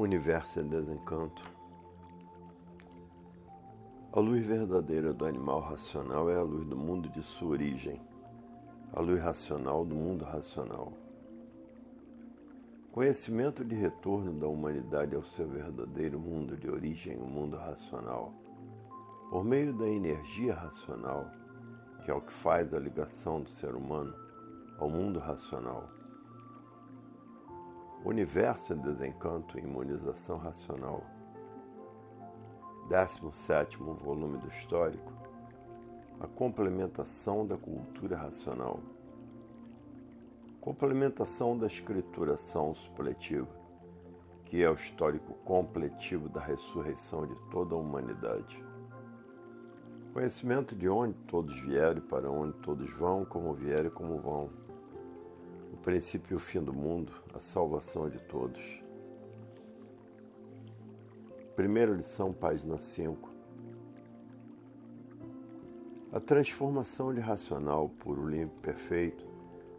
O universo é desencanto. A luz verdadeira do animal racional é a luz do mundo de sua origem, a luz racional do mundo racional. Conhecimento de retorno da humanidade ao seu verdadeiro mundo de origem, o mundo racional, por meio da energia racional, que é o que faz a ligação do ser humano ao mundo racional Universo em Desencanto e Imunização Racional. 17 volume do Histórico. A complementação da cultura racional. Complementação da escrituração supletiva, que é o histórico completivo da ressurreição de toda a humanidade. Conhecimento de onde todos vieram e para onde todos vão, como vieram e como vão princípio e o fim do mundo, a salvação de todos. Primeira lição, página 5. A transformação de racional puro, limpo, perfeito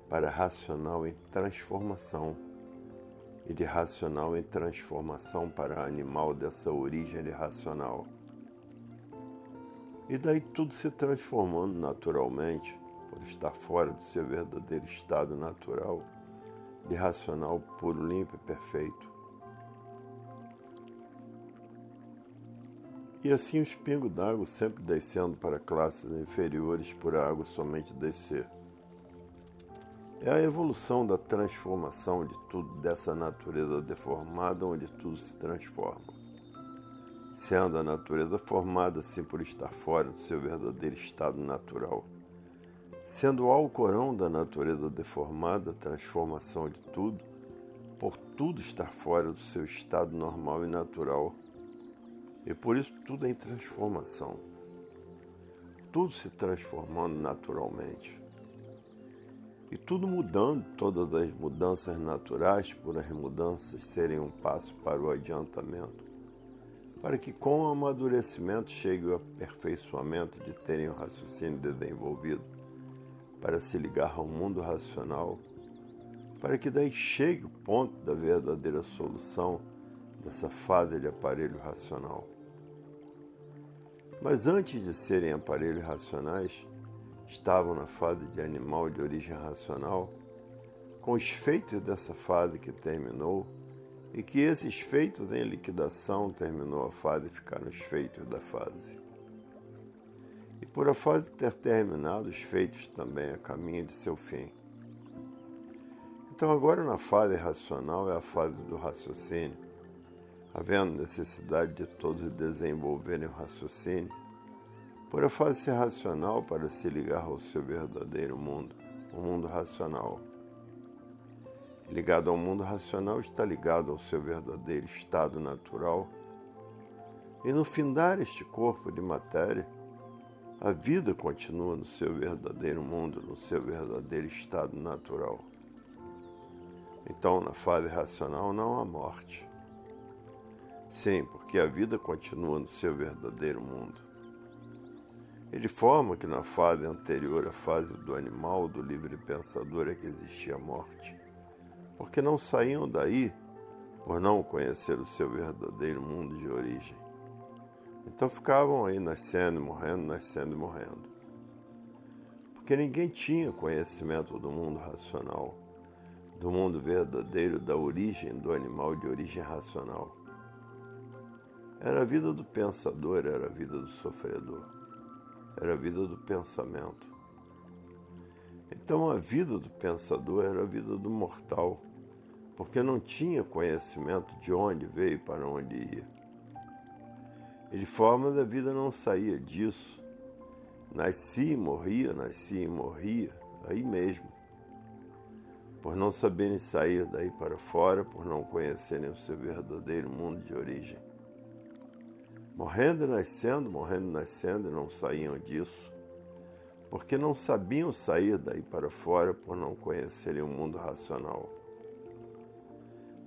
para racional em transformação e de racional em transformação para animal dessa origem de racional. E daí tudo se transformando naturalmente por estar fora do seu verdadeiro estado natural, de racional puro, limpo e perfeito. E assim os pingos d'água sempre descendo para classes inferiores por a água somente descer. É a evolução da transformação de tudo dessa natureza deformada onde tudo se transforma. Sendo a natureza formada assim por estar fora do seu verdadeiro estado natural sendo o Alcorão da natureza deformada, transformação de tudo, por tudo estar fora do seu estado normal e natural. E por isso tudo é em transformação. Tudo se transformando naturalmente. E tudo mudando, todas as mudanças naturais, por as mudanças serem um passo para o adiantamento, para que com o amadurecimento chegue o aperfeiçoamento de terem o raciocínio desenvolvido para se ligar ao mundo racional, para que daí chegue o ponto da verdadeira solução dessa fase de aparelho racional. Mas antes de serem aparelhos racionais, estavam na fase de animal de origem racional, com os feitos dessa fase que terminou, e que esses feitos em liquidação terminou a fase e ficaram os feitos da fase e por a fase ter terminado os feitos também a caminho de seu fim. Então, agora na fase racional é a fase do raciocínio, havendo necessidade de todos desenvolverem o raciocínio, por a fase racional para se ligar ao seu verdadeiro mundo, o mundo racional. Ligado ao mundo racional está ligado ao seu verdadeiro estado natural, e no findar este corpo de matéria, a vida continua no seu verdadeiro mundo, no seu verdadeiro estado natural. Então, na fase racional, não há morte. Sim, porque a vida continua no seu verdadeiro mundo. E de forma que na fase anterior à fase do animal, do livre pensador, é que existia a morte. Porque não saíam daí por não conhecer o seu verdadeiro mundo de origem. Então ficavam aí nascendo morrendo, nascendo e morrendo. Porque ninguém tinha conhecimento do mundo racional, do mundo verdadeiro, da origem do animal de origem racional. Era a vida do pensador, era a vida do sofredor, era a vida do pensamento. Então a vida do pensador era a vida do mortal, porque não tinha conhecimento de onde veio e para onde ia. De forma da vida não saía disso. Nascia e morria, nascia e morria, aí mesmo. Por não saberem sair daí para fora, por não conhecerem o seu verdadeiro mundo de origem. Morrendo e nascendo, morrendo e nascendo, não saíam disso. Porque não sabiam sair daí para fora por não conhecerem o mundo racional.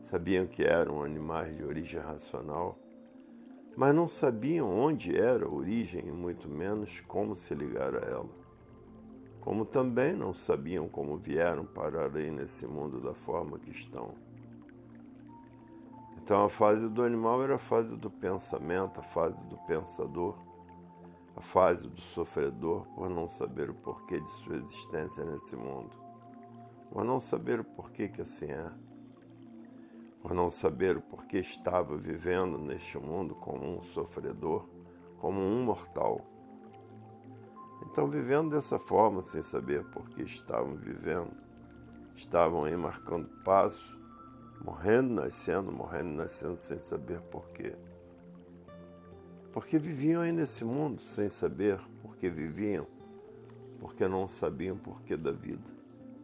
Sabiam que eram animais de origem racional mas não sabiam onde era a origem e muito menos como se ligar a ela. Como também não sabiam como vieram parar aí nesse mundo da forma que estão. Então a fase do animal era a fase do pensamento, a fase do pensador, a fase do sofredor por não saber o porquê de sua existência nesse mundo, por não saber o porquê que assim é, por não saber o porquê estava vivendo neste mundo como um sofredor, como um mortal. Então, vivendo dessa forma, sem saber por que estavam vivendo, estavam aí marcando passo, morrendo, nascendo, morrendo, nascendo, sem saber por quê. Porque viviam aí nesse mundo sem saber por que viviam, porque não sabiam por que da vida,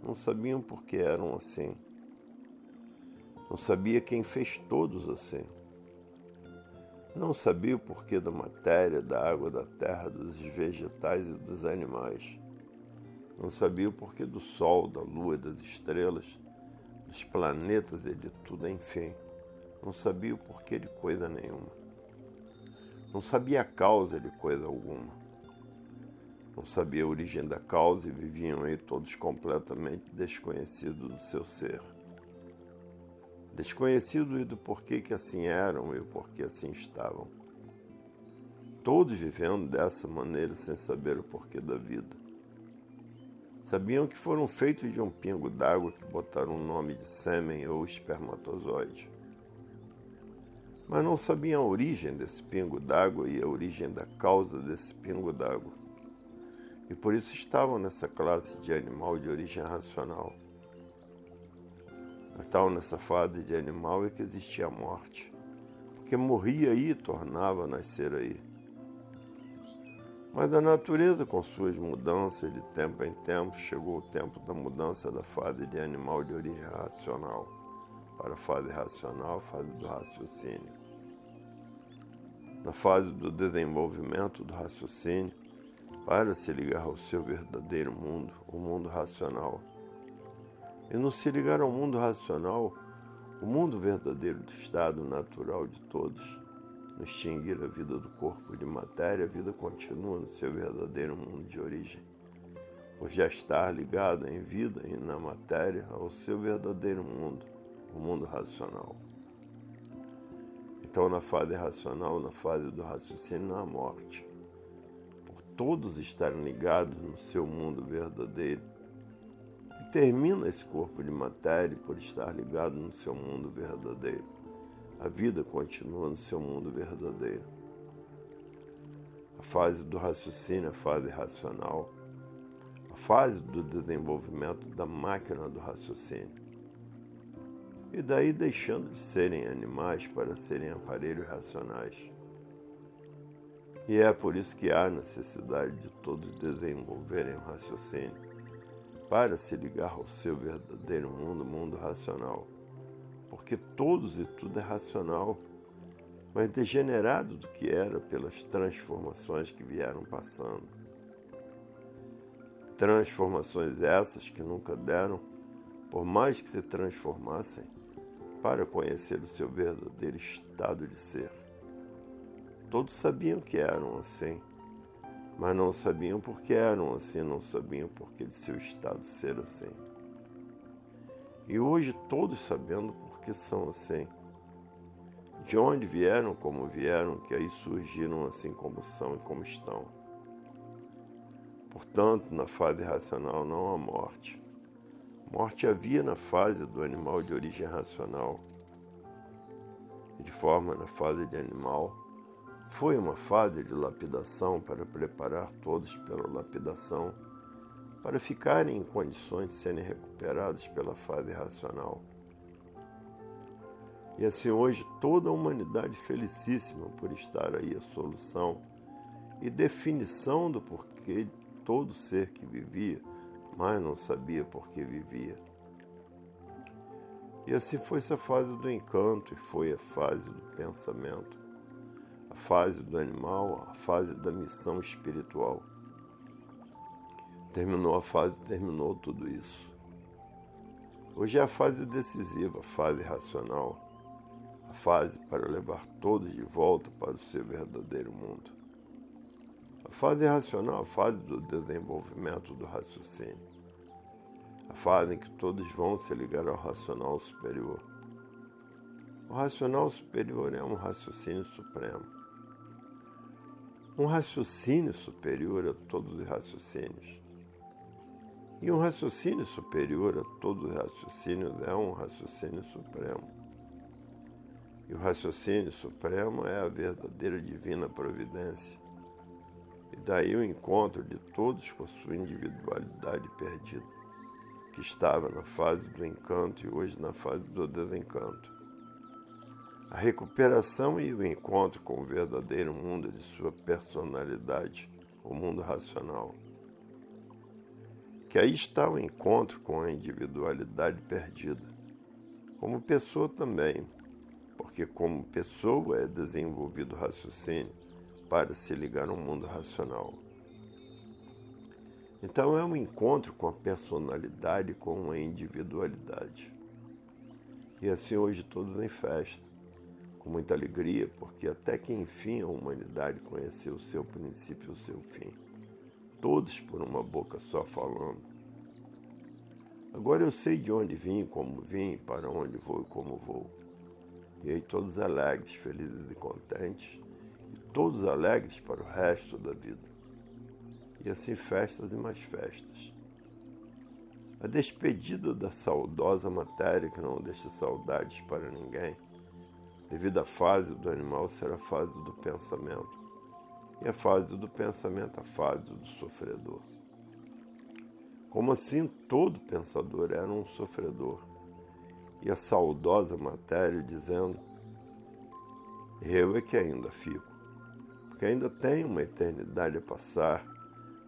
não sabiam por que eram assim, não sabia quem fez todos assim. Não sabia o porquê da matéria, da água, da terra, dos vegetais e dos animais. Não sabia o porquê do sol, da lua, das estrelas, dos planetas e de tudo, enfim. Não sabia o porquê de coisa nenhuma. Não sabia a causa de coisa alguma. Não sabia a origem da causa e viviam aí todos completamente desconhecidos do seu ser desconhecidos do porquê que assim eram e o porquê assim estavam. Todos vivendo dessa maneira sem saber o porquê da vida. Sabiam que foram feitos de um pingo d'água que botaram o nome de sêmen ou espermatozoide. Mas não sabiam a origem desse pingo d'água e a origem da causa desse pingo d'água. E por isso estavam nessa classe de animal de origem racional tal nessa fase de animal é que existia a morte, porque morria aí e tornava a nascer aí. Mas a natureza, com suas mudanças de tempo em tempo, chegou o tempo da mudança da fase de animal de origem racional para a fase racional, fase do raciocínio. Na fase do desenvolvimento do raciocínio, para se ligar ao seu verdadeiro mundo, o mundo racional e não se ligar ao mundo racional, o mundo verdadeiro do estado natural de todos, não extinguir a vida do corpo de matéria, a vida continua no seu verdadeiro mundo de origem, por já estar ligado em vida e na matéria ao seu verdadeiro mundo, o mundo racional. Então, na fase racional, na fase do raciocínio, na morte, por todos estarem ligados no seu mundo verdadeiro, termina esse corpo de matéria por estar ligado no seu mundo verdadeiro. A vida continua no seu mundo verdadeiro. A fase do raciocínio, a fase racional, a fase do desenvolvimento da máquina do raciocínio. E daí deixando de serem animais para serem aparelhos racionais. E é por isso que há necessidade de todos desenvolverem o raciocínio para se ligar ao seu verdadeiro mundo, mundo racional. Porque todos e tudo é racional, mas degenerado do que era pelas transformações que vieram passando. Transformações essas que nunca deram, por mais que se transformassem, para conhecer o seu verdadeiro estado de ser. Todos sabiam que eram assim mas não sabiam por que eram assim, não sabiam por que de seu estado ser assim. E hoje todos sabendo por que são assim. De onde vieram, como vieram, que aí surgiram assim como são e como estão. Portanto, na fase racional não há morte. Morte havia na fase do animal de origem racional. E de forma na fase de animal, foi uma fase de lapidação para preparar todos pela lapidação, para ficarem em condições de serem recuperados pela fase racional. E assim hoje toda a humanidade felicíssima por estar aí a solução e definição do porquê todo ser que vivia, mas não sabia por que vivia. E assim foi-se a fase do encanto e foi a fase do pensamento fase do animal, a fase da missão espiritual. Terminou a fase, terminou tudo isso. Hoje é a fase decisiva, a fase racional, a fase para levar todos de volta para o seu verdadeiro mundo. A fase racional, a fase do desenvolvimento do raciocínio. A fase em que todos vão se ligar ao racional superior. O racional superior é um raciocínio supremo. Um raciocínio superior a todos os raciocínios. E um raciocínio superior a todos os raciocínios é um raciocínio supremo. E o raciocínio supremo é a verdadeira divina providência. E daí o encontro de todos com a sua individualidade perdida, que estava na fase do encanto e hoje na fase do desencanto. A recuperação e o encontro com o verdadeiro mundo de sua personalidade, o mundo racional que aí está o encontro com a individualidade perdida. Como pessoa também, porque como pessoa é desenvolvido o raciocínio para se ligar ao mundo racional. Então é um encontro com a personalidade, com a individualidade. E assim hoje todos em festa, com muita alegria, porque até que enfim a humanidade conheceu o seu princípio e o seu fim todos por uma boca só falando. Agora eu sei de onde vim, como vim, para onde vou e como vou. E aí todos alegres, felizes e contentes, e todos alegres para o resto da vida. E assim festas e mais festas. A despedida da saudosa matéria que não deixa saudades para ninguém, devido à fase do animal, será a fase do pensamento e a fase do pensamento, a fase do sofredor. Como assim todo pensador era um sofredor? E a saudosa matéria dizendo: Eu é que ainda fico, porque ainda tenho uma eternidade a passar,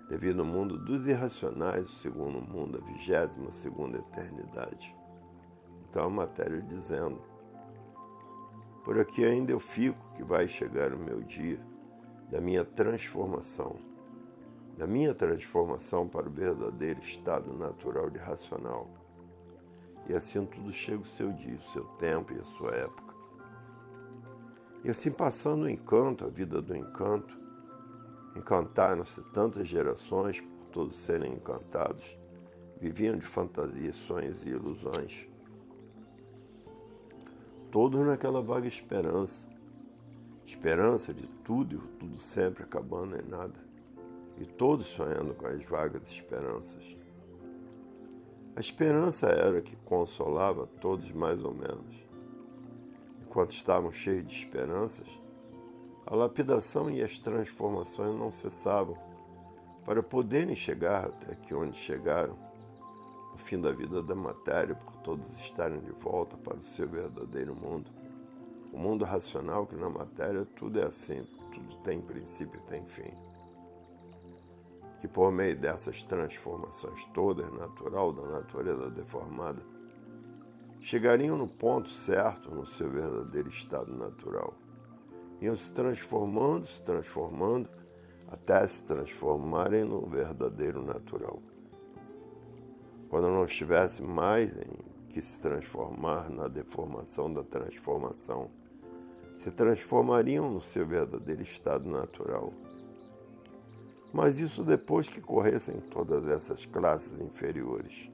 devido ao mundo dos irracionais, o segundo mundo, a vigésima segunda eternidade. Então a matéria dizendo: Por aqui ainda eu fico, que vai chegar o meu dia da minha transformação, da minha transformação para o verdadeiro estado natural de racional. E assim tudo chega o seu dia, o seu tempo e a sua época. E assim passando o encanto, a vida do encanto, encantaram-se tantas gerações por todos serem encantados, viviam de fantasias, sonhos e ilusões. Todos naquela vaga esperança, Esperança de tudo e tudo sempre acabando em nada. E todos sonhando com as vagas esperanças. A esperança era que consolava todos mais ou menos. Enquanto estavam cheios de esperanças, a lapidação e as transformações não cessavam para poderem chegar até aqui onde chegaram, fim da vida da matéria, por todos estarem de volta para o seu verdadeiro mundo o mundo racional que na matéria tudo é assim, tudo tem princípio e tem fim. Que por meio dessas transformações todas natural da natureza deformada, chegariam no ponto certo no seu verdadeiro estado natural. Iam se transformando, se transformando, até se transformarem no verdadeiro natural. Quando não estivesse mais em que se transformar na deformação da transformação, se transformariam no seu verdadeiro estado natural. Mas isso depois que corressem todas essas classes inferiores.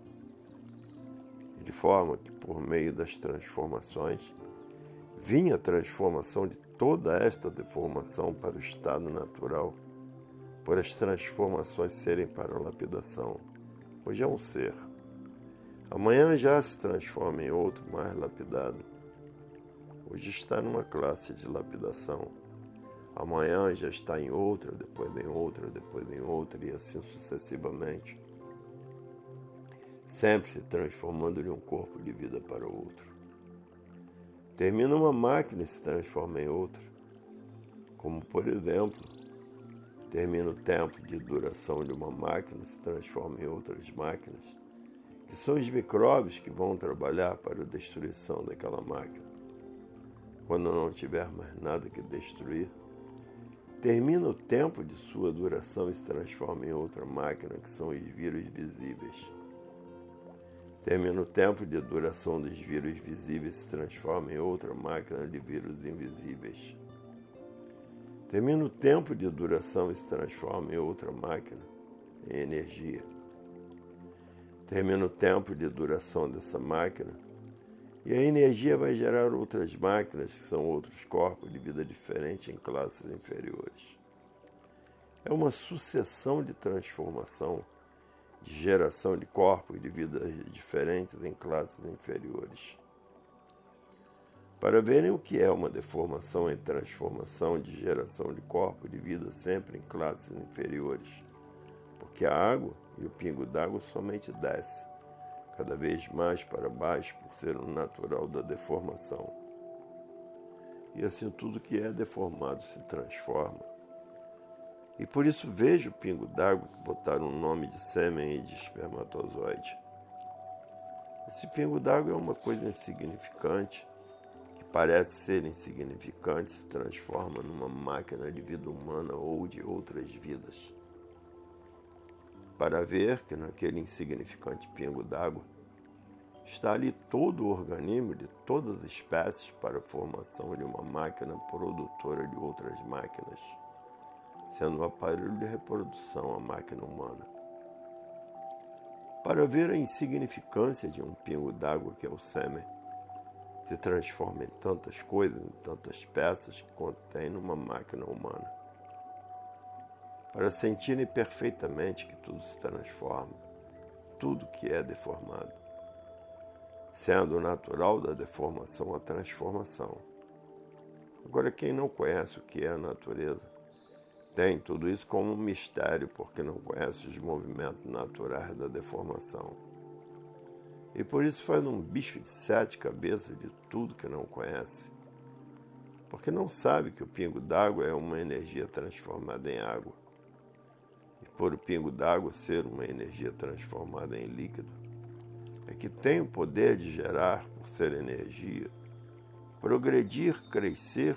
De forma que, por meio das transformações, vinha a transformação de toda esta deformação para o estado natural, por as transformações serem para a lapidação. Hoje é um ser. Amanhã já se transforma em outro mais lapidado Hoje está numa classe de lapidação. Amanhã já está em outra, depois em outra, depois em outra e assim sucessivamente. Sempre se transformando de um corpo de vida para o outro. Termina uma máquina e se transforma em outra. Como, por exemplo, termina o tempo de duração de uma máquina e se transforma em outras máquinas, que são os micróbios que vão trabalhar para a destruição daquela máquina quando não tiver mais nada que destruir, termina o tempo de sua duração e se transforma em outra máquina, que são os vírus visíveis. Termina o tempo de duração dos vírus visíveis e se transforma em outra máquina de vírus invisíveis. Termina o tempo de duração e se transforma em outra máquina, em energia. Termina o tempo de duração dessa máquina E a energia vai gerar outras máquinas, que são outros corpos de vida diferentes em classes inferiores. É uma sucessão de transformação, de geração de corpos de vidas diferentes em classes inferiores. Para verem o que é uma deformação em transformação de geração de corpos de vida sempre em classes inferiores, porque a água e o pingo d'água somente desce cada vez mais para baixo por ser o natural da deformação. E assim tudo que é deformado se transforma. E por isso vejo o pingo d'água que botaram o nome de sêmen e de espermatozoide. Esse pingo d'água é uma coisa insignificante, que parece ser insignificante, se transforma numa máquina de vida humana ou de outras vidas para ver que naquele insignificante pingo d'água está ali todo o organismo de todas as espécies para a formação de uma máquina produtora de outras máquinas, sendo um aparelho de reprodução a máquina humana. Para ver a insignificância de um pingo d'água que é o sêmen, se transforma em tantas coisas, em tantas peças que contém numa máquina humana para sentirem perfeitamente que tudo se transforma, tudo que é deformado, sendo natural da deformação a transformação. Agora, quem não conhece o que é a natureza, tem tudo isso como um mistério, porque não conhece os movimentos naturais da deformação. E por isso faz um bicho de sete cabeças de tudo que não conhece. Porque não sabe que o pingo d'água é uma energia transformada em água por o pingo d'água ser uma energia transformada em líquido, é que tem o poder de gerar, por ser energia, progredir, crescer,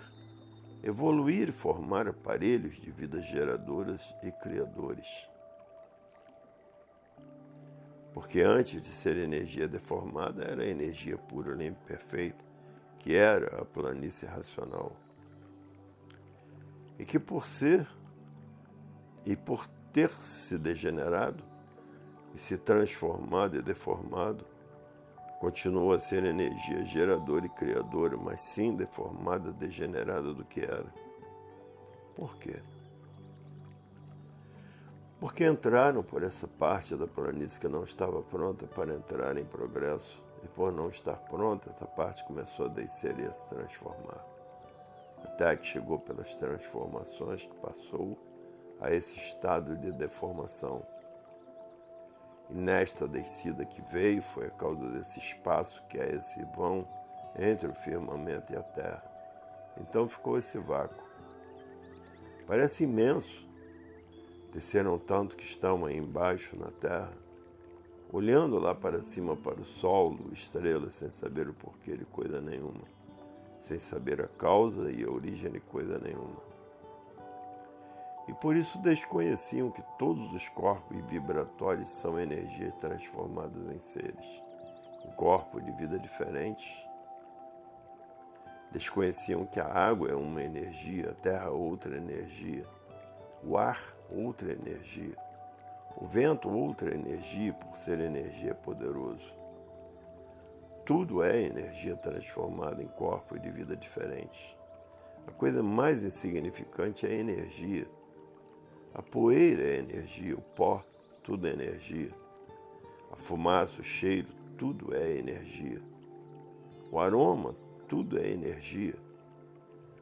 evoluir e formar aparelhos de vidas geradoras e criadores. Porque antes de ser energia deformada, era energia pura, e perfeita, que era a planície racional. E que por ser e por ter se degenerado e se transformado e deformado, continua a ser energia geradora e criadora, mas sim deformada, degenerada do que era. Por quê? Porque entraram por essa parte da planície que não estava pronta para entrar em progresso, e por não estar pronta, essa parte começou a descer e a se transformar. Até que chegou pelas transformações que passou a esse estado de deformação. E nesta descida que veio foi a causa desse espaço que é esse vão entre o firmamento e a terra. Então ficou esse vácuo. Parece imenso. Desceram tanto que estão aí embaixo na terra, olhando lá para cima para o sol, estrelas, sem saber o porquê de coisa nenhuma, sem saber a causa e a origem de coisa nenhuma e por isso desconheciam que todos os corpos vibratórios são energias transformadas em seres, em corpos de vida diferentes. Desconheciam que a água é uma energia, a terra outra energia, o ar outra energia, o vento outra energia, por ser energia poderoso. Tudo é energia transformada em corpos de vida diferentes. A coisa mais insignificante é a energia a poeira é energia, o pó, tudo é energia. A fumaça, o cheiro, tudo é energia. O aroma, tudo é energia.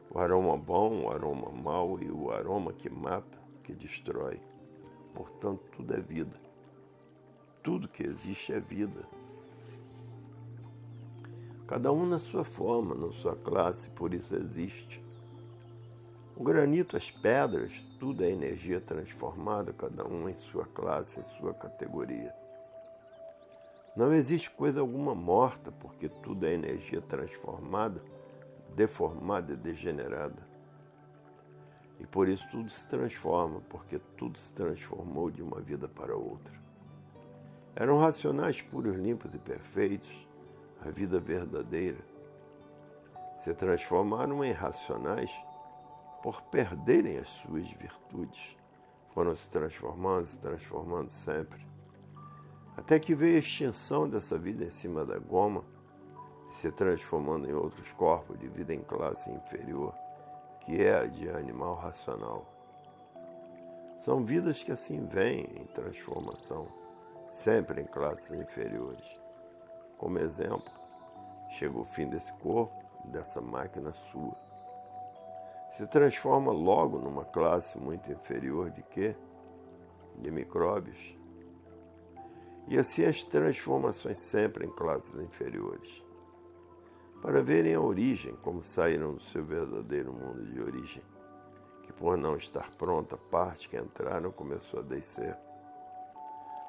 O aroma bom, o aroma mau e o aroma que mata, que destrói. Portanto, tudo é vida. Tudo que existe é vida. Cada um na sua forma, na sua classe, por isso existe. O granito, as pedras, tudo é energia transformada, cada um em sua classe, em sua categoria. Não existe coisa alguma morta, porque tudo é energia transformada, deformada e degenerada. E por isso tudo se transforma, porque tudo se transformou de uma vida para outra. Eram racionais puros, limpos e perfeitos, a vida verdadeira. Se transformaram em racionais por perderem as suas virtudes. Foram se transformando, se transformando sempre. Até que veio a extinção dessa vida em cima da goma, se transformando em outros corpos de vida em classe inferior, que é a de animal racional. São vidas que assim vêm em transformação, sempre em classes inferiores. Como exemplo, chega o fim desse corpo, dessa máquina sua. Se transforma logo numa classe muito inferior de quê? De micróbios. E assim as transformações sempre em classes inferiores para verem a origem, como saíram do seu verdadeiro mundo de origem, que por não estar pronta, a parte que entraram começou a descer.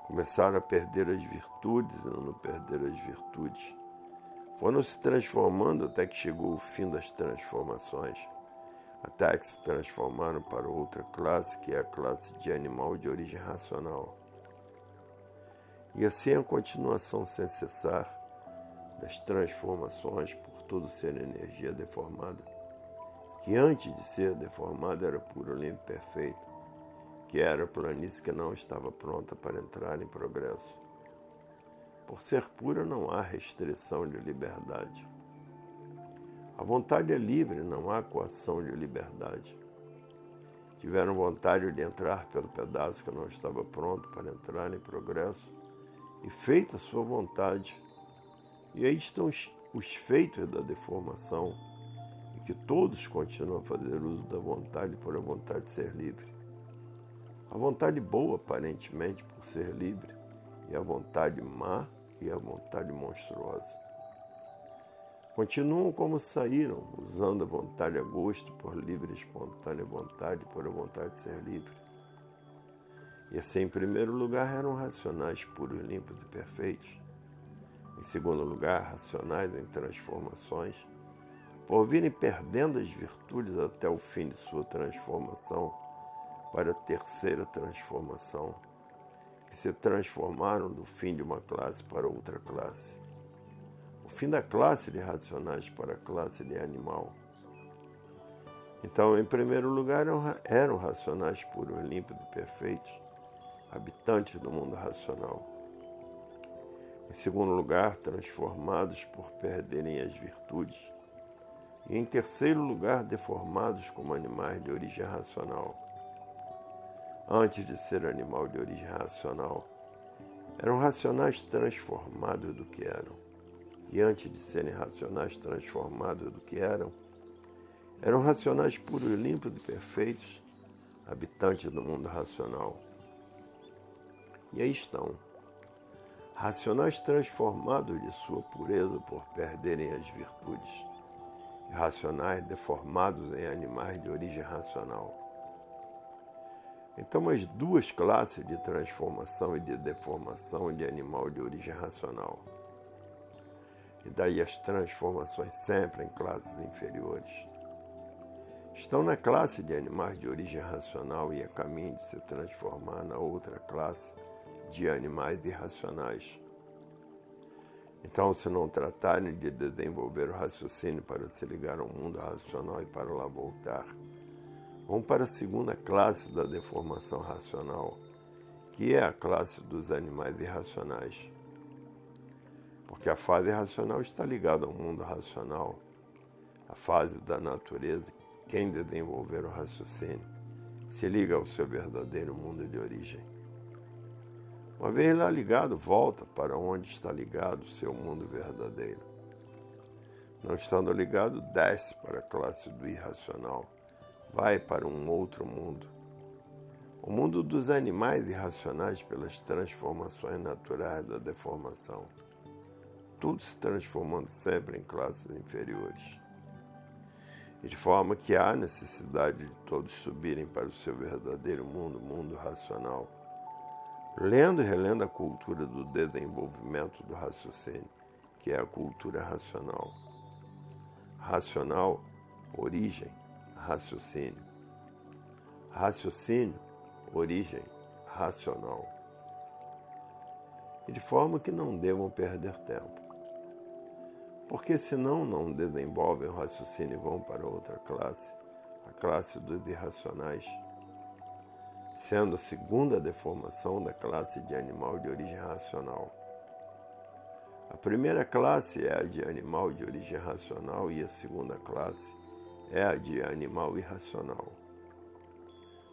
Começaram a perder as virtudes e não perder as virtudes. Foram se transformando até que chegou o fim das transformações, até que se transformaram para outra classe, que é a classe de animal de origem racional. E assim a continuação sem cessar das transformações por todo ser energia deformada, que antes de ser deformada era puro, limpo, perfeito, que era planície que não estava pronta para entrar em progresso. Por ser pura não há restrição de liberdade. A vontade é livre, não há coação de liberdade. Tiveram vontade de entrar pelo pedaço que não estava pronto para entrar em progresso, e feita a sua vontade, e aí estão os, os feitos da deformação, e que todos continuam a fazer uso da vontade por a vontade de ser livre. A vontade boa, aparentemente, por ser livre, e a vontade má e a vontade monstruosa. Continuam como saíram, usando a vontade a gosto por livre e espontânea vontade, por a vontade de ser livre. E assim, em primeiro lugar, eram racionais, puros, limpos e perfeitos em segundo lugar, racionais em transformações, por virem perdendo as virtudes até o fim de sua transformação para a terceira transformação, que se transformaram do fim de uma classe para outra classe. O fim da classe de racionais para a classe de animal. Então, em primeiro lugar, eram racionais puros, límpidos e perfeitos, habitantes do mundo racional. Em segundo lugar, transformados por perderem as virtudes. E em terceiro lugar, deformados como animais de origem racional. Antes de ser animal de origem racional, eram racionais transformados do que eram. E antes de serem racionais transformados do que eram, eram racionais puros, limpos e perfeitos, habitantes do mundo racional. E aí estão racionais transformados de sua pureza por perderem as virtudes, e racionais deformados em animais de origem racional. Então, as duas classes de transformação e de deformação de animal de origem racional. E daí as transformações sempre em classes inferiores. Estão na classe de animais de origem racional e a caminho de se transformar na outra classe de animais irracionais. Então, se não tratarem de desenvolver o raciocínio para se ligar ao mundo racional e para lá voltar, vão para a segunda classe da deformação racional, que é a classe dos animais irracionais. Porque a fase racional está ligada ao mundo racional, a fase da natureza, quem desenvolver o raciocínio se liga ao seu verdadeiro mundo de origem. Uma vez lá ligado, volta para onde está ligado o seu mundo verdadeiro. Não estando ligado, desce para a classe do irracional, vai para um outro mundo. O mundo dos animais irracionais pelas transformações naturais da deformação. Tudo se transformando sempre em classes inferiores. E de forma que há necessidade de todos subirem para o seu verdadeiro mundo, mundo racional lendo e relendo a cultura do desenvolvimento do raciocínio, que é a cultura racional. Racional, origem, raciocínio. Raciocínio, origem, racional. E de forma que não devam perder tempo. Porque senão não desenvolvem o raciocínio e vão para outra classe, a classe dos irracionais sendo a segunda deformação da classe de animal de origem racional. A primeira classe é a de animal de origem racional e a segunda classe é a de animal irracional.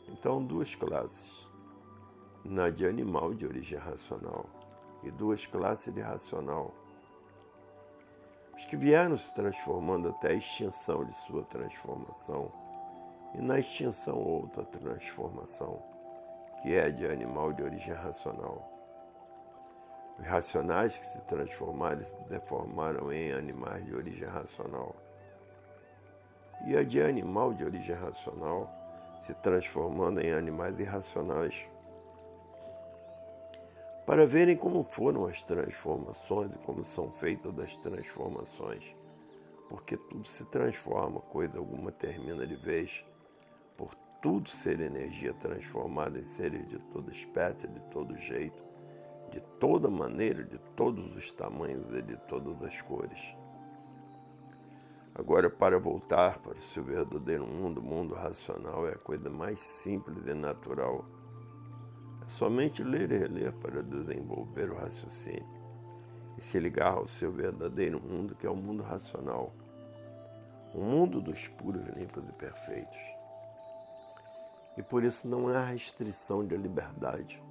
Então, duas classes. Na de animal de origem racional e duas classes de racional. Os que vieram se transformando até a extinção de sua transformação, e na extinção outra transformação, que é de animal de origem racional. Os racionais que se transformaram se deformaram em animais de origem racional. E a de animal de origem racional se transformando em animais irracionais para verem como foram as transformações e como são feitas as transformações. Porque tudo se transforma, coisa alguma termina de vez, por tudo ser energia transformada em seres de toda espécie, de todo jeito, de toda maneira, de todos os tamanhos e de todas as cores. Agora, para voltar para o seu verdadeiro mundo, o mundo racional é a coisa mais simples e natural Somente ler e reler para desenvolver o raciocínio e se ligar ao seu verdadeiro mundo, que é o mundo racional, o mundo dos puros, limpos e perfeitos. E por isso não há restrição de liberdade.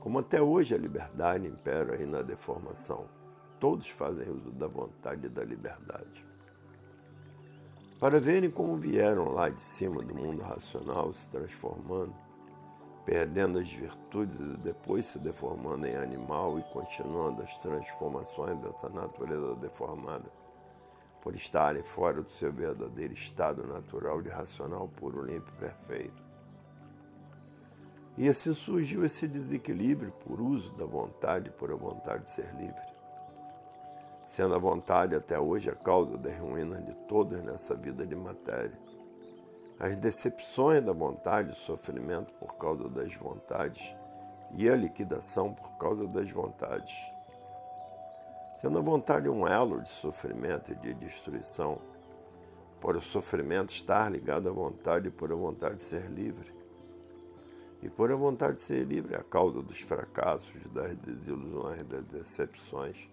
Como até hoje a liberdade impera aí na deformação, todos fazem uso da vontade e da liberdade. Para verem como vieram lá de cima do mundo racional se transformando, perdendo as virtudes e depois se deformando em animal e continuando as transformações dessa natureza deformada, por estarem fora do seu verdadeiro estado natural de racional puro, limpo e perfeito. E assim surgiu esse desequilíbrio por uso da vontade, por a vontade de ser livre. Sendo a vontade até hoje a causa das ruínas de todas nessa vida de matéria as decepções da vontade, o sofrimento por causa das vontades e a liquidação por causa das vontades. Sendo a vontade um elo de sofrimento e de destruição, por o sofrimento estar ligado à vontade e por a vontade de ser livre. E por a vontade de ser livre, a causa dos fracassos, das desilusões, das decepções,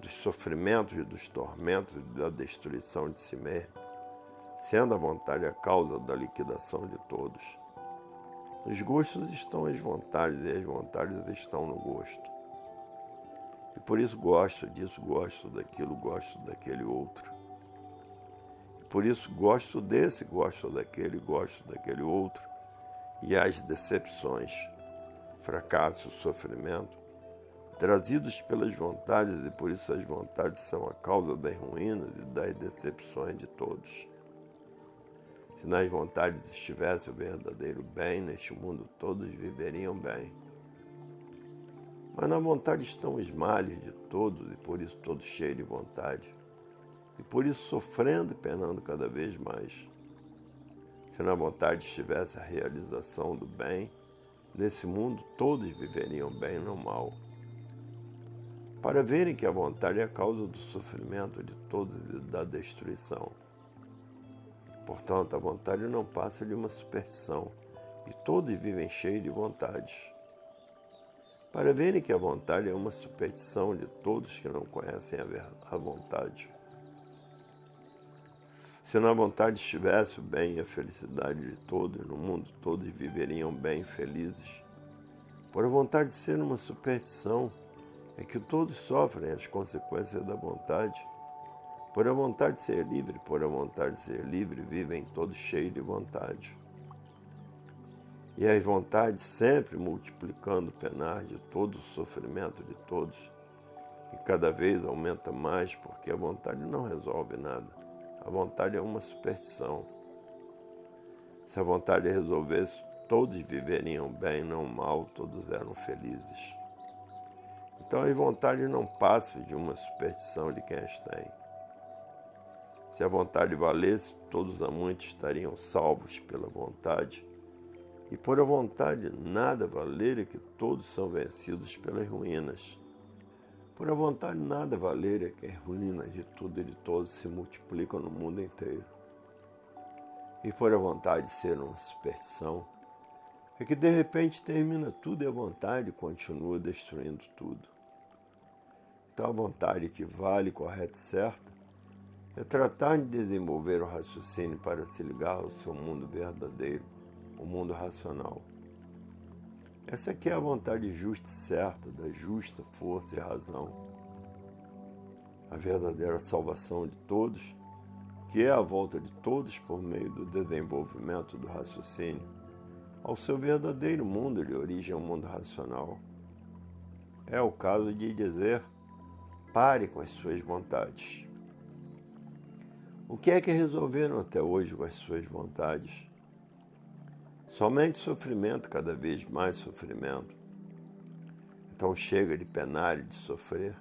dos sofrimentos dos tormentos da destruição de si mesmo sendo a vontade a causa da liquidação de todos. Os gostos estão as vontades e as vontades estão no gosto. E por isso gosto disso, gosto daquilo, gosto daquele outro. E por isso gosto desse, gosto daquele, gosto daquele outro. E as decepções, fracasso, sofrimento, trazidos pelas vontades, e por isso as vontades são a causa das ruínas e das decepções de todos. Se nas vontades estivesse o verdadeiro bem, neste mundo todos viveriam bem. Mas na vontade estão os males de todos, e por isso todos cheios de vontade. E por isso sofrendo e penando cada vez mais. Se na vontade estivesse a realização do bem, nesse mundo todos viveriam bem, não mal. Para verem que a vontade é a causa do sofrimento de todos e da destruição. Portanto, a vontade não passa de uma superstição, e todos vivem cheios de vontades. Para verem que a vontade é uma superstição de todos que não conhecem a vontade. Se na vontade estivesse o bem e a felicidade de todos, no mundo todos viveriam bem felizes. Por a vontade de ser uma superstição, é que todos sofrem as consequências da vontade por a vontade de ser livre, por a vontade de ser livre, vivem todos cheios de vontade. E as vontades sempre multiplicando o penar de todo o sofrimento de todos, e cada vez aumenta mais, porque a vontade não resolve nada. A vontade é uma superstição. Se a vontade resolvesse, todos viveriam bem, não mal, todos eram felizes. Então as vontades não passam de uma superstição de quem as tem. Se a vontade valesse, todos os amantes estariam salvos pela vontade. E por a vontade nada valer é que todos são vencidos pelas ruínas. Por a vontade nada valer é que as ruínas de tudo e de todos se multiplicam no mundo inteiro. E por a vontade ser uma superstição, é que de repente termina tudo e a vontade continua destruindo tudo. então a vontade que vale, correta e certa, é tratar de desenvolver o raciocínio para se ligar ao seu mundo verdadeiro, o mundo racional. Essa aqui é a vontade justa e certa, da justa força e razão. A verdadeira salvação de todos, que é a volta de todos por meio do desenvolvimento do raciocínio ao seu verdadeiro mundo de origem ao mundo racional. É o caso de dizer: pare com as suas vontades. O que é que resolveram até hoje com as suas vontades? Somente sofrimento, cada vez mais sofrimento. Então chega de penar e de sofrer,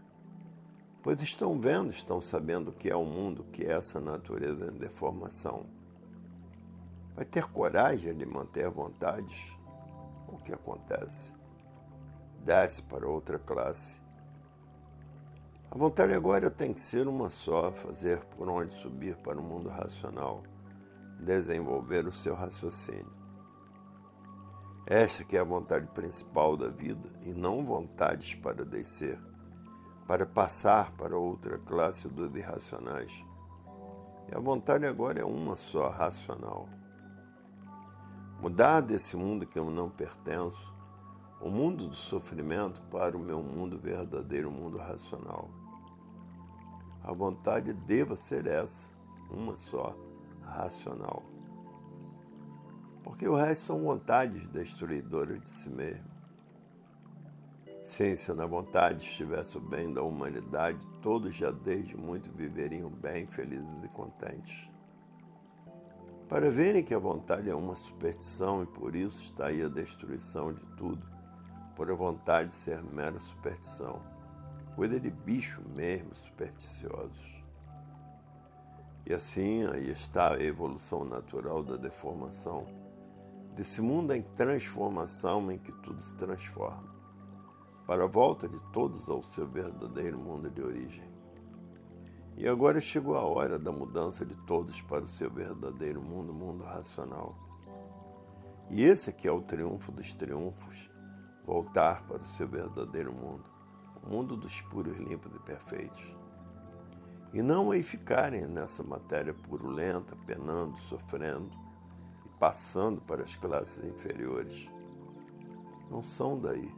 pois estão vendo, estão sabendo o que é o mundo, o que é essa natureza em deformação. Vai ter coragem de manter vontades? O que acontece? Desce para outra classe. A vontade agora tem que ser uma só, fazer por onde subir para o mundo racional, desenvolver o seu raciocínio. Esta que é a vontade principal da vida e não vontades para descer, para passar para outra classe dos irracionais. E a vontade agora é uma só, racional mudar desse mundo que eu não pertenço, o mundo do sofrimento, para o meu mundo verdadeiro, o mundo racional. A vontade deva ser essa, uma só, racional. Porque o resto são vontades destruidoras de si mesmo. Sim, se na vontade estivesse o bem da humanidade, todos já desde muito viveriam bem, felizes e contentes para verem que a vontade é uma superstição e por isso está aí a destruição de tudo, por a vontade ser mera superstição. Coisa de bicho mesmo, supersticiosos. E assim aí está a evolução natural da deformação, desse mundo em transformação em que tudo se transforma, para a volta de todos ao seu verdadeiro mundo de origem. E agora chegou a hora da mudança de todos para o seu verdadeiro mundo, mundo racional. E esse aqui é o triunfo dos triunfos, voltar para o seu verdadeiro mundo, mundo dos puros, limpos e perfeitos. E não aí ficarem nessa matéria purulenta, penando, sofrendo e passando para as classes inferiores. Não são daí.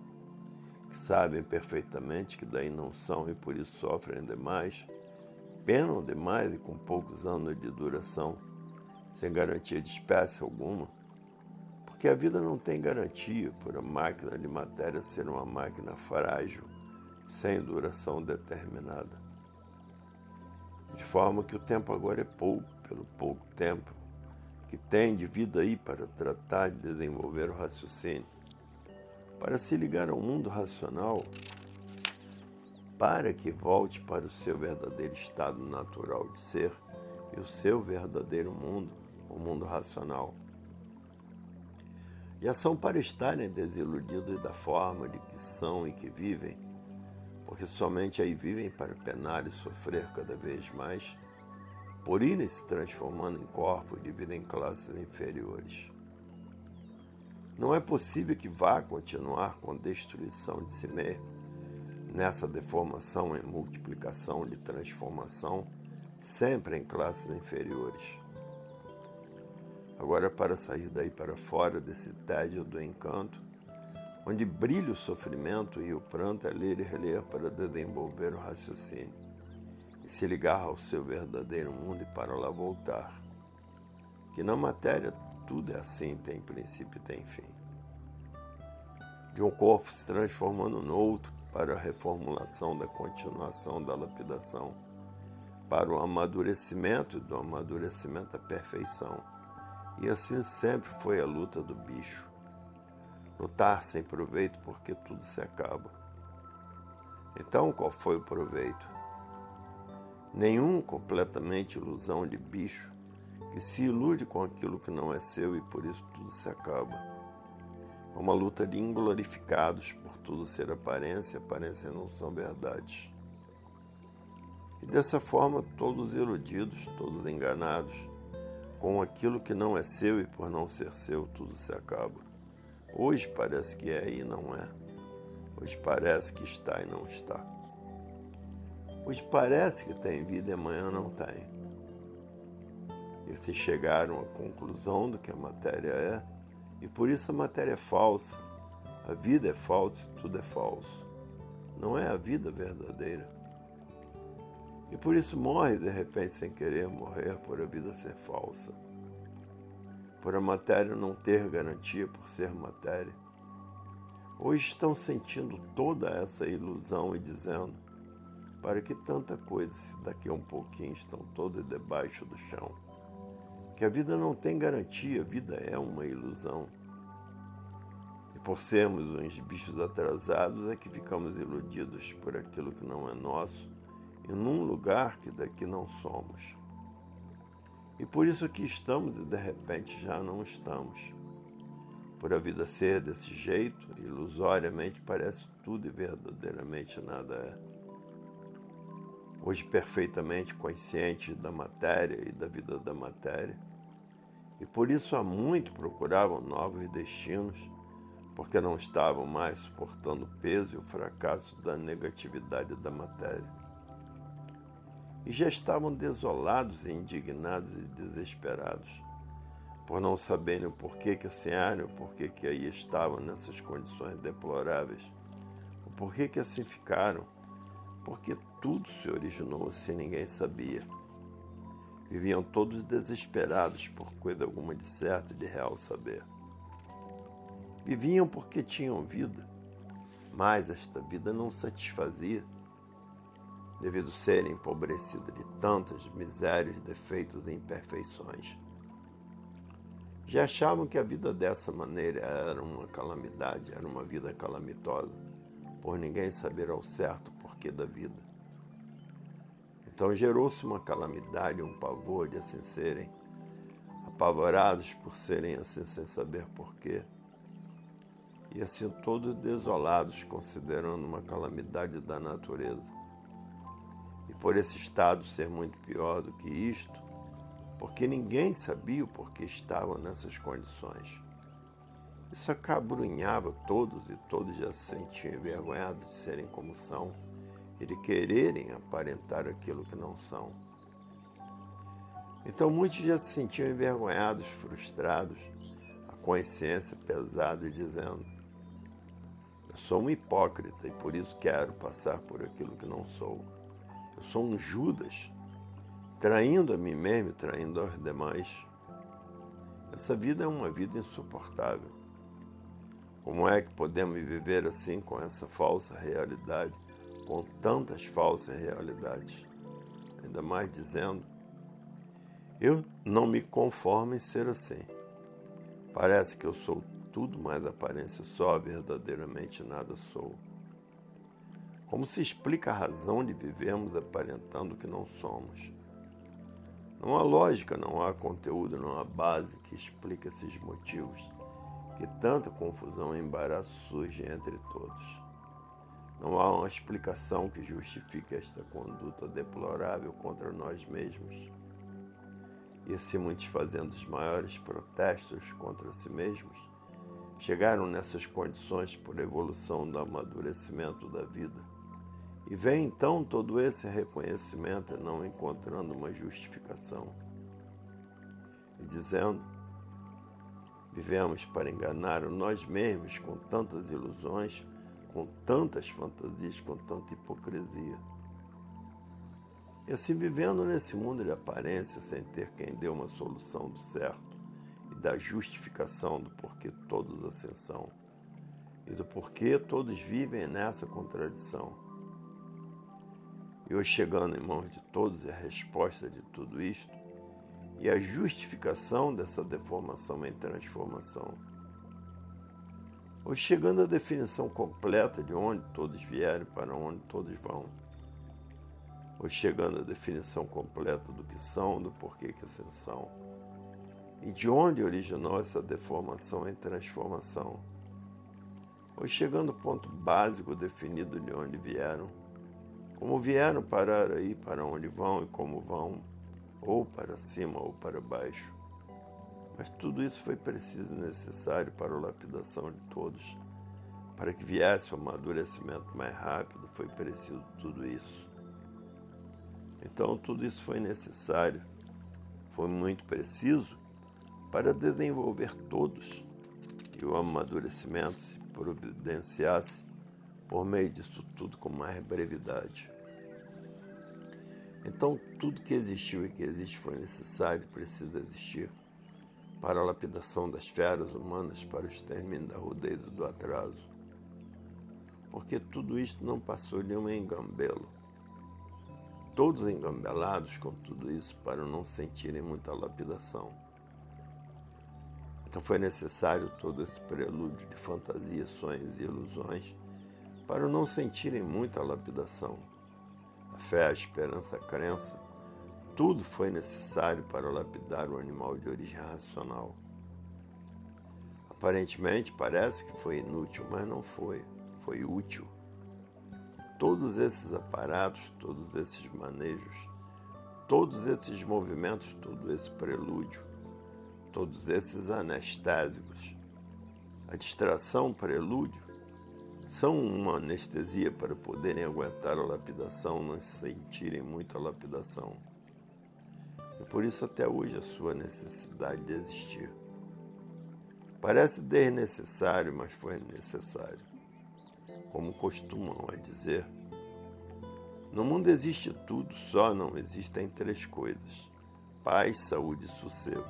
Sabem perfeitamente que daí não são e por isso sofrem demais penam demais e com poucos anos de duração, sem garantia de espécie alguma, porque a vida não tem garantia por a máquina de matéria ser uma máquina frágil, sem duração determinada. De forma que o tempo agora é pouco, pelo pouco tempo que tem de vida aí para tratar de desenvolver o raciocínio, para se ligar ao mundo racional para que volte para o seu verdadeiro estado natural de ser e o seu verdadeiro mundo, o mundo racional. E são para estarem desiludidos da forma de que são e que vivem, porque somente aí vivem para penar e sofrer cada vez mais, por irem se transformando em corpos de vida em classes inferiores. Não é possível que vá continuar com destruição de si mesmo, nessa deformação em multiplicação de transformação, sempre em classes inferiores. Agora, para sair daí para fora desse tédio do encanto, onde brilha o sofrimento e o pranto é ler e reler para desenvolver o raciocínio e se ligar ao seu verdadeiro mundo e para lá voltar. Que na matéria tudo é assim, tem princípio e tem fim. De um corpo se transformando no outro, para a reformulação da continuação da lapidação, para o amadurecimento do amadurecimento à perfeição. E assim sempre foi a luta do bicho. Lutar sem proveito porque tudo se acaba. Então, qual foi o proveito? Nenhum completamente ilusão de bicho que se ilude com aquilo que não é seu e por isso tudo se acaba uma luta de inglorificados por tudo ser aparência, aparência não são verdades. E dessa forma, todos iludidos, todos enganados, com aquilo que não é seu e por não ser seu, tudo se acaba. Hoje parece que é e não é. Hoje parece que está e não está. Hoje parece que tem vida e amanhã não tem. E se chegaram à conclusão do que a matéria é, e por isso a matéria é falsa. A vida é falsa tudo é falso. Não é a vida verdadeira. E por isso morre de repente sem querer morrer, por a vida ser falsa. Por a matéria não ter garantia por ser matéria. Hoje estão sentindo toda essa ilusão e dizendo: para que tanta coisa, se daqui a um pouquinho estão todas debaixo do chão? Que a vida não tem garantia, a vida é uma ilusão. E por sermos uns bichos atrasados é que ficamos iludidos por aquilo que não é nosso e num lugar que daqui não somos. E por isso que estamos e de repente já não estamos. Por a vida ser desse jeito, ilusoriamente parece tudo e verdadeiramente nada é. Hoje perfeitamente conscientes da matéria e da vida da matéria, e por isso há muito procuravam novos destinos, porque não estavam mais suportando o peso e o fracasso da negatividade da matéria. E já estavam desolados e indignados e desesperados, por não saberem o porquê que eram, o porquê que aí estavam nessas condições deploráveis, o porquê que assim ficaram, porque tudo se originou assim, ninguém sabia. Viviam todos desesperados por coisa alguma de certo e de real saber. Viviam porque tinham vida, mas esta vida não satisfazia, devido serem empobrecidas de tantas misérias, defeitos e imperfeições. Já achavam que a vida dessa maneira era uma calamidade, era uma vida calamitosa, por ninguém saber ao certo o porquê da vida. Então gerou-se uma calamidade, um pavor de assim serem, apavorados por serem assim sem saber porquê, e assim todos desolados, considerando uma calamidade da natureza. E por esse estado ser muito pior do que isto, porque ninguém sabia o porquê estavam nessas condições. Isso acabrunhava todos e todos já se sentiam envergonhados de serem como são e de quererem aparentar aquilo que não são. Então muitos já se sentiam envergonhados, frustrados, a consciência pesada e dizendo: Eu sou um hipócrita e por isso quero passar por aquilo que não sou. Eu sou um Judas, traindo a mim mesmo traindo aos demais. Essa vida é uma vida insuportável. Como é que podemos viver assim com essa falsa realidade? com tantas falsas realidades. Ainda mais dizendo: Eu não me conformo em ser assim. Parece que eu sou tudo, mas aparência só, verdadeiramente nada sou. Como se explica a razão de vivermos aparentando que não somos? Não há lógica, não há conteúdo, não há base que explique esses motivos que tanta confusão e embaraço surge entre todos. Não há uma explicação que justifique esta conduta deplorável contra nós mesmos. E assim muitos fazendo os maiores protestos contra si mesmos, chegaram nessas condições por evolução do amadurecimento da vida. E vem então todo esse reconhecimento não encontrando uma justificação. E dizendo, vivemos para enganar nós mesmos com tantas ilusões com tantas fantasias, com tanta hipocrisia. E assim vivendo nesse mundo de aparência, sem ter quem dê uma solução do certo e da justificação do porquê todos assim são e do porquê todos vivem nessa contradição. E hoje chegando em mãos de todos a resposta de tudo isto e a justificação dessa deformação em transformação. Ou chegando à definição completa de onde todos vieram para onde todos vão, ou chegando à definição completa do que são, do porquê que assim são, e de onde originou essa deformação em transformação, ou chegando ao ponto básico definido de onde vieram, como vieram parar aí, para onde vão e como vão, ou para cima ou para baixo mas tudo isso foi preciso e necessário para a lapidação de todos. Para que viesse o amadurecimento mais rápido, foi preciso tudo isso. Então tudo isso foi necessário, foi muito preciso para desenvolver todos e o amadurecimento se providenciasse por meio disso tudo com mais brevidade. Então, tudo que existiu e que existe foi necessário e precisa existir para a lapidação das feras humanas, para o extermínio da rudeza do atraso. Porque tudo isto não passou de um engambelo. Todos engambelados com tudo isso para não sentirem muita lapidação. Então foi necessário todo esse prelúdio de fantasias, sonhos e ilusões para não sentirem muita lapidação fé, a esperança, a crença, tudo foi necessário para lapidar o animal de origem racional. Aparentemente parece que foi inútil, mas não foi. Foi útil. Todos esses aparatos, todos esses manejos, todos esses movimentos, todo esse prelúdio, todos esses anestésicos, a distração, prelúdio, são uma anestesia para poderem aguentar a lapidação, não sentirem muito a lapidação. E por isso até hoje a sua necessidade de existir. Parece desnecessário, mas foi necessário. Como costumam a dizer, no mundo existe tudo, só não existem três coisas: paz, saúde e sossego.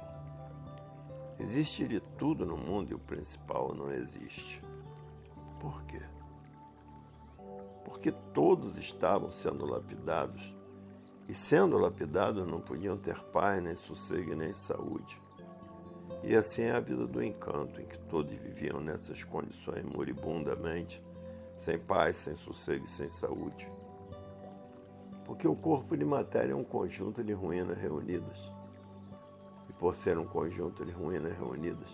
Existe de tudo no mundo e o principal não existe. Por quê? Porque todos estavam sendo lapidados, e sendo lapidados não podiam ter paz, nem sossego, nem saúde. E assim é a vida do encanto, em que todos viviam nessas condições moribundamente, sem paz, sem sossego e sem saúde. Porque o corpo de matéria é um conjunto de ruínas reunidas. E por ser um conjunto de ruínas reunidas,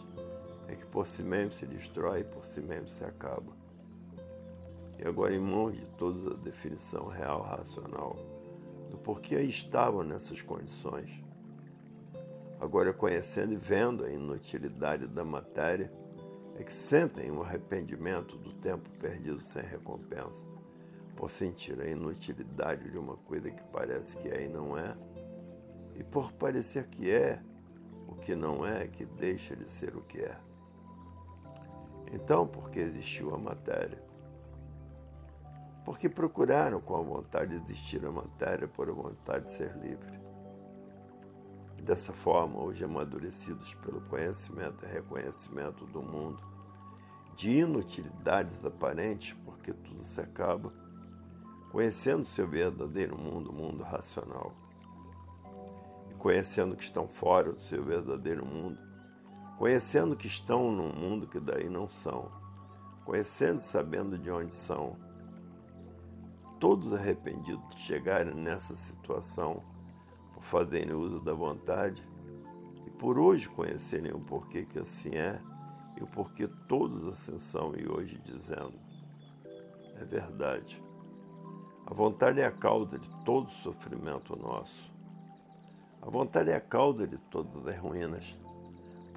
é que por si mesmo se destrói e por si mesmo se acaba. E agora, em mãos de todos a definição real, racional, do porquê estavam nessas condições. Agora, conhecendo e vendo a inutilidade da matéria, é que sentem o arrependimento do tempo perdido sem recompensa, por sentir a inutilidade de uma coisa que parece que é e não é, e por parecer que é o que não é, que deixa de ser o que é. Então, porque existiu a matéria? Porque procuraram com a vontade de existir a matéria por a vontade de ser livre. Dessa forma, hoje amadurecidos pelo conhecimento e reconhecimento do mundo, de inutilidades aparentes, porque tudo se acaba, conhecendo seu verdadeiro mundo, o mundo racional, e conhecendo que estão fora do seu verdadeiro mundo, conhecendo que estão num mundo que daí não são, conhecendo e sabendo de onde são, todos arrependidos de chegarem nessa situação por fazerem uso da vontade e por hoje conhecerem o porquê que assim é e o porquê todos assim são e hoje dizendo é verdade. A vontade é a causa de todo sofrimento nosso. A vontade é a causa de todas as ruínas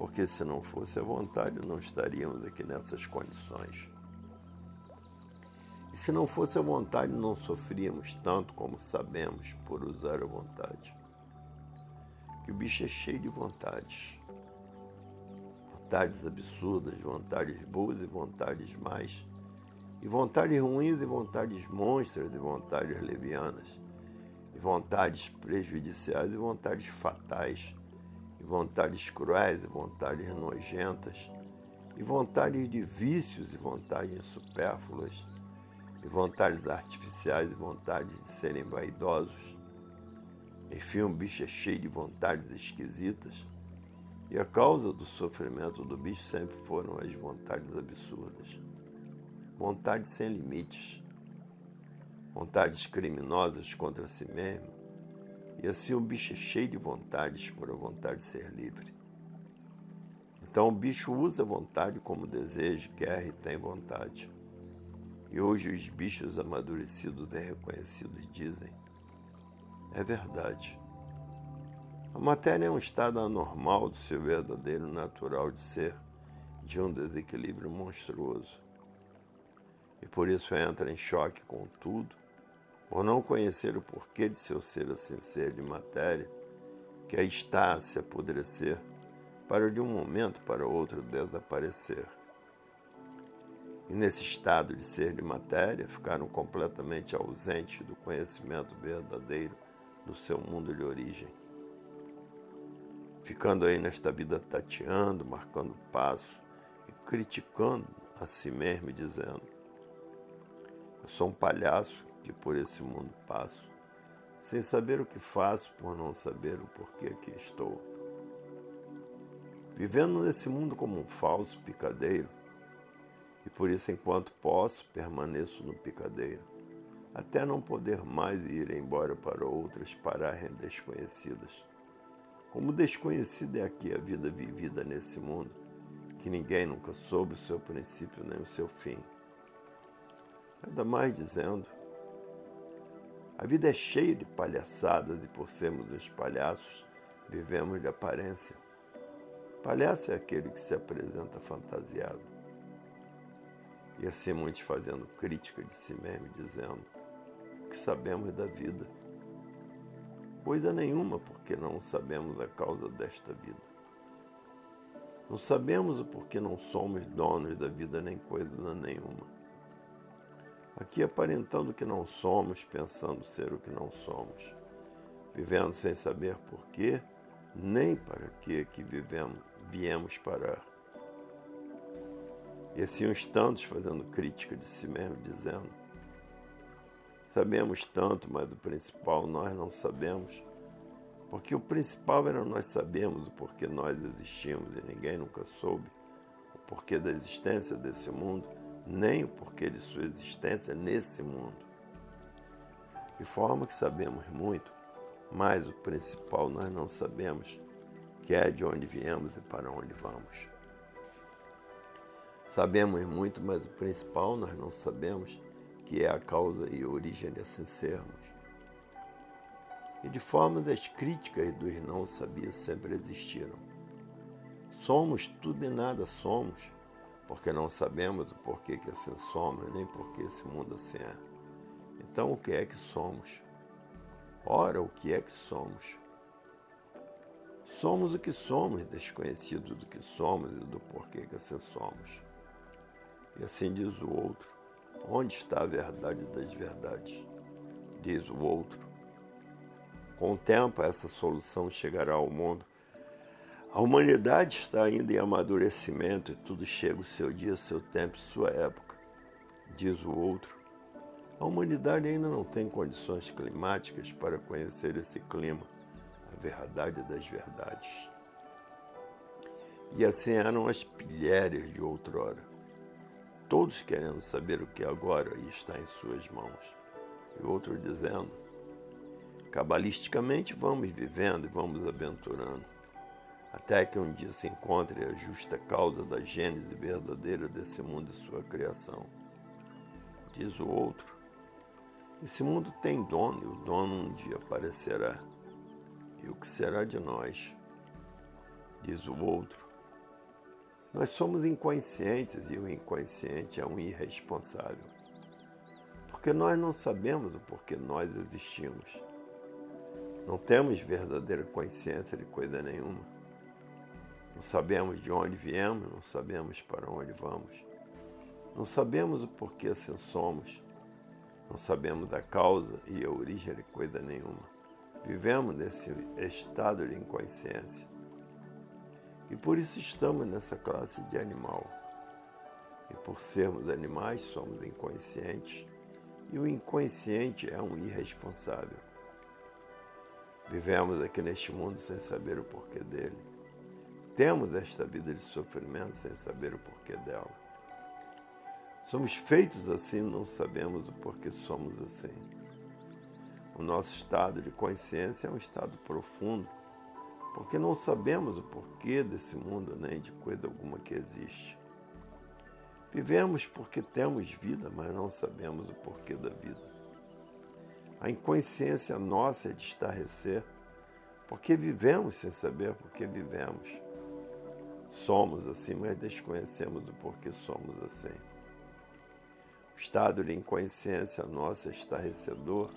porque se não fosse a vontade, não estaríamos aqui nessas condições. Se não fosse a vontade, não sofríamos tanto como sabemos por usar a vontade. Que o bicho é cheio de vontades. Vontades absurdas, vontades boas e vontades mais. E vontades ruins e vontades monstras e vontades levianas. E vontades prejudiciais e vontades fatais e vontades cruéis e vontades nojentas, e vontades de vícios e vontades supérfluas, e vontades artificiais e vontades de serem vaidosos. Enfim, um bicho é cheio de vontades esquisitas, e a causa do sofrimento do bicho sempre foram as vontades absurdas. Vontades sem limites, vontades criminosas contra si mesmo, e assim o bicho é cheio de vontades por a vontade de ser livre. Então o bicho usa a vontade como deseja, quer e tem vontade. E hoje os bichos amadurecidos e reconhecidos dizem: é verdade. A matéria é um estado anormal do seu verdadeiro natural de ser, de um desequilíbrio monstruoso. E por isso entra em choque com tudo por não conhecer o porquê de seu ser assim ser de matéria, que aí está a se apodrecer, para de um momento para outro desaparecer. E nesse estado de ser de matéria, ficaram completamente ausentes do conhecimento verdadeiro do seu mundo de origem. Ficando aí nesta vida tateando, marcando passo e criticando a si mesmo e dizendo: Eu sou um palhaço que por esse mundo passo, sem saber o que faço por não saber o porquê que estou. Vivendo nesse mundo como um falso picadeiro, e por isso, enquanto posso, permaneço no picadeiro, até não poder mais ir embora para outras paragens desconhecidas. Como desconhecida é aqui a vida vivida nesse mundo, que ninguém nunca soube o seu princípio nem o seu fim. Ainda mais dizendo, a vida é cheia de palhaçadas e por sermos os palhaços, vivemos de aparência. Palhaço é aquele que se apresenta fantasiado. E assim muitos fazendo crítica de si mesmo, dizendo que sabemos da vida. Coisa nenhuma, porque não sabemos a causa desta vida. Não sabemos o porquê não somos donos da vida nem coisa nenhuma. Aqui aparentando que não somos, pensando ser o que não somos, vivendo sem saber porquê, nem para que que vivemos, viemos parar. E assim uns tantos fazendo crítica de si mesmo, dizendo: Sabemos tanto, mas o principal nós não sabemos. Porque o principal era nós sabemos o porquê nós existimos e ninguém nunca soube o porquê da existência desse mundo, nem o porquê de sua existência nesse mundo. De forma que sabemos muito, mas o principal nós não sabemos, que é de onde viemos e para onde vamos. Sabemos muito, mas o principal nós não sabemos, que é a causa e a origem de assim sermos. E de forma das críticas dos não sabias sempre existiram. Somos tudo e nada somos, porque não sabemos o porquê que assim somos, nem porquê esse mundo assim é. Então o que é que somos? Ora, o que é que somos? Somos o que somos, desconhecido do que somos e do porquê que assim somos. E assim diz o outro: Onde está a verdade das verdades? Diz o outro. Com o tempo, essa solução chegará ao mundo. A humanidade está ainda em amadurecimento e tudo chega o seu dia, seu tempo, sua época. Diz o outro. A humanidade ainda não tem condições climáticas para conhecer esse clima, a verdade das verdades. E assim eram as pilhérias de outrora todos querendo saber o que agora está em suas mãos. E outro dizendo: cabalisticamente vamos vivendo e vamos aventurando, até que um dia se encontre a justa causa da gênese verdadeira desse mundo e sua criação. Diz o outro: esse mundo tem dono e o dono um dia aparecerá. E o que será de nós? Diz o outro: nós somos inconscientes e o inconsciente é um irresponsável. Porque nós não sabemos o porquê nós existimos. Não temos verdadeira consciência de coisa nenhuma. Não sabemos de onde viemos, não sabemos para onde vamos. Não sabemos o porquê assim somos. Não sabemos a causa e a origem de coisa nenhuma. Vivemos nesse estado de inconsciência. E por isso estamos nessa classe de animal. E por sermos animais, somos inconscientes. E o inconsciente é um irresponsável. Vivemos aqui neste mundo sem saber o porquê dele. Temos esta vida de sofrimento sem saber o porquê dela. Somos feitos assim, não sabemos o porquê somos assim. O nosso estado de consciência é um estado profundo porque não sabemos o porquê desse mundo nem de coisa alguma que existe. Vivemos porque temos vida, mas não sabemos o porquê da vida. A inconsciência nossa é de estarrecer, porque vivemos sem saber por que vivemos. Somos assim, mas desconhecemos o porquê somos assim. O estado de inconsciência nosso estarrecedor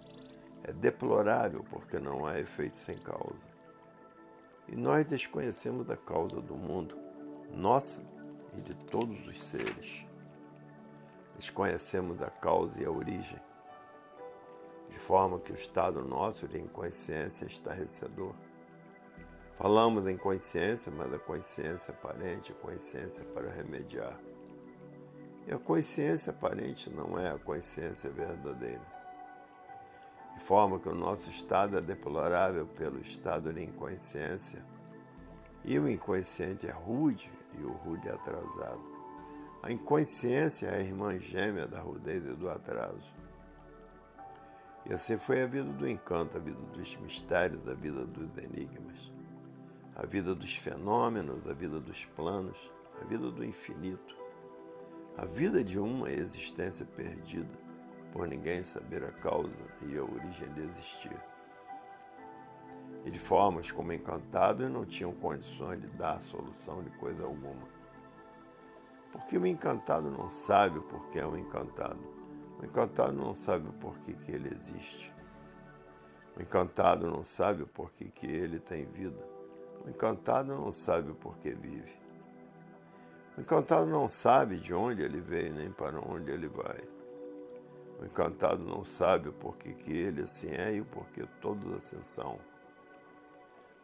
é deplorável porque não há efeito sem causa. E nós desconhecemos a causa do mundo, nossa e de todos os seres. Desconhecemos a causa e a origem, de forma que o estado nosso de inconsciência é estarrecedor. Falamos em consciência, mas a consciência aparente é consciência para remediar. E a consciência aparente não é a consciência verdadeira. De forma que o nosso estado é deplorável pelo estado de inconsciência, e o inconsciente é rude e o rude é atrasado. A inconsciência é a irmã gêmea da rudez e do atraso. E assim foi a vida do encanto, a vida dos mistérios, a vida dos enigmas, a vida dos fenômenos, a vida dos planos, a vida do infinito, a vida de uma existência perdida, por ninguém saber a causa e a origem de existir. E de formas como encantados não tinham condições de dar solução de coisa alguma. Porque o encantado não sabe o porquê é um encantado. O encantado não sabe o porquê que ele existe. O encantado não sabe o porquê que ele tem vida. O encantado não sabe o porquê vive. O encantado não sabe de onde ele veio nem para onde ele vai. O encantado não sabe o porquê que ele assim é e o porquê todos assim são.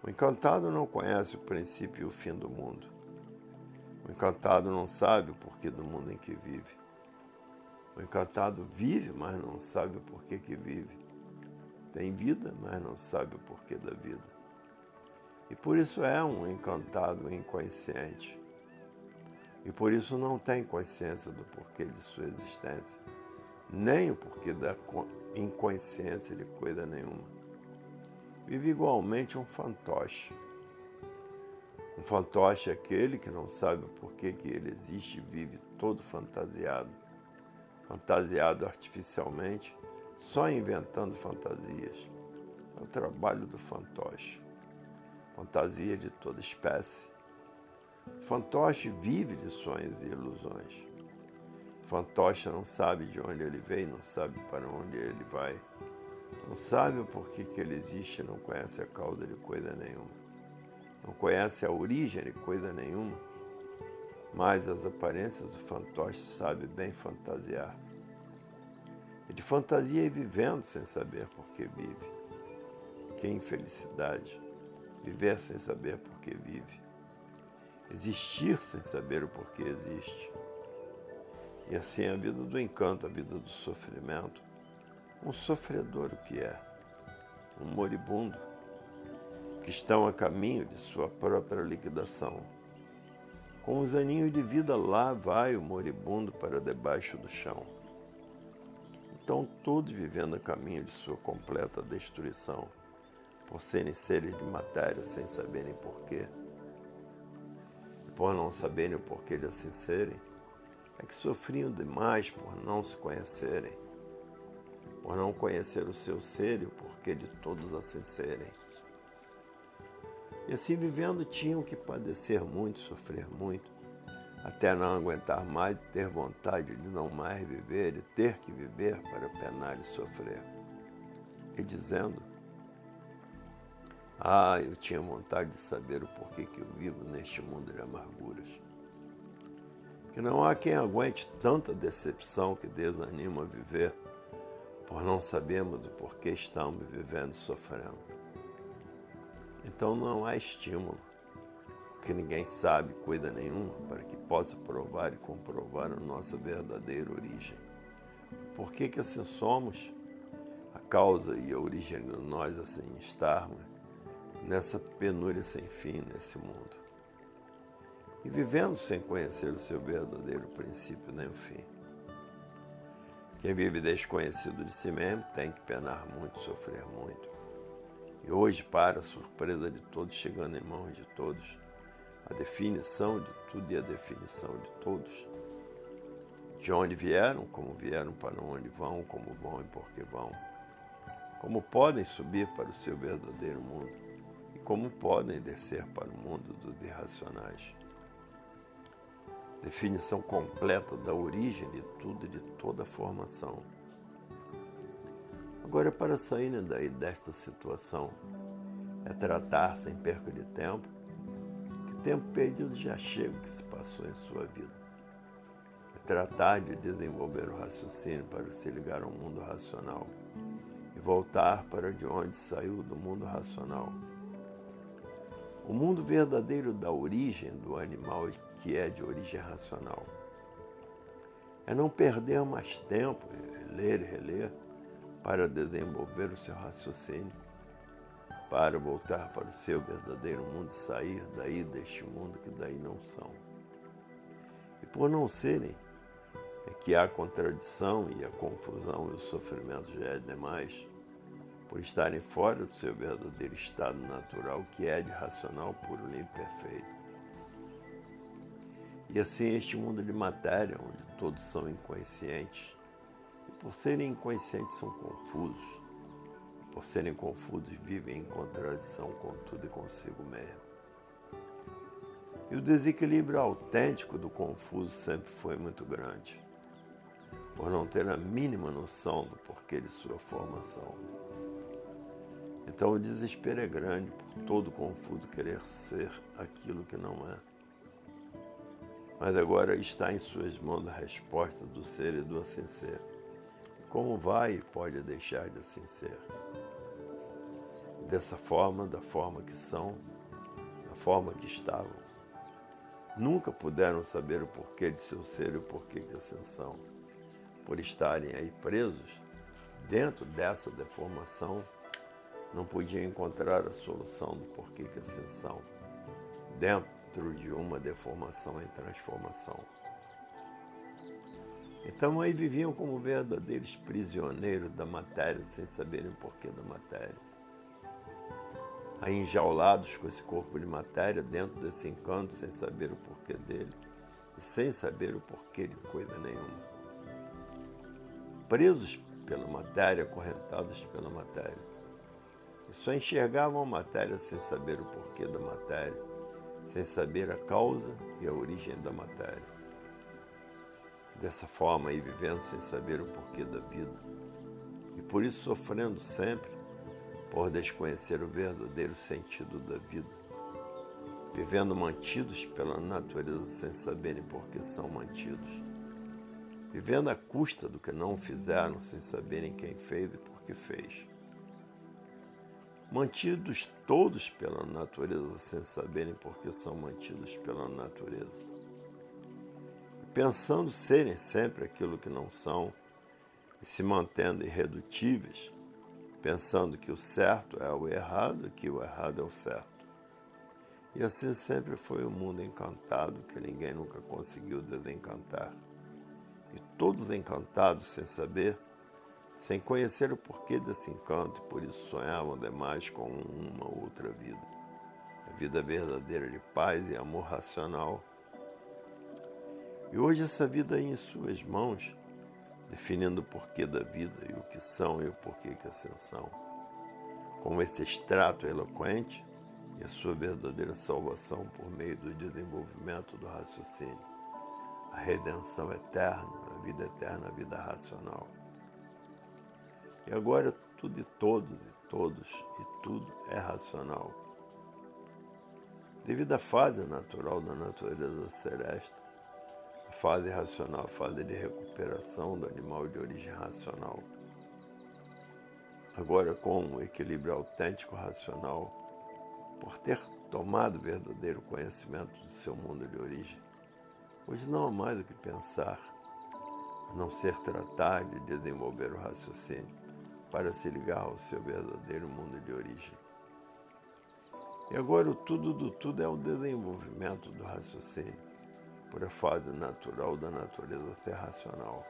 O encantado não conhece o princípio e o fim do mundo. O encantado não sabe o porquê do mundo em que vive. O encantado vive, mas não sabe o porquê que vive. Tem vida, mas não sabe o porquê da vida. E por isso é um encantado inconsciente. E por isso não tem consciência do porquê de sua existência nem o porquê da inconsciência de coisa nenhuma. Vive igualmente um fantoche. Um fantoche é aquele que não sabe o porquê que ele existe e vive todo fantasiado, fantasiado artificialmente, só inventando fantasias. É o trabalho do fantoche. Fantasia de toda espécie. O fantoche vive de sonhos e ilusões fantoche não sabe de onde ele veio, não sabe para onde ele vai, não sabe o porquê que ele existe, não conhece a causa de coisa nenhuma, não conhece a origem de coisa nenhuma, mas as aparências do fantoche sabe bem fantasiar. E de fantasia e vivendo sem saber por que vive. Que infelicidade! Viver sem saber por que vive. Existir sem saber o porquê existe e assim a vida do encanto, a vida do sofrimento. Um sofredor o que é? Um moribundo que estão a caminho de sua própria liquidação. Com os aninhos de vida lá vai o moribundo para debaixo do chão. Então todos vivendo a caminho de sua completa destruição, por serem seres de matéria sem saberem porquê, por não saberem o porquê de assim serem, é que sofriam demais por não se conhecerem, por não conhecer o seu ser e o porquê de todos assim serem. E assim vivendo tinham que padecer muito, sofrer muito, até não aguentar mais e ter vontade de não mais viver e ter que viver para penar e sofrer. E dizendo, ah, eu tinha vontade de saber o porquê que eu vivo neste mundo de amarguras que não há quem aguente tanta decepção que desanima viver, por não sabermos do porquê estamos vivendo e sofrendo. Então não há estímulo, porque ninguém sabe coisa nenhuma para que possa provar e comprovar a nossa verdadeira origem. Por que, que assim somos? A causa e a origem de nós assim estarmos nessa penúria sem fim nesse mundo e vivendo sem conhecer o seu verdadeiro princípio nem o fim. Quem vive desconhecido de si mesmo tem que penar muito, sofrer muito. E hoje, para a surpresa de todos, chegando em mãos de todos, a definição de tudo e a definição de todos. De onde vieram, como vieram, para onde vão, como vão e por que vão. Como podem subir para o seu verdadeiro mundo e como podem descer para o mundo dos irracionais. Definição completa da origem de tudo e de toda a formação. Agora, para saírem daí desta situação, é tratar sem perca de tempo que tempo perdido já chega que se passou em sua vida. É tratar de desenvolver o raciocínio para se ligar ao mundo racional e voltar para de onde saiu do mundo racional. O mundo verdadeiro da origem do animal que é de origem racional. É não perder mais tempo, ler e reler, para desenvolver o seu raciocínio, para voltar para o seu verdadeiro mundo, sair daí deste mundo que daí não são. E por não serem, é que há contradição e a confusão e o sofrimento já é demais, por estarem fora do seu verdadeiro estado natural, que é de racional puro, e perfeito. E assim este mundo de matéria, onde todos são inconscientes, e por serem inconscientes são confusos, por serem confusos vivem em contradição com tudo e consigo mesmo. E o desequilíbrio autêntico do confuso sempre foi muito grande, por não ter a mínima noção do porquê de sua formação. Então o desespero é grande por todo confuso querer ser aquilo que não é mas agora está em suas mãos a resposta do ser e do assim ser. Como vai e pode deixar de assim ser? Dessa forma, da forma que são, da forma que estavam. Nunca puderam saber o porquê de seu ser e o porquê que assim são. Por estarem aí presos, dentro dessa deformação, não podiam encontrar a solução do porquê que assim são. Dentro dentro de uma deformação em transformação. Então aí viviam como verdadeiros prisioneiros da matéria, sem saberem o porquê da matéria. Aí enjaulados com esse corpo de matéria, dentro desse encanto, sem saber o porquê dele, e sem saber o porquê de coisa nenhuma. Presos pela matéria, acorrentados pela matéria. E só enxergavam a matéria sem saber o porquê da matéria sem saber a causa e a origem da matéria. Dessa forma, aí vivendo sem saber o porquê da vida, e por isso sofrendo sempre por desconhecer o verdadeiro sentido da vida, vivendo mantidos pela natureza sem saberem por que são mantidos, vivendo à custa do que não fizeram sem saberem quem fez e por que fez mantidos todos pela natureza sem saberem por que são mantidos pela natureza. Pensando serem sempre aquilo que não são e se mantendo irredutíveis, pensando que o certo é o errado e que o errado é o certo. E assim sempre foi o mundo encantado que ninguém nunca conseguiu desencantar. E todos encantados sem saber sem conhecer o porquê desse encanto, por isso sonhavam demais com uma outra vida. A vida verdadeira de paz e amor racional. E hoje essa vida aí em suas mãos, definindo o porquê da vida e o que são e o porquê que assim são. Como esse extrato eloquente e a sua verdadeira salvação por meio do desenvolvimento do raciocínio. A redenção eterna, a vida eterna, a vida racional. E agora tudo e todos e todos e tudo é racional. Devido à fase natural da natureza celeste, a fase racional, a fase de recuperação do animal de origem racional. Agora, com o equilíbrio autêntico racional, por ter tomado verdadeiro conhecimento do seu mundo de origem, hoje não há mais o que pensar, a não ser tratar de desenvolver o raciocínio para se ligar ao seu verdadeiro mundo de origem. E agora o tudo do tudo é o desenvolvimento do raciocínio, por a fase natural da natureza ser racional.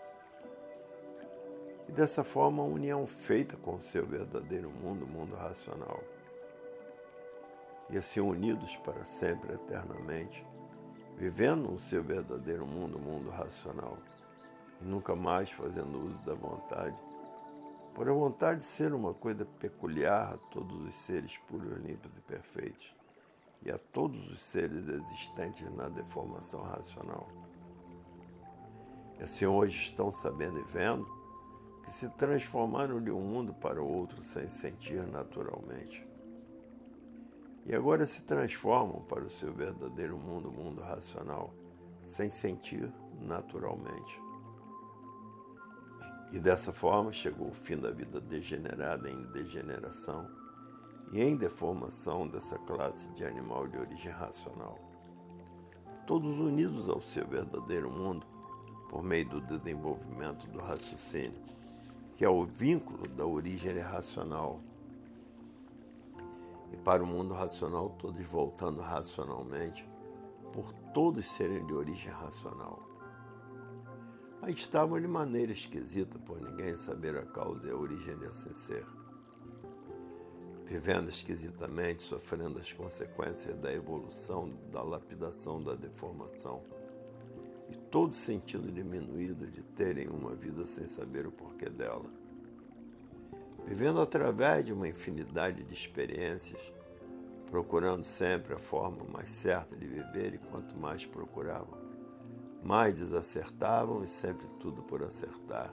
E dessa forma a união feita com o seu verdadeiro mundo, o mundo racional. E assim unidos para sempre, eternamente, vivendo o seu verdadeiro mundo, o mundo racional, e nunca mais fazendo uso da vontade, por a vontade de ser uma coisa peculiar a todos os seres puros, limpos e perfeitos, e a todos os seres existentes na deformação racional. E assim hoje estão sabendo e vendo que se transformaram de um mundo para o outro sem sentir naturalmente. E agora se transformam para o seu verdadeiro mundo, mundo racional, sem sentir naturalmente. E dessa forma chegou o fim da vida degenerada em degeneração e em deformação dessa classe de animal de origem racional. Todos unidos ao seu verdadeiro mundo por meio do desenvolvimento do raciocínio, que é o vínculo da origem racional. E para o mundo racional, todos voltando racionalmente, por todos serem de origem racional. Aí estavam de maneira esquisita, por ninguém saber a causa e a origem desse ser. Vivendo esquisitamente, sofrendo as consequências da evolução, da lapidação, da deformação. E todo sentido diminuído de terem uma vida sem saber o porquê dela. Vivendo através de uma infinidade de experiências, procurando sempre a forma mais certa de viver, e quanto mais procuravam, mais desacertavam e sempre tudo por acertar,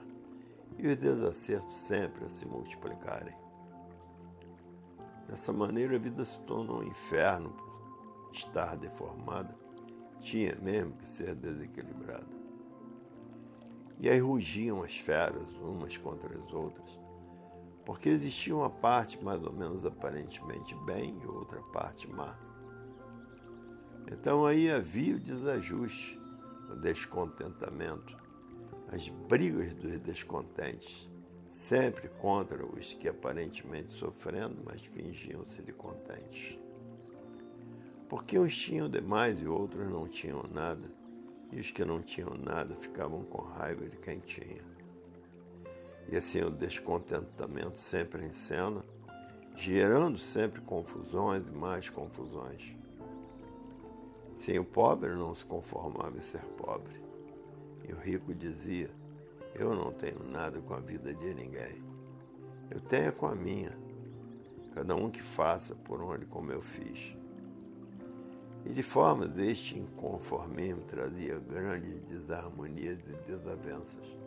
e os desacertos sempre a se multiplicarem. Dessa maneira a vida se tornou um inferno por estar deformada, tinha mesmo que ser desequilibrada. E aí rugiam as feras umas contra as outras, porque existia uma parte mais ou menos aparentemente bem e outra parte má. Então aí havia o desajuste, o descontentamento, as brigas dos descontentes, sempre contra os que aparentemente sofrendo, mas fingiam-se de contentes. Porque uns tinham demais e outros não tinham nada, e os que não tinham nada ficavam com raiva de quem tinha. E assim o descontentamento sempre em cena, gerando sempre confusões e mais confusões. Sim, o pobre não se conformava em ser pobre. E o rico dizia: Eu não tenho nada com a vida de ninguém. Eu tenho com a minha. Cada um que faça por onde como eu fiz. E de forma deste inconformismo trazia grandes desarmonias e desavenças.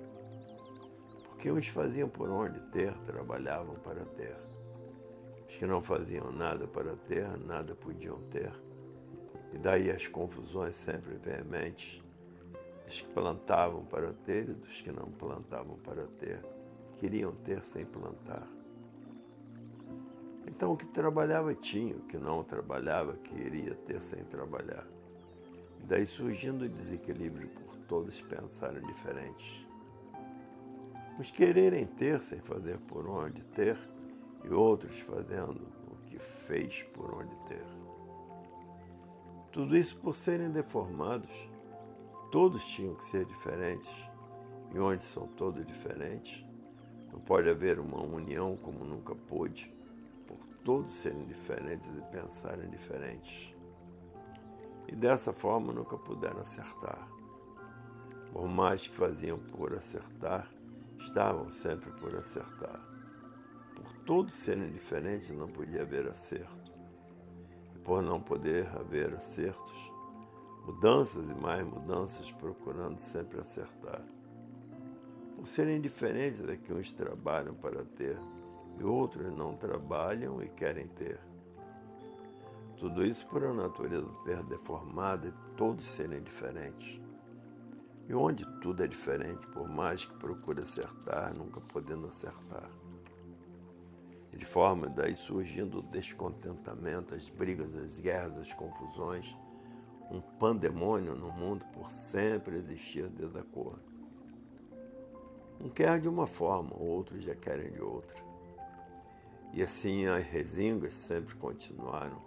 Porque uns faziam por onde ter, trabalhavam para ter. Os que não faziam nada para ter, nada podiam ter e daí as confusões sempre veementes dos que plantavam para ter e dos que não plantavam para ter, queriam ter sem plantar. Então o que trabalhava tinha, o que não trabalhava queria ter sem trabalhar. E daí surgindo o desequilíbrio por todos pensarem diferentes. Uns quererem ter sem fazer por onde ter, e outros fazendo o que fez por onde ter. Tudo isso por serem deformados. Todos tinham que ser diferentes. E onde são todos diferentes, não pode haver uma união como nunca pôde, por todos serem diferentes e pensarem diferentes. E dessa forma nunca puderam acertar. Por mais que faziam por acertar, estavam sempre por acertar. Por todos serem diferentes, não podia haver acerto por não poder haver acertos, mudanças e mais mudanças, procurando sempre acertar. Por serem diferentes é que uns trabalham para ter e outros não trabalham e querem ter. Tudo isso por a natureza ter deformada e todos serem diferentes. E onde tudo é diferente, por mais que procure acertar, nunca podendo acertar de forma daí surgindo o descontentamento, as brigas, as guerras, as confusões, um pandemônio no mundo por sempre existir desacordo. Um quer de uma forma, outros já querem de outra. E assim as resingas sempre continuaram,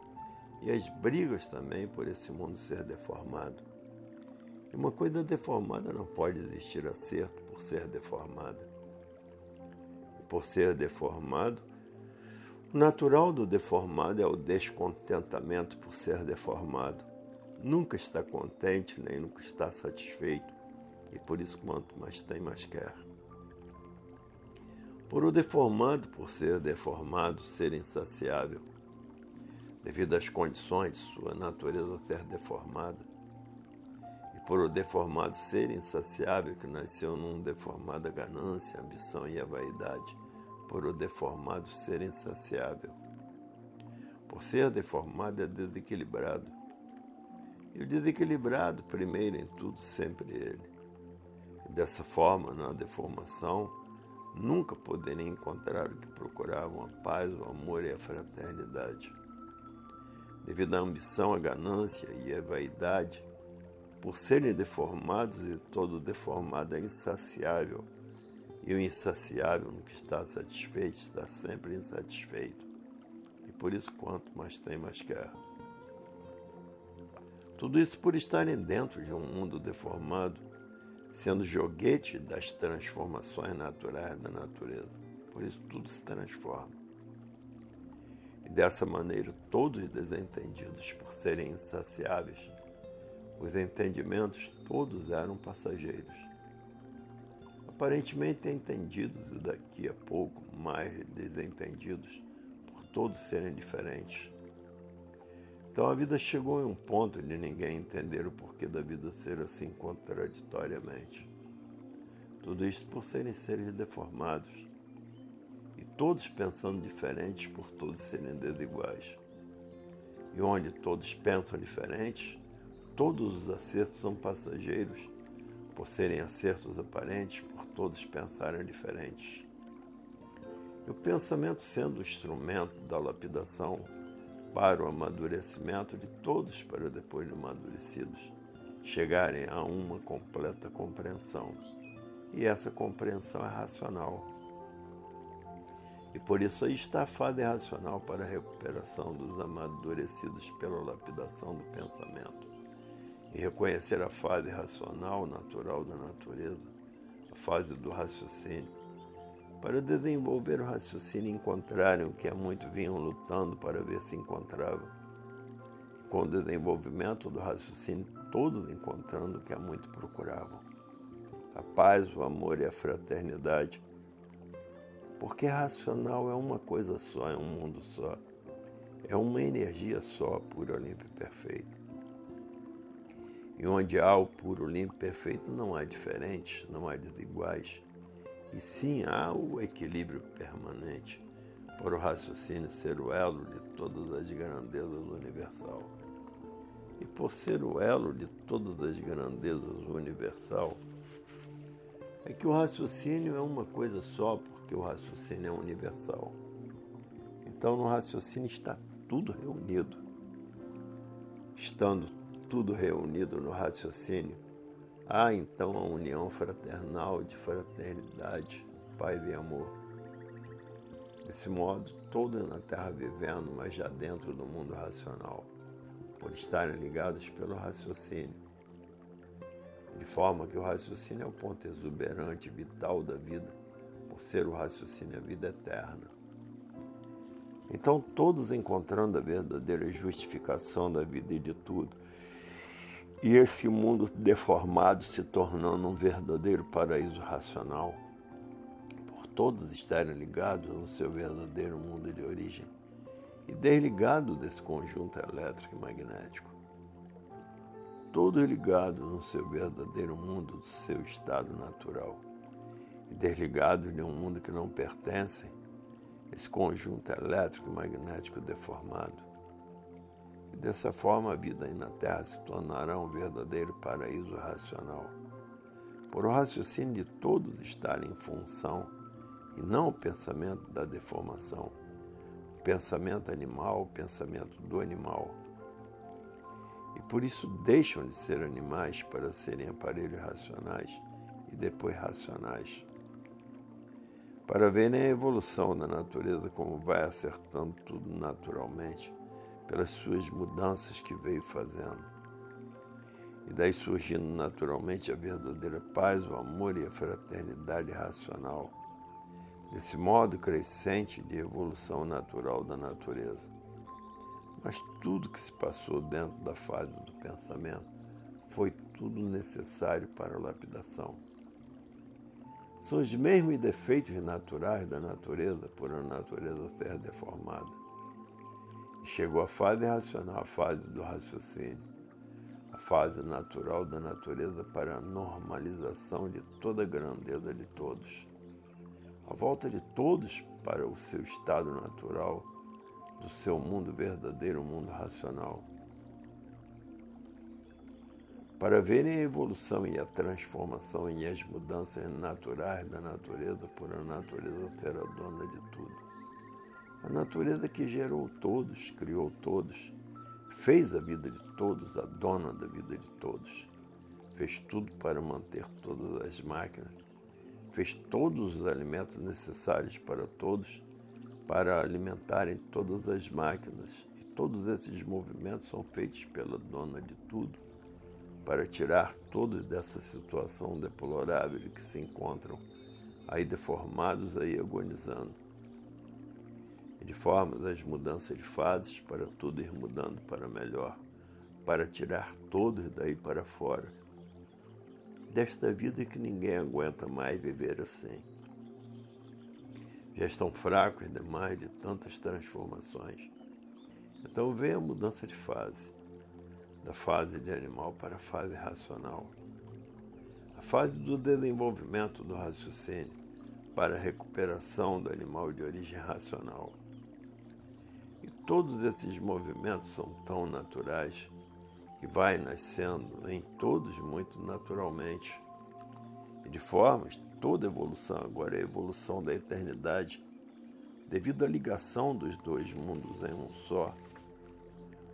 e as brigas também por esse mundo ser deformado. E uma coisa deformada não pode existir acerto por ser deformada. E por ser deformado, o natural do deformado é o descontentamento por ser deformado. Nunca está contente, nem nunca está satisfeito, e por isso, quanto mais tem, mais quer. Por o deformado, por ser deformado, ser insaciável, devido às condições de sua natureza ser deformada, e por o deformado ser insaciável que nasceu num deformada ganância, ambição e a vaidade, por o deformado ser insaciável. Por ser deformado é desequilibrado. E o desequilibrado, primeiro em tudo, sempre ele. Dessa forma, na deformação, nunca poderia encontrar o que procuravam a paz, o amor e a fraternidade. Devido à ambição, à ganância e à vaidade, por serem deformados e todo deformado é insaciável, e o insaciável no que está satisfeito está sempre insatisfeito, e por isso quanto mais tem, mais quer. Tudo isso por estarem dentro de um mundo deformado, sendo joguete das transformações naturais da natureza. Por isso tudo se transforma. E dessa maneira, todos desentendidos por serem insaciáveis, os entendimentos todos eram passageiros. Aparentemente entendidos daqui a pouco mais desentendidos, por todos serem diferentes. Então a vida chegou em um ponto de ninguém entender o porquê da vida ser assim contraditoriamente. Tudo isso por serem seres deformados. E todos pensando diferentes por todos serem desiguais. E onde todos pensam diferentes, todos os acertos são passageiros, por serem acertos aparentes, por todos pensarem diferentes. E o pensamento sendo o instrumento da lapidação para o amadurecimento de todos para depois de amadurecidos chegarem a uma completa compreensão. E essa compreensão é racional. E por isso aí está a fase racional para a recuperação dos amadurecidos pela lapidação do pensamento. E reconhecer a fase racional, natural da natureza, a fase do raciocínio, para desenvolver o raciocínio e encontrarem o que há muito vinham lutando para ver se encontravam. Com o desenvolvimento do raciocínio, todos encontrando o que há muito procuravam. A paz, o amor e a fraternidade. Porque racional é uma coisa só, é um mundo só. É uma energia só, pura, limpa e perfeita. E onde há o puro, limpo perfeito, não há diferentes, não há desiguais e sim há o equilíbrio permanente para o raciocínio ser o elo de todas as grandezas universal. E por ser o elo de todas as grandezas universal, é que o raciocínio é uma coisa só, porque o raciocínio é universal. Então no raciocínio está tudo reunido. Estando tudo reunido no raciocínio, Há então a união fraternal de fraternidade, paz e amor. Desse modo, todos na Terra vivendo, mas já dentro do mundo racional, por estarem ligados pelo raciocínio. De forma que o raciocínio é o ponto exuberante, vital da vida, por ser o raciocínio a vida eterna. Então, todos encontrando a verdadeira justificação da vida e de tudo, e esse mundo deformado se tornando um verdadeiro paraíso racional, por todos estarem ligados no seu verdadeiro mundo de origem e desligado desse conjunto elétrico e magnético. Todos ligados no seu verdadeiro mundo, do seu estado natural, e desligados de um mundo que não pertence, esse conjunto elétrico e magnético deformado e dessa forma a vida aí na Terra se tornará um verdadeiro paraíso racional. Por o raciocínio de todos estar em função e não o pensamento da deformação, o pensamento animal, o pensamento do animal. E por isso deixam de ser animais para serem aparelhos racionais e depois racionais. Para verem a evolução da natureza como vai acertando tudo naturalmente pelas suas mudanças que veio fazendo. E daí surgindo naturalmente a verdadeira paz, o amor e a fraternidade racional, desse modo crescente de evolução natural da natureza. Mas tudo que se passou dentro da fase do pensamento foi tudo necessário para a lapidação. São os mesmos defeitos naturais da natureza por a natureza ser deformada. Chegou a fase racional, a fase do raciocínio, a fase natural da natureza para a normalização de toda a grandeza de todos. A volta de todos para o seu estado natural, do seu mundo verdadeiro, o mundo racional. Para verem a evolução e a transformação e as mudanças naturais da natureza, por a natureza ser a dona de tudo. A natureza que gerou todos, criou todos, fez a vida de todos, a dona da vida de todos. Fez tudo para manter todas as máquinas. Fez todos os alimentos necessários para todos, para alimentarem todas as máquinas. E todos esses movimentos são feitos pela dona de tudo, para tirar todos dessa situação deplorável que se encontram aí deformados, aí agonizando de formas as mudanças de fases para tudo ir mudando para melhor, para tirar todos daí para fora, desta vida que ninguém aguenta mais viver assim. Já estão fracos demais de tantas transformações. Então vem a mudança de fase, da fase de animal para a fase racional. A fase do desenvolvimento do raciocínio para a recuperação do animal de origem racional e todos esses movimentos são tão naturais que vai nascendo em todos muito naturalmente. E de formas, toda evolução agora é a evolução da eternidade, devido à ligação dos dois mundos em um só,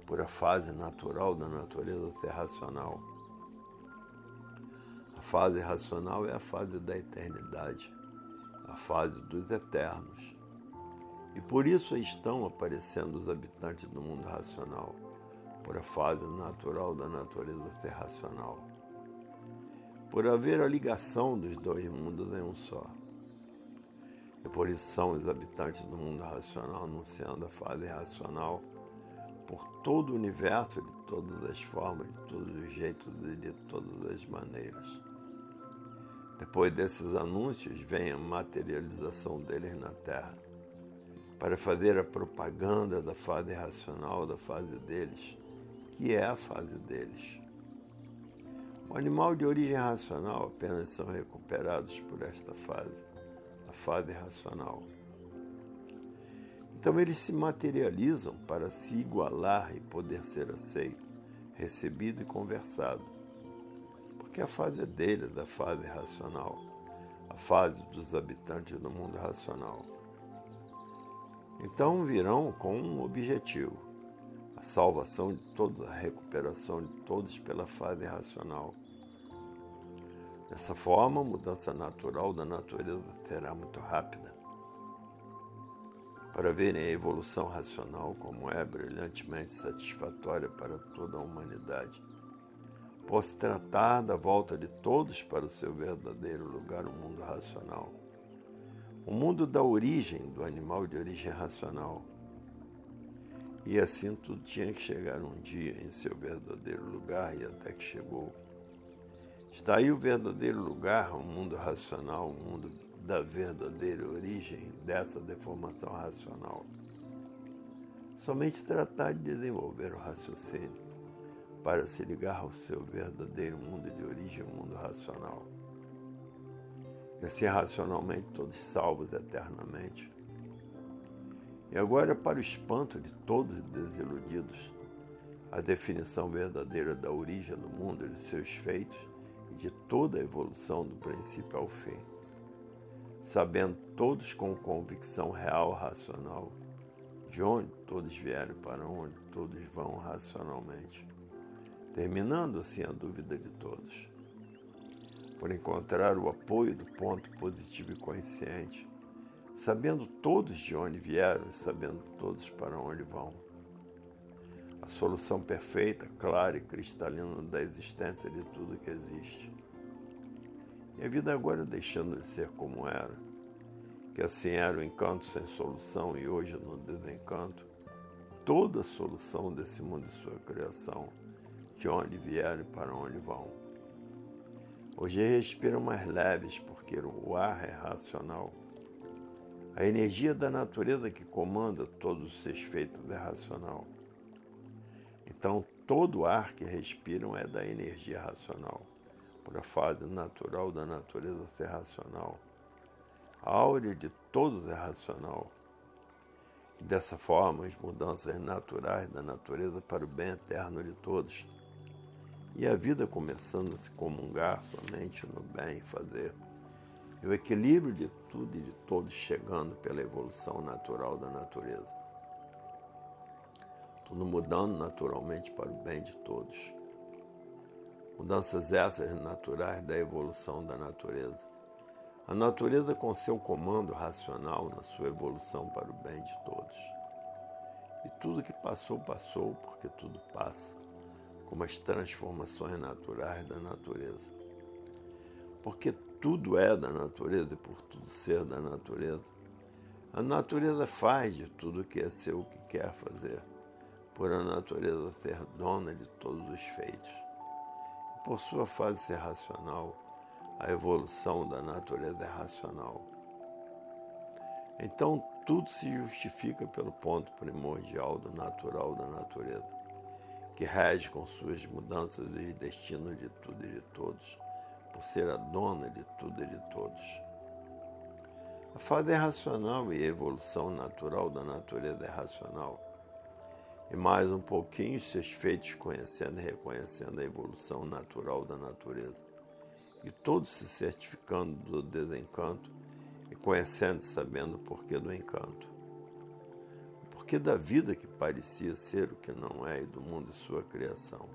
por a fase natural da natureza ser racional. A fase racional é a fase da eternidade, a fase dos eternos. E por isso estão aparecendo os habitantes do mundo racional, por a fase natural da natureza ser racional. Por haver a ligação dos dois mundos em um só. E por isso são os habitantes do mundo racional anunciando a fase racional por todo o universo, de todas as formas, de todos os jeitos e de todas as maneiras. Depois desses anúncios vem a materialização deles na Terra para fazer a propaganda da fase racional, da fase deles, que é a fase deles. O animal de origem racional apenas são recuperados por esta fase, a fase racional. Então eles se materializam para se igualar e poder ser aceito, recebido e conversado. Porque a fase é deles, a fase racional, a fase dos habitantes do mundo racional. Então virão com um objetivo: a salvação de todos, a recuperação de todos pela fase racional. Dessa forma, a mudança natural da natureza será muito rápida. Para verem a evolução racional como é brilhantemente satisfatória para toda a humanidade, posso tratar da volta de todos para o seu verdadeiro lugar, o mundo racional o mundo da origem do animal de origem racional. E assim tudo tinha que chegar um dia em seu verdadeiro lugar e até que chegou. Está aí o verdadeiro lugar, o mundo racional, o mundo da verdadeira origem dessa deformação racional. Somente tratar de desenvolver o raciocínio para se ligar ao seu verdadeiro mundo de origem, o mundo racional e assim racionalmente todos salvos eternamente. E agora, para o espanto de todos desiludidos, a definição verdadeira da origem do mundo e de seus feitos e de toda a evolução do princípio ao fim. Sabendo todos com convicção real, racional, de onde todos vieram para onde todos vão racionalmente, terminando assim a dúvida de todos por encontrar o apoio do ponto positivo e consciente, sabendo todos de onde vieram e sabendo todos para onde vão. A solução perfeita, clara e cristalina da existência de tudo que existe. E a vida agora deixando de ser como era, que assim era o encanto sem solução e hoje no desencanto, toda a solução desse mundo e sua criação, de onde vieram e para onde vão. Hoje respiram mais leves porque o ar é racional. A energia da natureza que comanda todos os seus feitos é racional. Então todo ar que respiram é da energia racional, por a fase natural da natureza ser racional. A áurea de todos é racional. E dessa forma, as mudanças naturais da natureza para o bem eterno de todos. E a vida começando a se comungar somente no bem fazer. E o equilíbrio de tudo e de todos chegando pela evolução natural da natureza. Tudo mudando naturalmente para o bem de todos. Mudanças essas naturais da evolução da natureza. A natureza, com seu comando racional na sua evolução para o bem de todos. E tudo que passou, passou, porque tudo passa, como as transformações naturais da natureza. Porque tudo é da natureza e por tudo ser da natureza. A natureza faz de tudo que é seu o que quer fazer, por a natureza ser dona de todos os feitos. E por sua fase ser racional, a evolução da natureza é racional. Então tudo se justifica pelo ponto primordial do natural da natureza, que rege com suas mudanças os destinos de tudo e de todos por ser a dona de tudo e de todos. A fase é racional e a evolução natural da natureza é racional. E mais um pouquinho seus feitos conhecendo e reconhecendo a evolução natural da natureza. E todos se certificando do desencanto e conhecendo e sabendo o porquê do encanto. Porquê da vida que parecia ser o que não é e do mundo e sua criação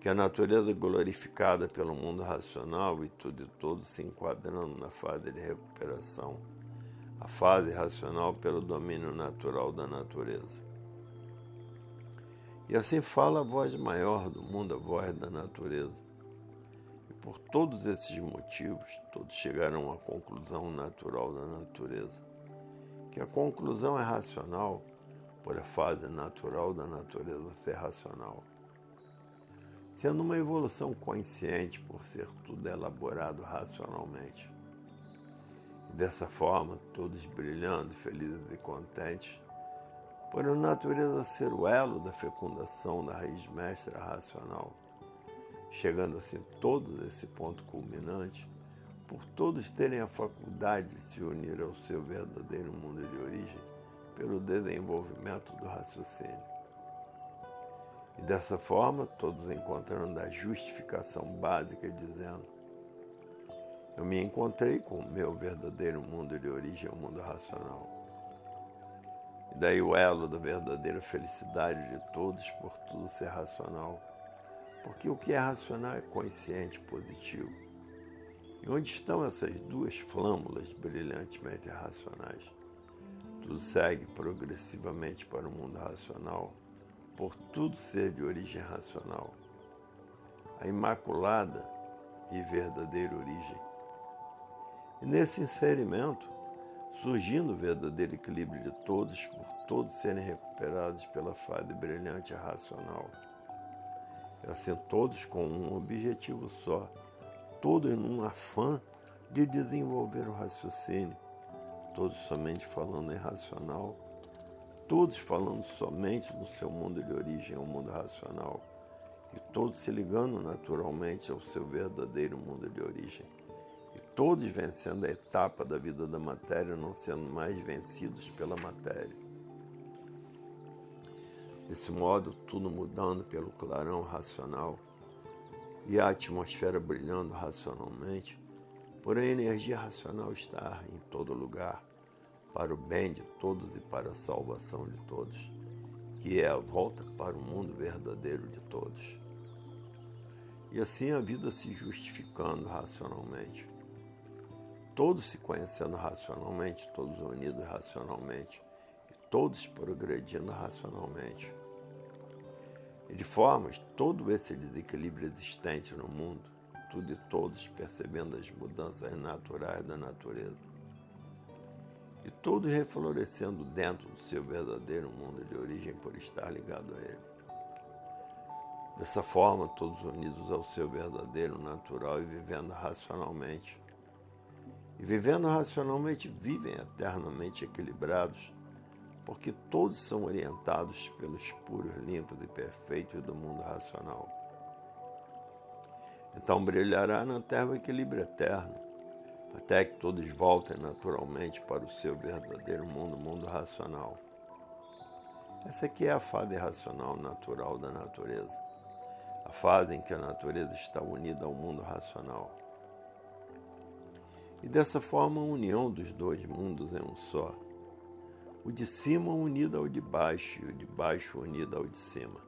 que a natureza glorificada pelo mundo racional e tudo e todo se enquadrando na fase de recuperação, a fase racional pelo domínio natural da natureza. E assim fala a voz maior do mundo, a voz da natureza. E por todos esses motivos, todos chegaram à conclusão natural da natureza, que a conclusão é racional por a fase natural da natureza ser racional sendo uma evolução consciente por ser tudo elaborado racionalmente. Dessa forma, todos brilhando, felizes e contentes, por a natureza ser o elo da fecundação da raiz mestra racional, chegando assim todos a esse ponto culminante, por todos terem a faculdade de se unir ao seu verdadeiro mundo de origem pelo desenvolvimento do raciocínio. E dessa forma, todos encontrando a justificação básica, dizendo: Eu me encontrei com o meu verdadeiro mundo de origem, o mundo racional. E daí o elo da verdadeira felicidade de todos por tudo ser racional. Porque o que é racional é consciente, positivo. Onde estão essas duas flâmulas brilhantemente racionais? Tudo segue progressivamente para o mundo racional por tudo ser de origem racional, a imaculada e verdadeira origem. E nesse inserimento, surgindo o verdadeiro equilíbrio de todos, por todos serem recuperados pela fase brilhante racional. E assim, todos com um objetivo só, todos num afã de desenvolver o raciocínio, todos somente falando em racional todos falando somente no seu mundo de origem, o mundo racional, e todos se ligando naturalmente ao seu verdadeiro mundo de origem, e todos vencendo a etapa da vida da matéria, não sendo mais vencidos pela matéria. Desse modo, tudo mudando pelo clarão racional e a atmosfera brilhando racionalmente, por a energia racional estar em todo lugar para o bem de todos e para a salvação de todos, que é a volta para o mundo verdadeiro de todos. E assim a vida se justificando racionalmente. Todos se conhecendo racionalmente, todos unidos racionalmente, todos progredindo racionalmente. E de formas, todo esse desequilíbrio existente no mundo, tudo e todos percebendo as mudanças naturais da natureza e todos reflorescendo dentro do seu verdadeiro mundo de origem por estar ligado a ele. Dessa forma, todos unidos ao seu verdadeiro natural e vivendo racionalmente. E vivendo racionalmente, vivem eternamente equilibrados porque todos são orientados pelos puros, limpos e perfeitos do mundo racional. Então brilhará na terra o equilíbrio eterno, até que todos voltem naturalmente para o seu verdadeiro mundo, mundo racional. Essa aqui é a fase racional natural da natureza, a fase em que a natureza está unida ao mundo racional. E dessa forma a união dos dois mundos é um só. O de cima unido ao de baixo e o de baixo unido ao de cima.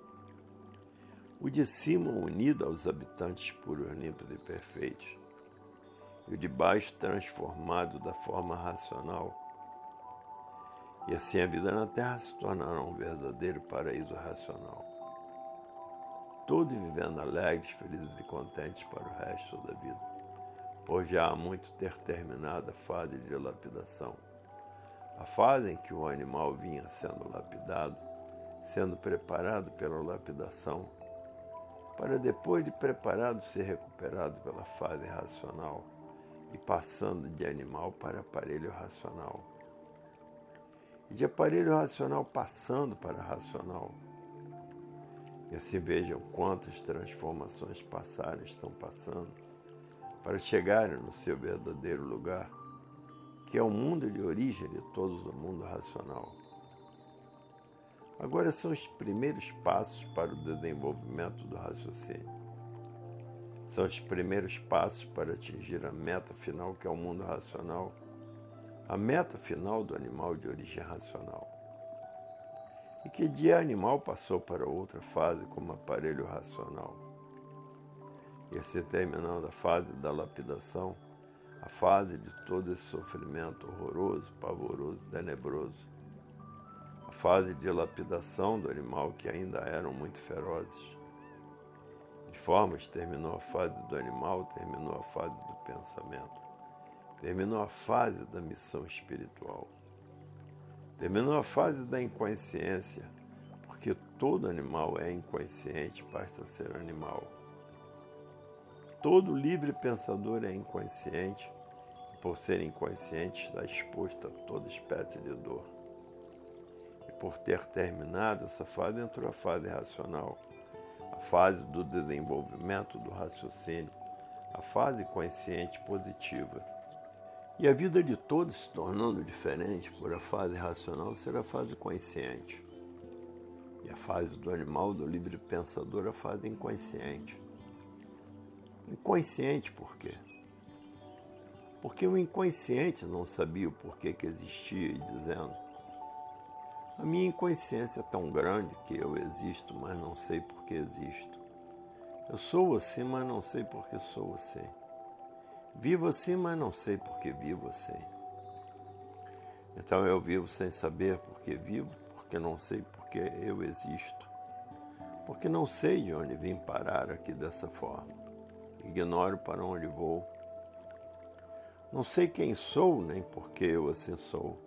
O de cima unido aos habitantes puros, limpos e perfeitos. E o de baixo transformado da forma racional. E assim a vida na Terra se tornará um verdadeiro paraíso racional. Todos vivendo alegres, felizes e contentes para o resto da vida por já há muito ter terminado a fase de lapidação. A fase em que o animal vinha sendo lapidado, sendo preparado pela lapidação, para depois de preparado ser recuperado pela fase racional e passando de animal para aparelho racional. E de aparelho racional passando para racional. E assim vejam quantas transformações passaram estão passando para chegarem no seu verdadeiro lugar, que é o mundo de origem de todos o mundo racional. Agora são os primeiros passos para o desenvolvimento do raciocínio. São os primeiros passos para atingir a meta final, que é o mundo racional, a meta final do animal de origem racional. E que de animal passou para outra fase como aparelho racional e assim terminando a fase da lapidação, a fase de todo esse sofrimento horroroso, pavoroso, tenebroso, a fase de lapidação do animal que ainda eram muito ferozes. De formas, terminou a fase do animal, terminou a fase do pensamento, terminou a fase da missão espiritual, terminou a fase da inconsciência, porque todo animal é inconsciente, basta ser animal Todo livre pensador é inconsciente e, por ser inconsciente, está exposto a toda espécie de dor. E por ter terminado essa fase, entrou a fase racional, a fase do desenvolvimento do raciocínio, a fase consciente positiva. E a vida de todos se tornando diferente por a fase racional será a fase consciente. E a fase do animal, do livre pensador, a fase inconsciente. Inconsciente por quê? Porque o inconsciente não sabia o porquê que existia e dizendo: A minha inconsciência é tão grande que eu existo, mas não sei por que existo. Eu sou assim, mas não sei por que sou assim. Vivo assim, mas não sei por que vivo assim. Então eu vivo sem saber por que vivo, porque não sei por que eu existo. Porque não sei de onde vim parar aqui dessa forma ignoro para onde vou. Não sei quem sou, nem por que eu assim sou.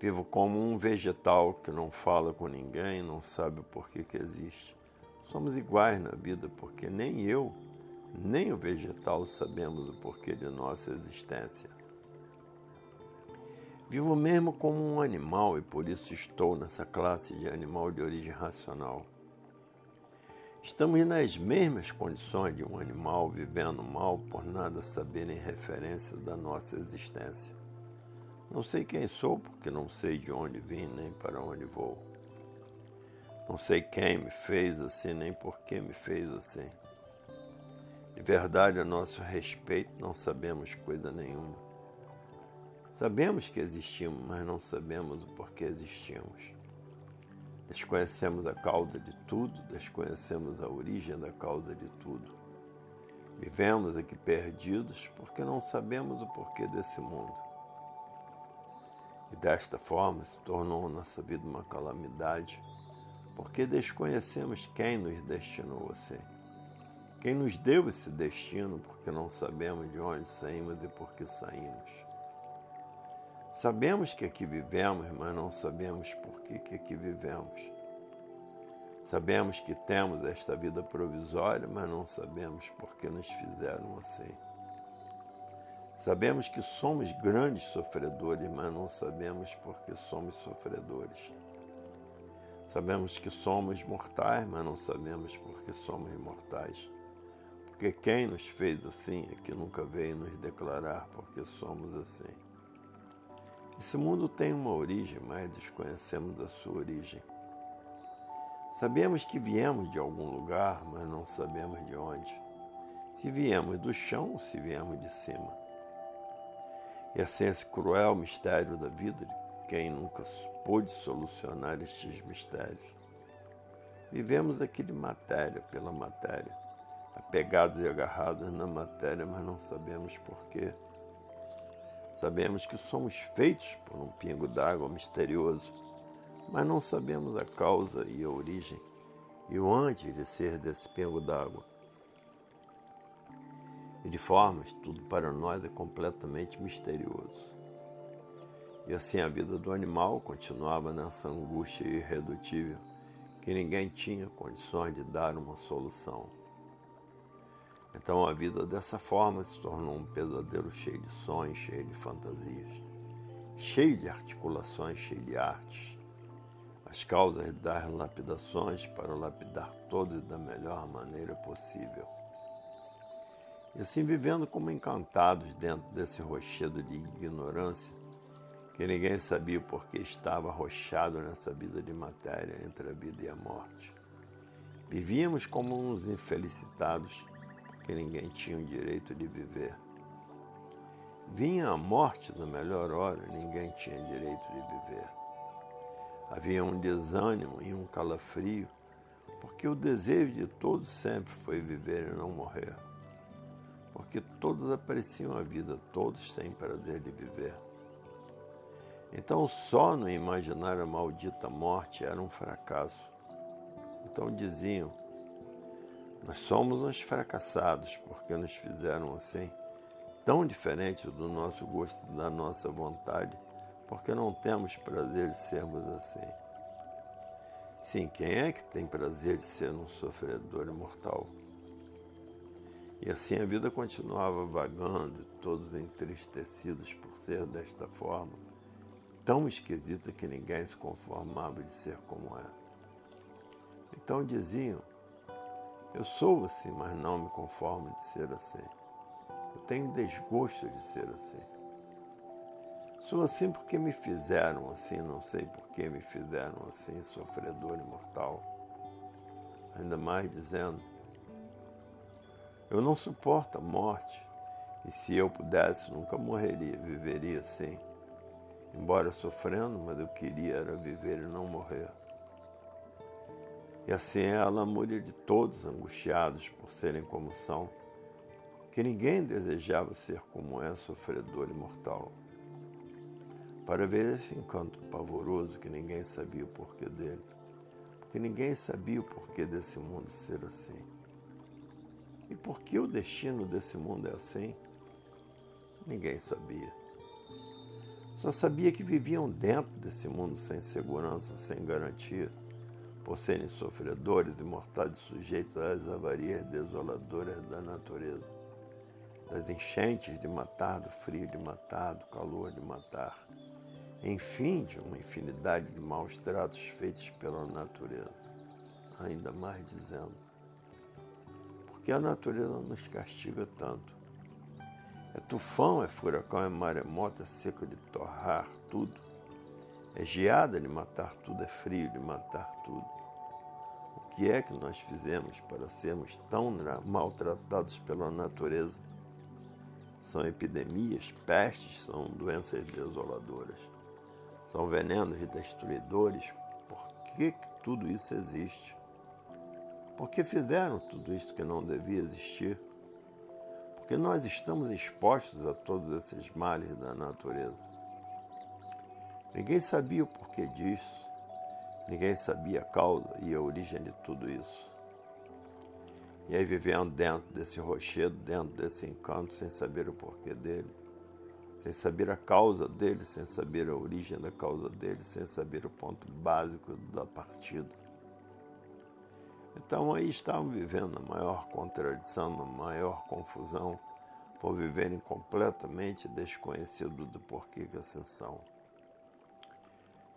Vivo como um vegetal que não fala com ninguém, não sabe o porquê que existe. Somos iguais na vida, porque nem eu, nem o vegetal sabemos o porquê de nossa existência. Vivo mesmo como um animal e por isso estou nessa classe de animal de origem racional. Estamos nas mesmas condições de um animal vivendo mal por nada saber em referência da nossa existência. Não sei quem sou porque não sei de onde vim nem para onde vou. Não sei quem me fez assim nem por que me fez assim. De verdade, a nosso respeito, não sabemos coisa nenhuma. Sabemos que existimos, mas não sabemos o porquê existimos. Desconhecemos a causa de tudo, desconhecemos a origem da causa de tudo. Vivemos aqui perdidos porque não sabemos o porquê desse mundo. E desta forma se tornou nossa vida uma calamidade, porque desconhecemos quem nos destinou assim. Quem nos deu esse destino, porque não sabemos de onde saímos e por que saímos. Sabemos que aqui vivemos, mas não sabemos por que, que aqui vivemos. Sabemos que temos esta vida provisória, mas não sabemos por que nos fizeram assim. Sabemos que somos grandes sofredores, mas não sabemos porque somos sofredores. Sabemos que somos mortais, mas não sabemos porque somos mortais. Porque quem nos fez assim é que nunca veio nos declarar porque somos assim. Esse mundo tem uma origem, mas desconhecemos a sua origem. Sabemos que viemos de algum lugar, mas não sabemos de onde. Se viemos do chão se viemos de cima. E assim esse cruel mistério da vida quem nunca pôde solucionar estes mistérios. Vivemos aqui de matéria pela matéria, apegados e agarrados na matéria, mas não sabemos porquê. Sabemos que somos feitos por um pingo d'água misterioso, mas não sabemos a causa e a origem e o antes de ser desse pingo d'água. E de formas, tudo para nós é completamente misterioso. E assim a vida do animal continuava nessa angústia irredutível que ninguém tinha condições de dar uma solução. Então a vida dessa forma se tornou um pesadelo cheio de sonhos, cheio de fantasias, cheio de articulações, cheio de artes. As causas das lapidações para lapidar todos da melhor maneira possível. E assim vivendo como encantados dentro desse rochedo de ignorância, que ninguém sabia o porquê estava arrochado nessa vida de matéria entre a vida e a morte. Vivíamos como uns infelicitados, porque ninguém tinha o direito de viver. Vinha a morte na melhor hora, ninguém tinha direito de viver. Havia um desânimo e um calafrio, porque o desejo de todos sempre foi viver e não morrer. Porque todos apreciam a vida, todos têm prazer de viver. Então, só no imaginar a maldita morte era um fracasso. Então diziam: Nós somos uns fracassados porque nos fizeram assim, tão diferente do nosso gosto, da nossa vontade, porque não temos prazer de sermos assim. Sim, quem é que tem prazer de ser um sofredor imortal? E assim a vida continuava vagando, todos entristecidos por ser desta forma tão esquisita que ninguém se conformava de ser como é. Então diziam: Eu sou assim, mas não me conformo de ser assim. Eu tenho desgosto de ser assim. Sou assim porque me fizeram assim, não sei por que me fizeram assim, sofredor imortal. Ainda mais dizendo: Eu não suporto a morte, e se eu pudesse, nunca morreria, viveria assim embora sofrendo, mas eu queria era viver e não morrer. E assim é a lamúria de todos angustiados por serem como são, que ninguém desejava ser como é, sofredor e mortal. Para ver esse encanto pavoroso que ninguém sabia o porquê dele, porque ninguém sabia o porquê desse mundo ser assim. E por que o destino desse mundo é assim? Ninguém sabia. Só sabia que viviam dentro desse mundo sem segurança, sem garantia, por serem sofredores e mortais sujeitos às avarias desoladoras da natureza, das enchentes de matar, do frio de matar, do calor de matar, enfim, de uma infinidade de maus tratos feitos pela natureza. Ainda mais dizendo, porque a natureza nos castiga tanto é tufão, é furacão, é maremoto, é seco de torrar tudo. É geada de matar tudo, é frio de matar tudo. Que é que nós fizemos para sermos tão maltratados pela natureza? São epidemias, pestes, são doenças desoladoras. São venenos destruidores. Por que, que tudo isso existe? Por que fizeram tudo isso que não devia existir? porque nós estamos expostos a todos esses males da natureza. Ninguém sabia o porquê disso, ninguém sabia a causa e a origem de tudo isso. E aí vivendo dentro desse rochedo, dentro desse encanto, sem saber o porquê dele, sem saber a causa dele, sem saber a origem da causa dele, sem saber o ponto básico da partida. Então aí estavam vivendo a maior contradição, a maior confusão, por viverem completamente desconhecido do porquê que assim são.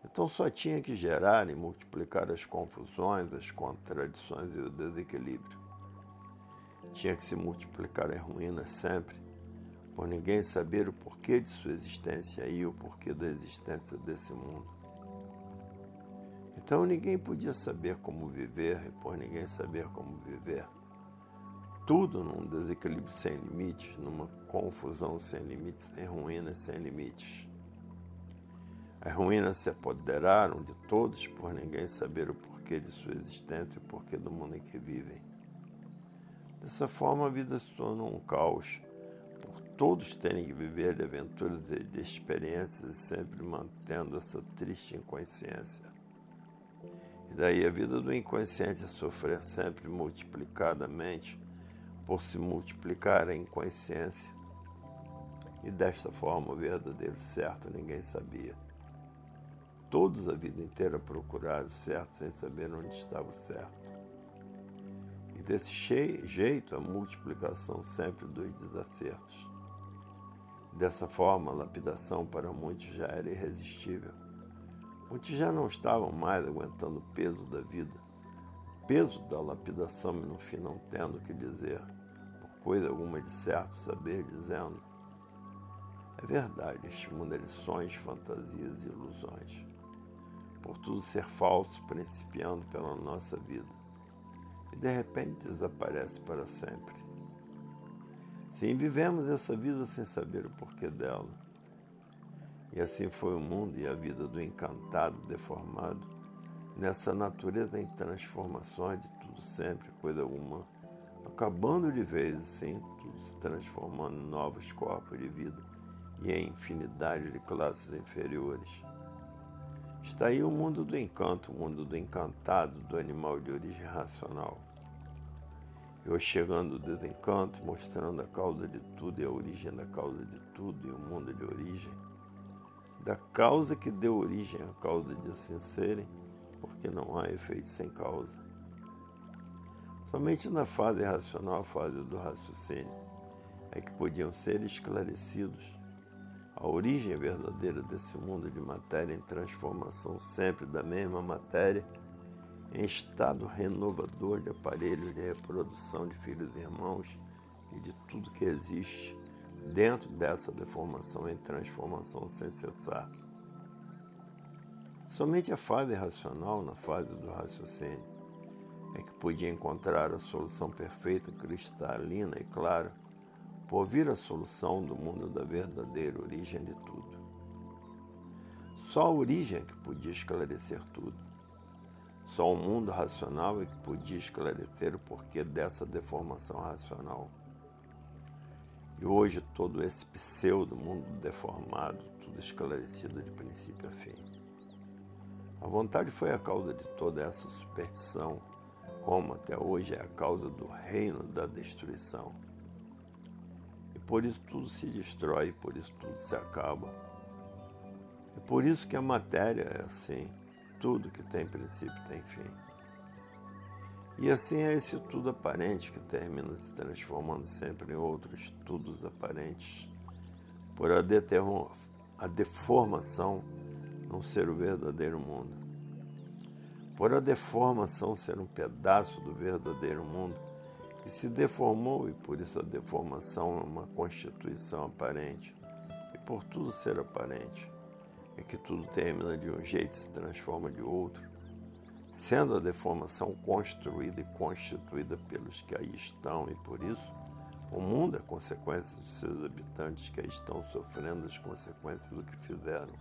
Então só tinha que gerar e multiplicar as confusões, as contradições e o desequilíbrio. Tinha que se multiplicar as ruínas sempre, por ninguém saber o porquê de sua existência e o porquê da existência desse mundo. Então ninguém podia saber como viver e por ninguém saber como viver. Tudo num desequilíbrio sem limites, numa confusão sem limites, em ruínas sem limites. As ruínas se apoderaram de todos por ninguém saber o porquê de sua existência e o porquê do mundo em que vivem. Dessa forma, a vida se tornou um caos, por todos terem que viver de aventuras e de experiências, sempre mantendo essa triste inconsciência. E daí a vida do inconsciente a sofrer sempre multiplicadamente por se multiplicar a inconsciência. E desta forma o verdadeiro certo ninguém sabia. Todos a vida inteira procuraram o certo sem saber onde estava o certo. E desse jeito a multiplicação sempre dos desacertos. Dessa forma, a lapidação para muitos já era irresistível. Muitos já não estavam mais aguentando o peso da vida, o peso da lapidação e no fim não tendo o que dizer, por coisa alguma de certo saber dizendo. É verdade, este mundo é fantasias e ilusões por tudo ser falso, principiando pela nossa vida, e de repente desaparece para sempre. Sim, vivemos essa vida sem saber o porquê dela. E assim foi o mundo e a vida do encantado, deformado, nessa natureza em transformações de tudo sempre, coisa alguma, acabando de vez, assim, tudo se transformando em novos corpos de vida e em infinidade de classes inferiores. Está aí o mundo do encanto, o mundo do encantado, do animal de origem racional. Eu chegando do desencanto, mostrando a causa de tudo e a origem da causa de tudo e o mundo de origem, da causa que deu origem à causa de assim serem, porque não há efeito sem causa. Somente na fase racional, a fase do raciocínio, é que podiam ser esclarecidos a origem verdadeira desse mundo de matéria em transformação, sempre da mesma matéria, em estado renovador de aparelhos de reprodução de filhos e irmãos e de tudo que existe dentro dessa deformação em transformação sem cessar. Somente a fase racional, na fase do raciocínio, é que podia encontrar a solução perfeita, cristalina e clara por vir a solução do mundo da verdadeira origem de tudo. Só a origem é que podia esclarecer tudo. Só o mundo racional é que podia esclarecer o porquê dessa deformação racional. E hoje todo esse pseudo mundo deformado, tudo esclarecido de princípio a fim. A vontade foi a causa de toda essa superstição, como até hoje é a causa do reino da destruição por isso tudo se destrói, por isso tudo se acaba. É por isso que a matéria é assim. Tudo que tem princípio tem fim. E assim é esse tudo aparente que termina se transformando sempre em outros tudos aparentes, por a, a deformação não ser o verdadeiro mundo. Por a deformação ser um pedaço do verdadeiro mundo, que se deformou e por isso a deformação é uma constituição aparente. E por tudo ser aparente, é que tudo termina de um jeito e se transforma de outro, sendo a deformação construída e constituída pelos que aí estão, e por isso o mundo é consequência dos seus habitantes que aí estão sofrendo as consequências do que fizeram.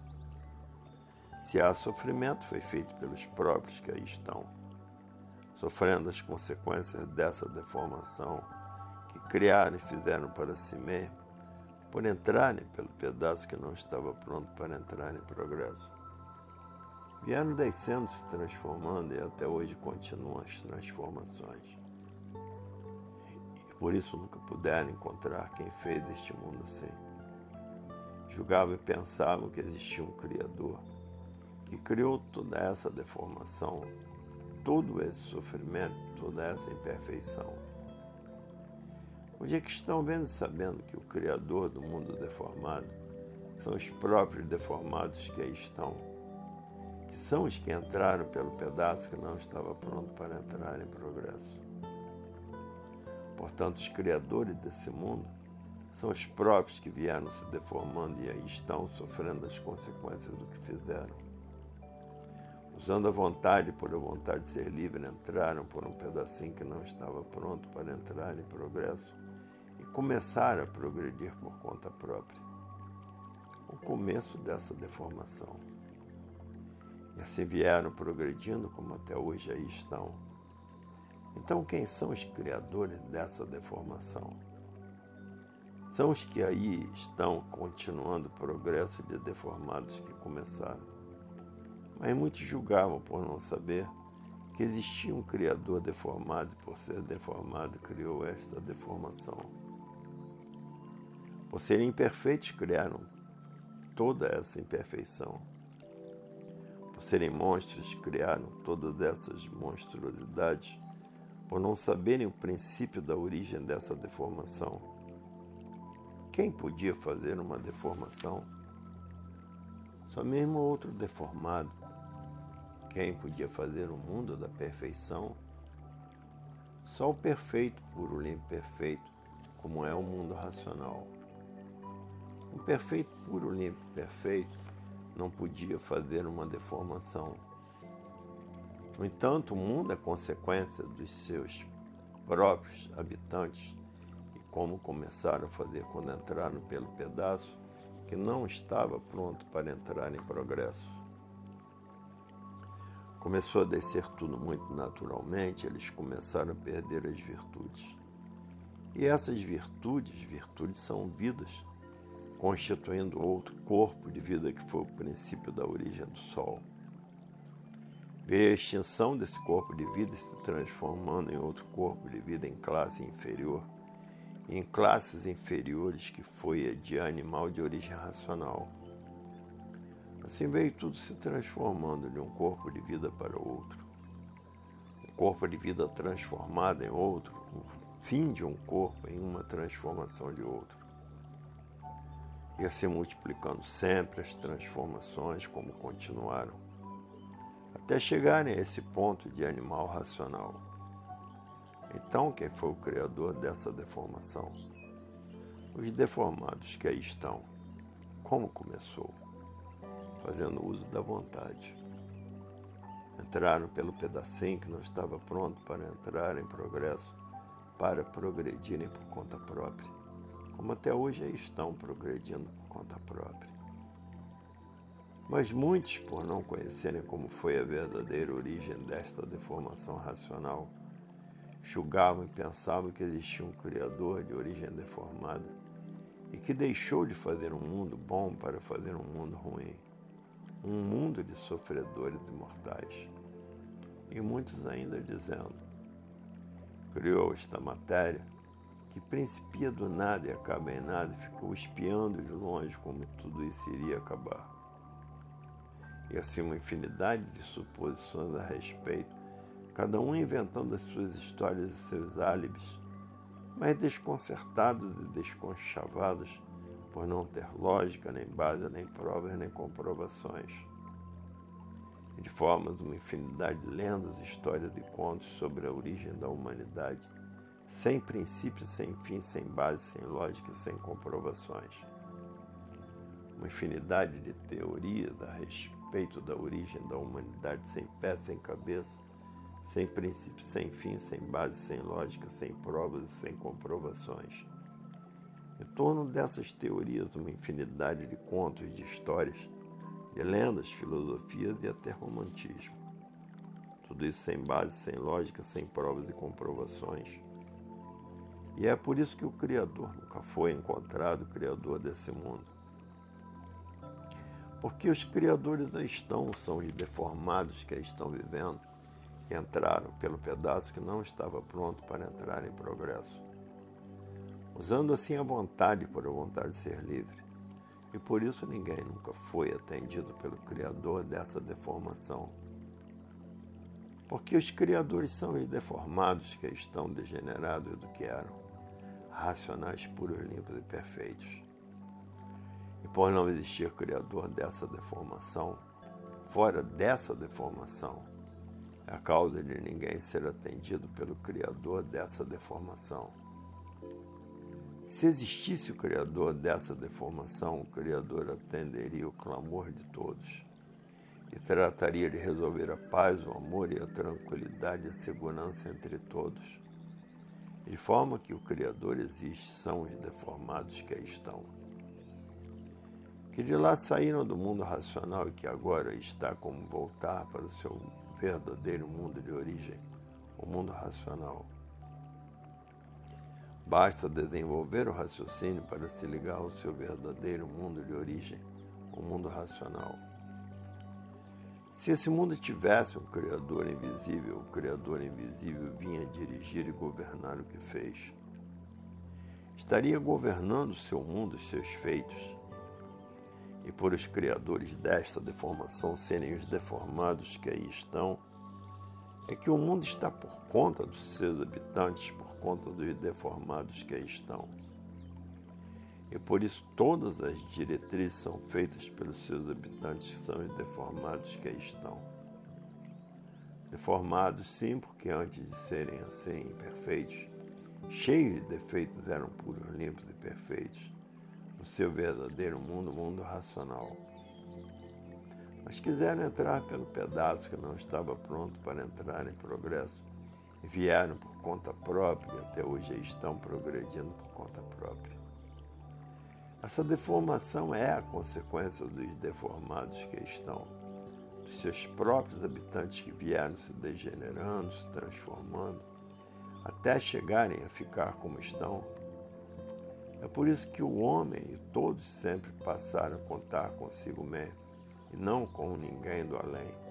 Se há sofrimento, foi feito pelos próprios que aí estão sofrendo as consequências dessa deformação que criaram e fizeram para si mesmo, por entrarem pelo pedaço que não estava pronto para entrar em progresso. Vieram descendo, se transformando e até hoje continuam as transformações. E por isso nunca puderam encontrar quem fez este mundo assim. Julgavam e pensavam que existia um Criador que criou toda essa deformação todo esse sofrimento, toda essa imperfeição. Hoje é que estão vendo sabendo que o Criador do mundo deformado são os próprios deformados que aí estão, que são os que entraram pelo pedaço que não estava pronto para entrar em progresso. Portanto, os criadores desse mundo são os próprios que vieram se deformando e aí estão sofrendo as consequências do que fizeram. Usando a vontade por a vontade de ser livre, entraram por um pedacinho que não estava pronto para entrar em progresso e começaram a progredir por conta própria. O começo dessa deformação. E assim vieram progredindo como até hoje aí estão. Então, quem são os criadores dessa deformação? São os que aí estão continuando o progresso de deformados que começaram. Mas muitos julgavam por não saber que existia um Criador deformado e, por ser deformado, criou esta deformação. Por serem imperfeitos, criaram toda essa imperfeição. Por serem monstros, criaram todas essas monstruosidades, por não saberem o princípio da origem dessa deformação quem podia fazer uma deformação? Só mesmo outro deformado. Quem podia fazer o mundo da perfeição? Só o perfeito, puro, limpo, perfeito, como é o mundo racional. Um perfeito, puro, limpo, perfeito não podia fazer uma deformação. No entanto, o mundo é consequência dos seus próprios habitantes como começaram a fazer quando entraram pelo pedaço que não estava pronto para entrar em progresso. Começou a descer tudo muito naturalmente, eles começaram a perder as virtudes. E essas virtudes, virtudes são vidas, constituindo outro corpo de vida que foi o princípio da origem do Sol. Veio a extinção desse corpo de vida se transformando em outro corpo de vida em classe inferior em classes inferiores que foi de animal de origem racional. Assim veio tudo se transformando de um corpo de vida para outro. Um corpo de vida transformado em outro, o fim de um corpo em uma transformação de outro. Ia se multiplicando sempre as transformações como continuaram, até chegarem a esse ponto de animal racional. Então, quem foi o criador dessa deformação? Os deformados que aí estão. Como começou? Fazendo uso da vontade. Entraram pelo pedacinho que não estava pronto para entrar em progresso, para progredirem por conta própria, como até hoje estão progredindo por conta própria. Mas muitos, por não conhecerem como foi a verdadeira origem desta deformação racional, julgavam e pensavam que existia um Criador de origem deformada e que deixou de fazer um mundo bom para fazer um mundo ruim, um mundo de sofredores e mortais. E muitos ainda dizendo: criou esta matéria que principia do nada e acaba em nada, e ficou espiando de longe como tudo isso iria acabar. E assim uma infinidade de suposições a respeito cada um inventando as suas histórias e seus álibis, mas desconcertados e desconchavados por não ter lógica, nem base, nem provas, nem comprovações. De formas uma infinidade de lendas, histórias e contos sobre a origem da humanidade, sem princípio, sem fim, sem base, sem lógica, sem comprovações. Uma infinidade de teorias a respeito da origem da humanidade, sem pé, sem cabeça, sem princípio, sem fim, sem base, sem lógica, sem provas e sem comprovações. Em torno dessas teorias, uma infinidade de contos, de histórias, de lendas, filosofias e até romantismo. Tudo isso sem base, sem lógica, sem provas e comprovações. E é por isso que o Criador nunca foi encontrado, o Criador desse mundo. Porque os criadores aí estão, são os deformados que aí estão vivendo entraram pelo pedaço que não estava pronto para entrar em progresso, usando assim a vontade por a vontade de ser livre. E por isso ninguém nunca foi atendido pelo Criador dessa deformação. Porque os criadores são os deformados que estão degenerados do que eram, racionais puros, limpos e perfeitos. E por não existir Criador dessa deformação, fora dessa deformação, é a causa de ninguém ser atendido pelo Criador dessa deformação. Se existisse o Criador dessa deformação, o Criador atenderia o clamor de todos e trataria de resolver a paz, o amor e a tranquilidade e a segurança entre todos. De forma que o Criador existe, são os deformados que aí estão. Que de lá saíram do mundo racional e que agora está como voltar para o seu verdadeiro mundo de origem, o mundo racional. Basta desenvolver o raciocínio para se ligar ao seu verdadeiro mundo de origem, o mundo racional. Se esse mundo tivesse um Criador invisível, o Criador invisível vinha dirigir e governar o que fez. Estaria governando o seu mundo e seus feitos. E por os criadores desta deformação serem os deformados que aí estão, é que o mundo está por conta dos seus habitantes, por conta dos deformados que aí estão. E por isso todas as diretrizes são feitas pelos seus habitantes, que são os deformados que aí estão. Deformados, sim, porque antes de serem assim imperfeitos, cheios de defeitos, eram puros, limpos e perfeitos, no seu verdadeiro mundo, mundo racional. Mas quiseram entrar pelo pedaço que não estava pronto para entrar em progresso vieram por conta própria e até hoje estão progredindo por conta própria. Essa deformação é a consequência dos deformados que estão, dos seus próprios habitantes que vieram se degenerando, se transformando, até chegarem a ficar como estão. É por isso que o homem e todos sempre passaram a contar consigo mesmo e não com ninguém do além.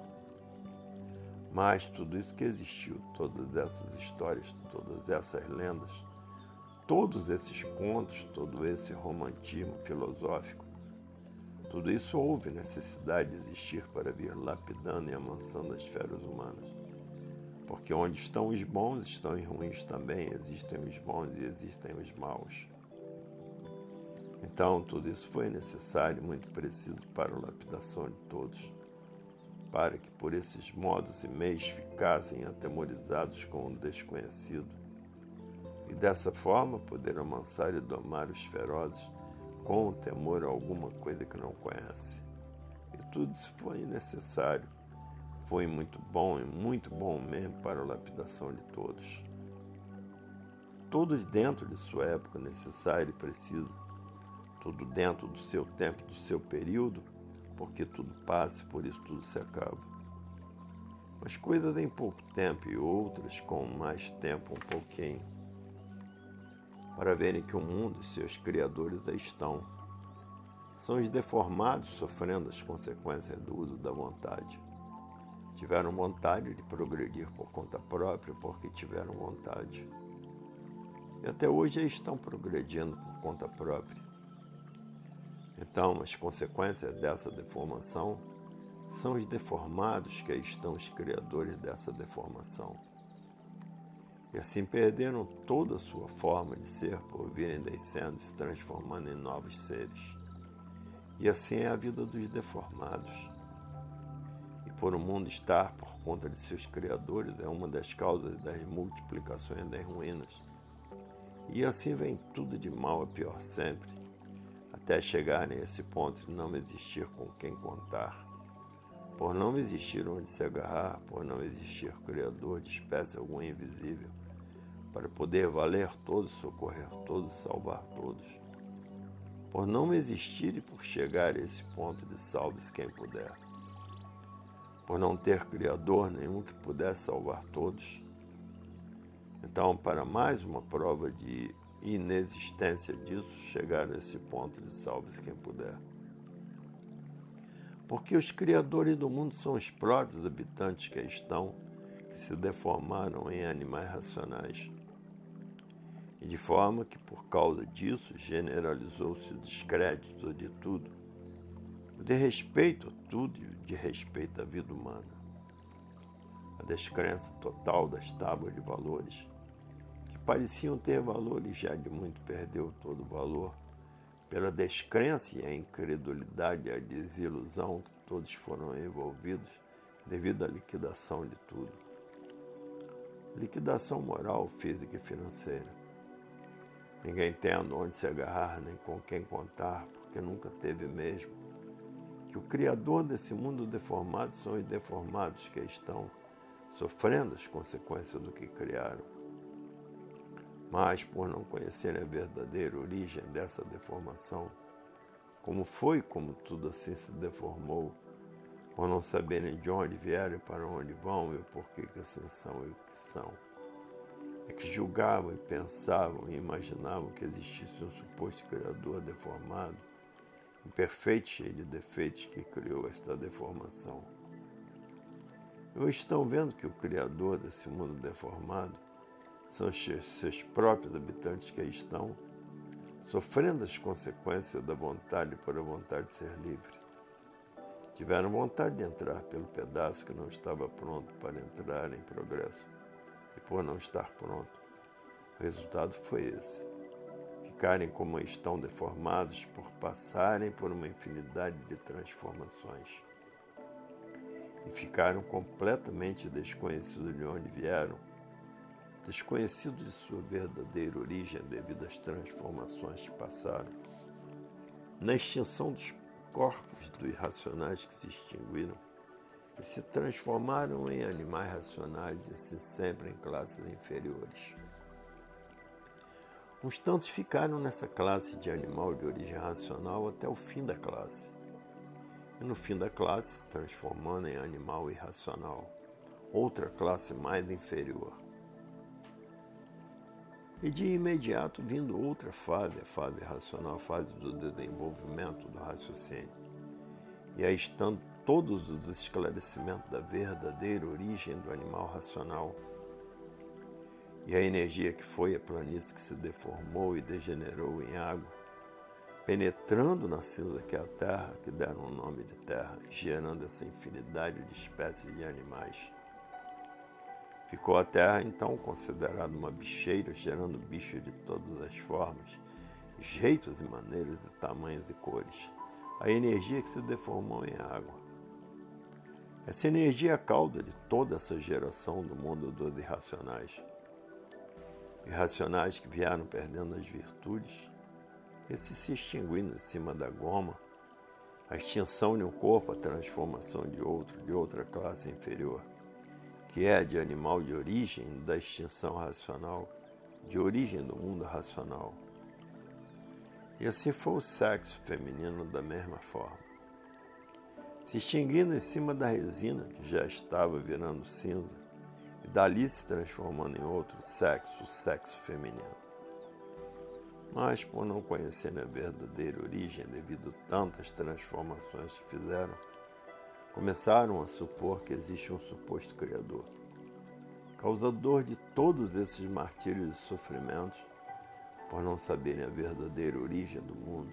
Mas tudo isso que existiu, todas essas histórias, todas essas lendas, todos esses contos, todo esse romantismo filosófico, tudo isso houve necessidade de existir para vir lapidando e amansando as esferas humanas. Porque onde estão os bons, estão os ruins também, existem os bons e existem os maus. Então, tudo isso foi necessário, muito preciso para a lapidação de todos, para que por esses modos e meios ficassem atemorizados com o desconhecido e dessa forma poder amansar e domar os ferozes com o temor a alguma coisa que não conhece. E tudo isso foi necessário, foi muito bom e muito bom mesmo para a lapidação de todos. Todos dentro de sua época necessária e precisa, tudo dentro do seu tempo, do seu período, porque tudo passa, por isso tudo se acaba. Mas coisas em pouco tempo e outras com mais tempo um pouquinho para verem que o mundo e seus criadores aí estão. São os deformados sofrendo as consequências do uso da vontade. Tiveram vontade de progredir por conta própria porque tiveram vontade. E até hoje estão progredindo por conta própria. Então, as consequências dessa deformação são os deformados que aí estão os criadores dessa deformação e assim perderam toda a sua forma de ser por virem descendo e se transformando em novos seres. E assim é a vida dos deformados. E por o mundo estar por conta de seus criadores é uma das causas das multiplicações das ruínas. E assim vem tudo de mal a pior sempre, até chegarem a esse ponto de não existir com quem contar por não existir onde se agarrar, por não existir Criador de espécie alguma invisível, para poder valer todos, socorrer todos, salvar todos. Por não existir e por chegar a esse ponto de salve-se quem puder. Por não ter Criador nenhum que pudesse salvar todos. Então, para mais uma prova de inexistência disso, chegar a esse ponto de salve-se quem puder. Porque os criadores do mundo são os próprios habitantes que estão, que se deformaram em animais racionais. E de forma que, por causa disso, generalizou-se o descrédito de tudo, o desrespeito a tudo e o de respeito à vida humana. A descrença total das tábuas de valores, pareciam ter valor e já de muito perdeu todo o valor, pela descrença e a incredulidade e a desilusão que todos foram envolvidos devido à liquidação de tudo. Liquidação moral, física e financeira. Ninguém tem onde se agarrar nem com quem contar, porque nunca teve mesmo. Que o Criador desse mundo deformado são os deformados que estão sofrendo as consequências do que criaram. Mas, por não conhecerem a verdadeira origem dessa deformação, como foi como tudo assim se deformou, por não saberem de onde vieram e para onde vão e o porquê que assim são e o que são. É que julgavam e pensavam e imaginavam que existisse um suposto Criador deformado, imperfeito, cheio de defeitos, que criou esta deformação. Hoje estão vendo que o Criador desse mundo deformado são seus próprios habitantes que aí estão, sofrendo as consequências da vontade por a vontade de ser livre. Tiveram vontade de entrar pelo pedaço que não estava pronto para entrar em progresso. E por não estar pronto, o resultado foi esse. Ficarem como estão deformados por passarem por uma infinidade de transformações. E ficaram completamente desconhecidos de onde vieram, desconhecidos de sua verdadeira origem devido às transformações que passaram. Na extinção dos corpos dos irracionais que se extinguiram e se transformaram em animais racionais e assim sempre em classes inferiores. Uns tantos ficaram nessa classe de animal de origem racional até o fim da classe. E no fim da classe, transformando em animal irracional, outra classe mais inferior. E de imediato vindo outra fase, a fase racional, a fase do desenvolvimento do raciocínio. E aí estando todos os esclarecimentos da verdadeira origem do animal racional. E a energia que foi a planície que se deformou e degenerou em água, penetrando na cinza que é a terra, que deram o nome de terra, gerando essa infinidade de espécies de animais Ficou a terra então considerada uma bicheira, gerando bichos de todas as formas, jeitos e maneiras de tamanhos e cores. A energia que se deformou em água. Essa energia é a cauda de toda essa geração do mundo dos irracionais. Irracionais que vieram perdendo as virtudes, esses se extinguindo em cima da goma, a extinção de um corpo, a transformação de outro, de outra classe inferior que é de animal de origem da extinção racional, de origem do mundo racional. E assim foi o sexo feminino da mesma forma. Se extinguindo em cima da resina, que já estava virando cinza, e dali se transformando em outro sexo, o sexo feminino. Mas, por não conhecerem a verdadeira origem devido a tantas transformações que fizeram, começaram a supor que existe um suposto Criador, causador de todos esses martírios e sofrimentos, por não saberem a verdadeira origem do mundo.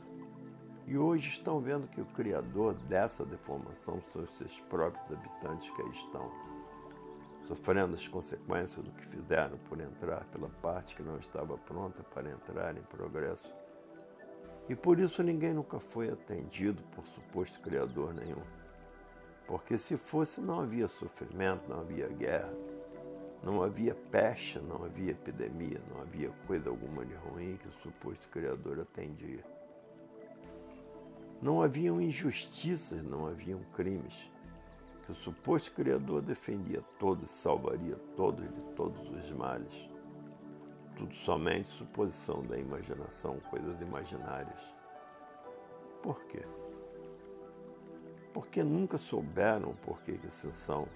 E hoje estão vendo que o Criador dessa deformação são os seus próprios habitantes que aí estão, sofrendo as consequências do que fizeram por entrar pela parte que não estava pronta para entrar em progresso. E por isso ninguém nunca foi atendido por suposto Criador nenhum. Porque se fosse, não havia sofrimento, não havia guerra, não havia peste, não havia epidemia, não havia coisa alguma de ruim que o suposto Criador atendia. Não haviam injustiças, não haviam crimes, que o suposto Criador defendia todos salvaria todos de todos os males. Tudo somente suposição da imaginação, coisas imaginárias. Por quê? Porque nunca souberam o porquê que assim são.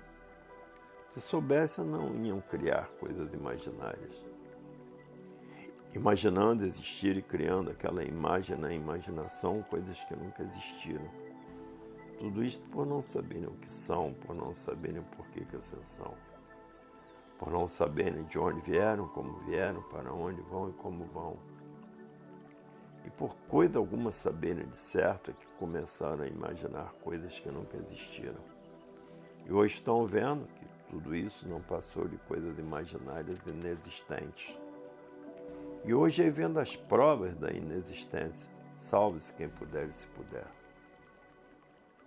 Se soubessem, não iam criar coisas imaginárias. Imaginando existir e criando aquela imagem na imaginação, coisas que nunca existiram. Tudo isto por não saberem o que são, por não saberem o porquê que assim são. Por não saberem de onde vieram, como vieram, para onde vão e como vão e por coisa alguma saberem de certo é que começaram a imaginar coisas que nunca existiram. E hoje estão vendo que tudo isso não passou de coisas imaginárias inexistentes. E hoje aí vendo as provas da inexistência, salve-se quem puder e se puder.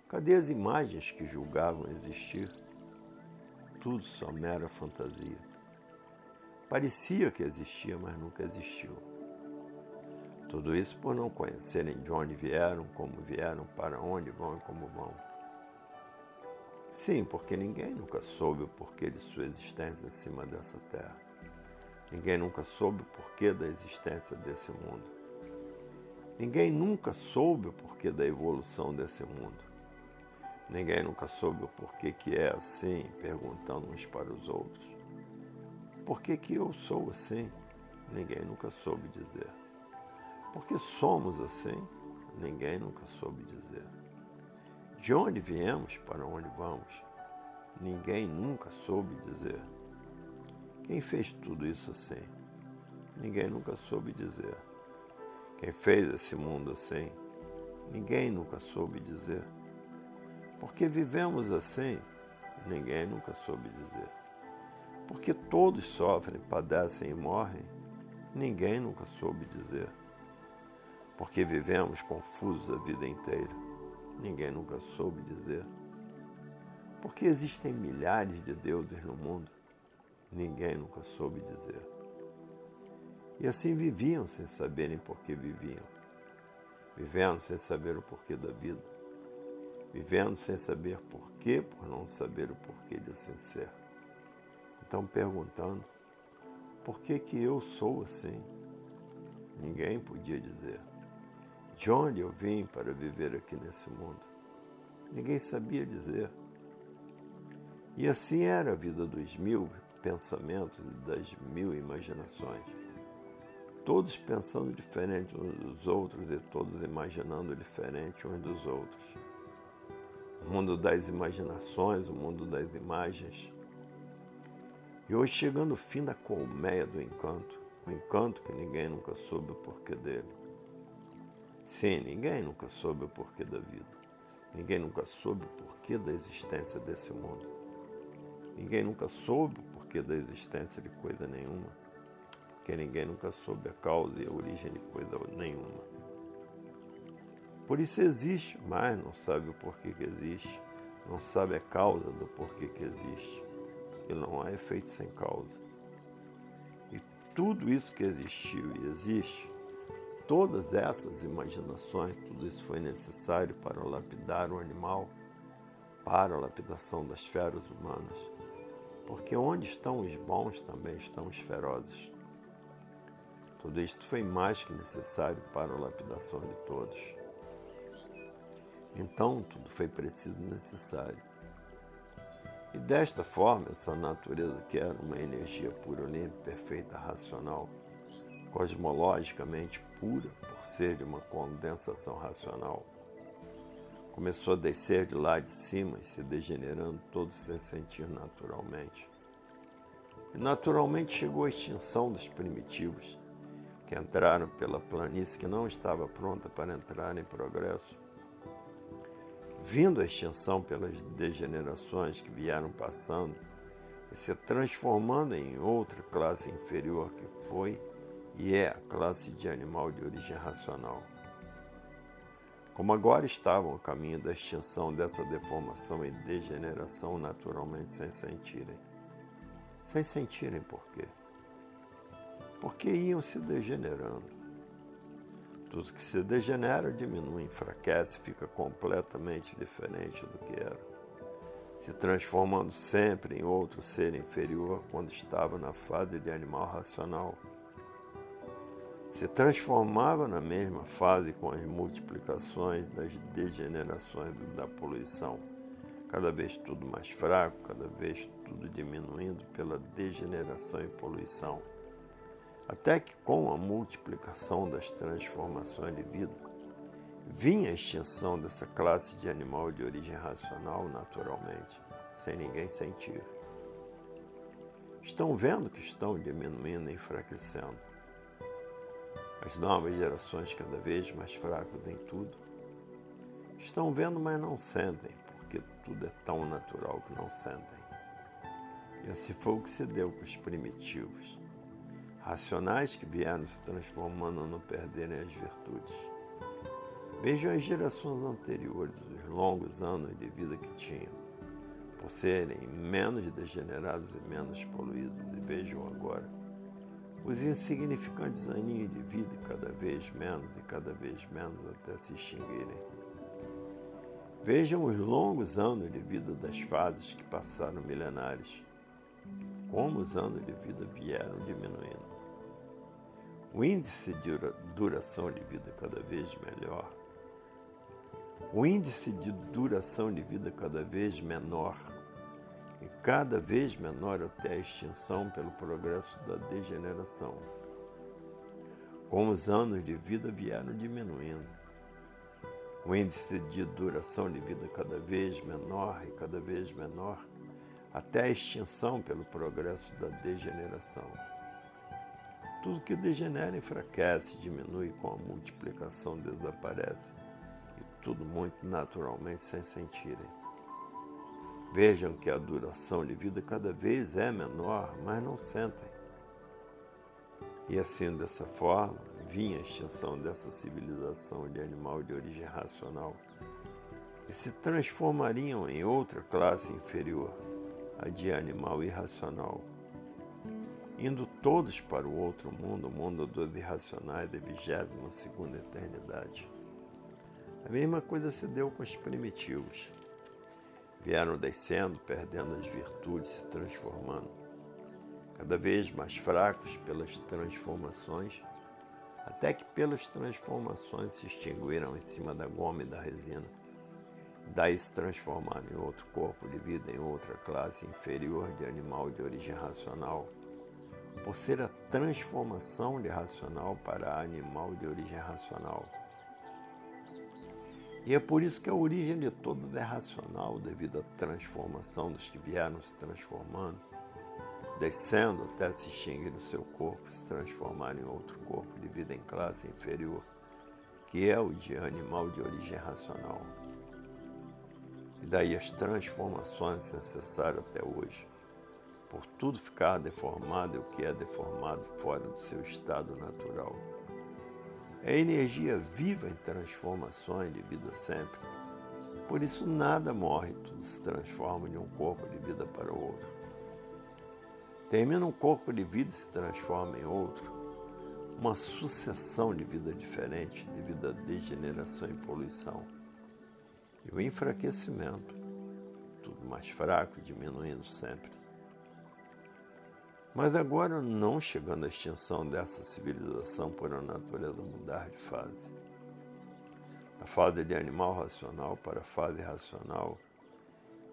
Cadê as imagens que julgavam existir? Tudo só mera fantasia. Parecia que existia, mas nunca existiu. Tudo isso por não conhecerem de onde vieram, como vieram, para onde vão e como vão. Sim, porque ninguém nunca soube o porquê de sua existência acima dessa terra. Ninguém nunca soube o porquê da existência desse mundo. Ninguém nunca soube o porquê da evolução desse mundo. Ninguém nunca soube o porquê que é assim, perguntando uns para os outros. Por que, que eu sou assim? Ninguém nunca soube dizer. Por que somos assim? Ninguém nunca soube dizer. De onde viemos, para onde vamos? Ninguém nunca soube dizer. Quem fez tudo isso assim? Ninguém nunca soube dizer. Quem fez esse mundo assim? Ninguém nunca soube dizer. Porque vivemos assim? Ninguém nunca soube dizer. Porque todos sofrem, padecem e morrem? Ninguém nunca soube dizer. Porque vivemos confusos a vida inteira? Ninguém nunca soube dizer. Porque existem milhares de deuses no mundo? Ninguém nunca soube dizer. E assim viviam sem saberem por que viviam, vivendo sem saber o porquê da vida, vivendo sem saber porquê, por não saber o porquê de assim ser. Então perguntando, por que que eu sou assim? Ninguém podia dizer. De onde eu vim para viver aqui nesse mundo? Ninguém sabia dizer. E assim era a vida dos mil pensamentos e das mil imaginações. Todos pensando diferente uns dos outros e todos imaginando diferente uns dos outros. O mundo das imaginações, o mundo das imagens. E hoje chegando o fim da colmeia do encanto, o encanto que ninguém nunca soube o porquê dele. Sim, ninguém nunca soube o porquê da vida. Ninguém nunca soube o porquê da existência desse mundo. Ninguém nunca soube o porquê da existência de coisa nenhuma, porque ninguém nunca soube a causa e a origem de coisa nenhuma. Por isso existe, mas não sabe o porquê que existe, não sabe a causa do porquê que existe, porque não há efeito sem causa. E tudo isso que existiu e existe, todas essas imaginações, tudo isso foi necessário para lapidar o animal, para a lapidação das feras humanas porque onde estão os bons também estão os ferozes. Tudo isto foi mais que necessário para a lapidação de todos. Então tudo foi preciso e necessário. E desta forma, essa natureza que era uma energia pura, limpa, perfeita, racional, cosmologicamente pura, por ser de uma condensação racional, começou a descer de lá de cima e se degenerando todo sem sentir naturalmente. E naturalmente chegou a extinção dos primitivos, que entraram pela planície que não estava pronta para entrar em progresso. Vindo a extinção pelas degenerações que vieram passando e se transformando em outra classe inferior que foi e é a classe de animal de origem racional como agora estavam a caminho da extinção dessa deformação e degeneração naturalmente sem sentirem. Sem sentirem por quê? Porque iam se degenerando. Tudo que se degenera diminui, enfraquece, fica completamente diferente do que era, se transformando sempre em outro ser inferior quando estava na fase de animal racional se transformava na mesma fase com as multiplicações das degenerações da poluição, cada vez tudo mais fraco, cada vez tudo diminuindo pela degeneração e poluição, até que com a multiplicação das transformações de vida, vinha a extinção dessa classe de animal de origem racional naturalmente, sem ninguém sentir. Estão vendo que estão diminuindo e enfraquecendo as novas gerações, cada vez mais fracas em tudo, estão vendo, mas não sentem, porque tudo é tão natural que não sentem. E assim foi o que se deu com os primitivos. racionais que vieram se transformando a não perderem as virtudes. Vejam as gerações anteriores, os longos anos de vida que tinham, por serem menos degenerados e menos poluídos, e vejam agora os insignificantes aninhos de vida, cada vez menos e cada vez menos até se extinguirem. Vejam os longos anos de vida das fases que passaram milenares, como os anos de vida vieram diminuindo. O índice de duração de vida cada vez melhor, o índice de duração de vida cada vez menor e cada vez menor até a extinção pelo progresso da degeneração. Como os anos de vida vieram diminuindo, o índice de duração de vida cada vez menor e cada vez menor, até a extinção pelo progresso da degeneração. Tudo que degenera enfraquece, diminui com a multiplicação, desaparece, e tudo muito naturalmente sem sentirem. Vejam que a duração de vida cada vez é menor, mas não sentem. E assim, dessa forma, vinha a extinção dessa civilização de animal de origem racional e se transformariam em outra classe inferior, a de animal irracional, indo todos para o outro mundo, o mundo dos irracionais da vigésima segunda eternidade. A mesma coisa se deu com os primitivos. Vieram descendo, perdendo as virtudes, se transformando, cada vez mais fracos pelas transformações até que pelas transformações se extinguiram em cima da goma e da resina. Daí se transformaram em outro corpo de vida, em outra classe inferior de animal de origem racional, por ser a transformação de racional para animal de origem racional. E é por isso que a origem de toda é racional, devido à transformação dos que vieram se transformando descendo até se extinguir no seu corpo, se transformar em outro corpo de vida em classe inferior, que é o de animal de origem racional. E daí as transformações necessárias até hoje, por tudo ficar deformado e o que é deformado fora do seu estado natural. É energia viva em transformações de vida sempre. Por isso nada morre, tudo se transforma de um corpo de vida para o outro. Termina um corpo de vida e se transforma em outro. Uma sucessão de vida diferente devido à degeneração e poluição. E o enfraquecimento, tudo mais fraco, diminuindo sempre. Mas agora, não chegando à extinção dessa civilização por a natureza mudar de fase. A fase de animal racional para a fase racional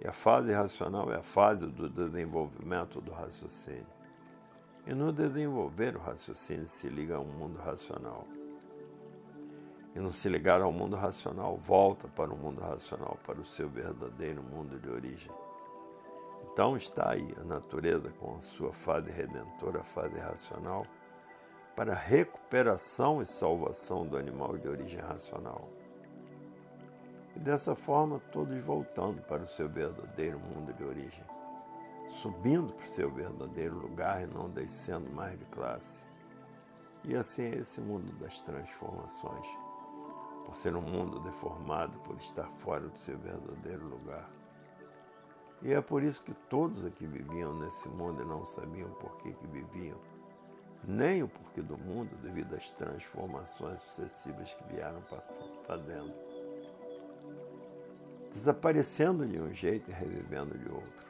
e a fase racional é a fase do desenvolvimento do raciocínio. E no desenvolver o raciocínio se liga ao mundo racional. E no se ligar ao mundo racional, volta para o mundo racional, para o seu verdadeiro mundo de origem. Então está aí a natureza com a sua fase redentora, a fase racional, para recuperação e salvação do animal de origem racional. E dessa forma, todos voltando para o seu verdadeiro mundo de origem, subindo para o seu verdadeiro lugar e não descendo mais de classe. E assim é esse mundo das transformações, por ser um mundo deformado, por estar fora do seu verdadeiro lugar. E é por isso que todos aqui viviam nesse mundo e não sabiam por que, que viviam, nem o porquê do mundo devido às transformações sucessivas que vieram fazendo desaparecendo de um jeito e revivendo de outro,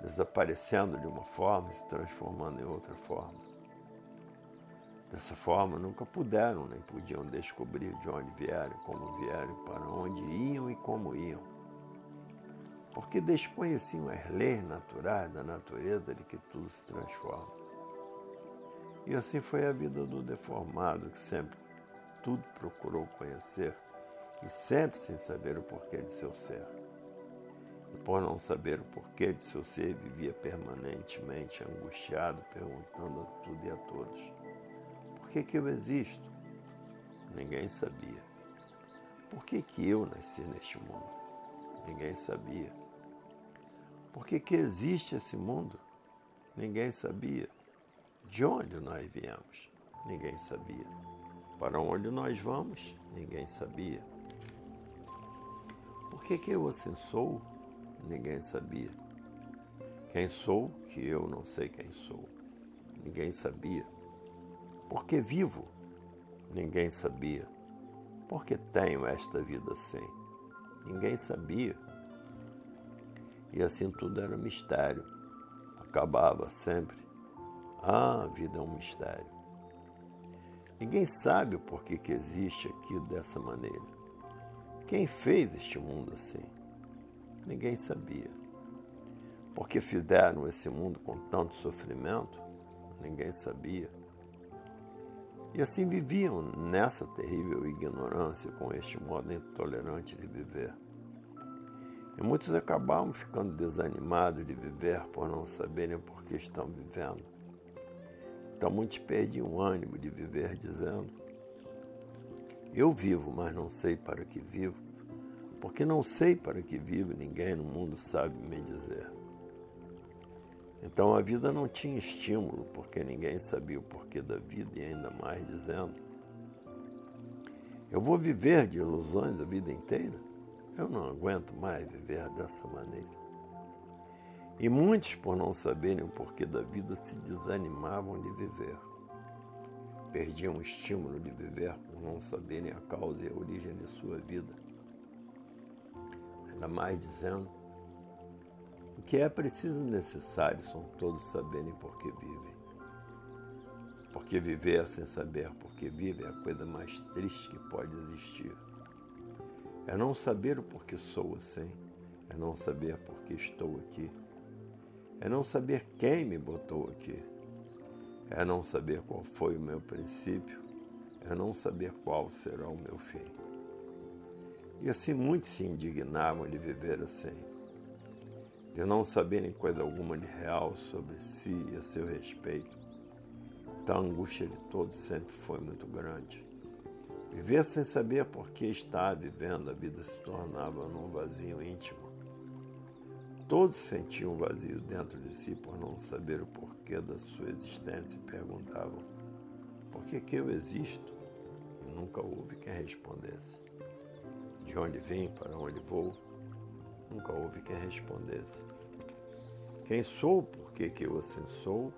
desaparecendo de uma forma e se transformando em outra forma. Dessa forma, nunca puderam nem podiam descobrir de onde vieram, como vieram, para onde iam e como iam, porque desconheciam as leis naturais da natureza de que tudo se transforma. E assim foi a vida do deformado, que sempre tudo procurou conhecer e sempre sem saber o porquê de seu ser. E por não saber o porquê de seu ser, vivia permanentemente angustiado, perguntando a tudo e a todos: Por que, que eu existo? Ninguém sabia. Por que, que eu nasci neste mundo? Ninguém sabia. Por que, que existe esse mundo? Ninguém sabia. De onde nós viemos? Ninguém sabia. Para onde nós vamos? Ninguém sabia. Por que, que eu assim sou? Ninguém sabia. Quem sou? Que eu não sei quem sou. Ninguém sabia. Por que vivo? Ninguém sabia. Por que tenho esta vida assim? Ninguém sabia. E assim tudo era mistério. Acabava sempre. Ah, a vida é um mistério. Ninguém sabe o porquê que existe aqui dessa maneira. Quem fez este mundo assim? Ninguém sabia. Porque fizeram esse mundo com tanto sofrimento? Ninguém sabia. E assim viviam nessa terrível ignorância, com este modo intolerante de viver. E muitos acabavam ficando desanimados de viver por não saberem por que estão vivendo. Então muitos perdiam o ânimo de viver, dizendo: Eu vivo, mas não sei para que vivo, porque não sei para que vivo, ninguém no mundo sabe me dizer. Então a vida não tinha estímulo, porque ninguém sabia o porquê da vida, e ainda mais dizendo: Eu vou viver de ilusões a vida inteira? Eu não aguento mais viver dessa maneira. E muitos, por não saberem o porquê da vida, se desanimavam de viver. Perdiam o estímulo de viver por não saberem a causa e a origem de sua vida. Ainda mais dizendo: o que é preciso e necessário são todos saberem por que vivem. Porque viver sem saber por que vive é a coisa mais triste que pode existir. É não saber o porquê sou assim. É não saber por que estou aqui. É não saber quem me botou aqui. É não saber qual foi o meu princípio. É não saber qual será o meu fim. E assim muitos se indignavam de viver assim, de não saberem coisa alguma de real sobre si e a seu respeito. Então a angústia de todos sempre foi muito grande. Viver sem saber por que está vivendo, a vida se tornava num vazio íntimo. Todos sentiam um vazio dentro de si por não saber o porquê da sua existência e perguntavam: por que, que eu existo? E nunca houve quem respondesse. De onde vim, para onde vou? Nunca houve quem respondesse. Quem sou, por que, que eu assim sou?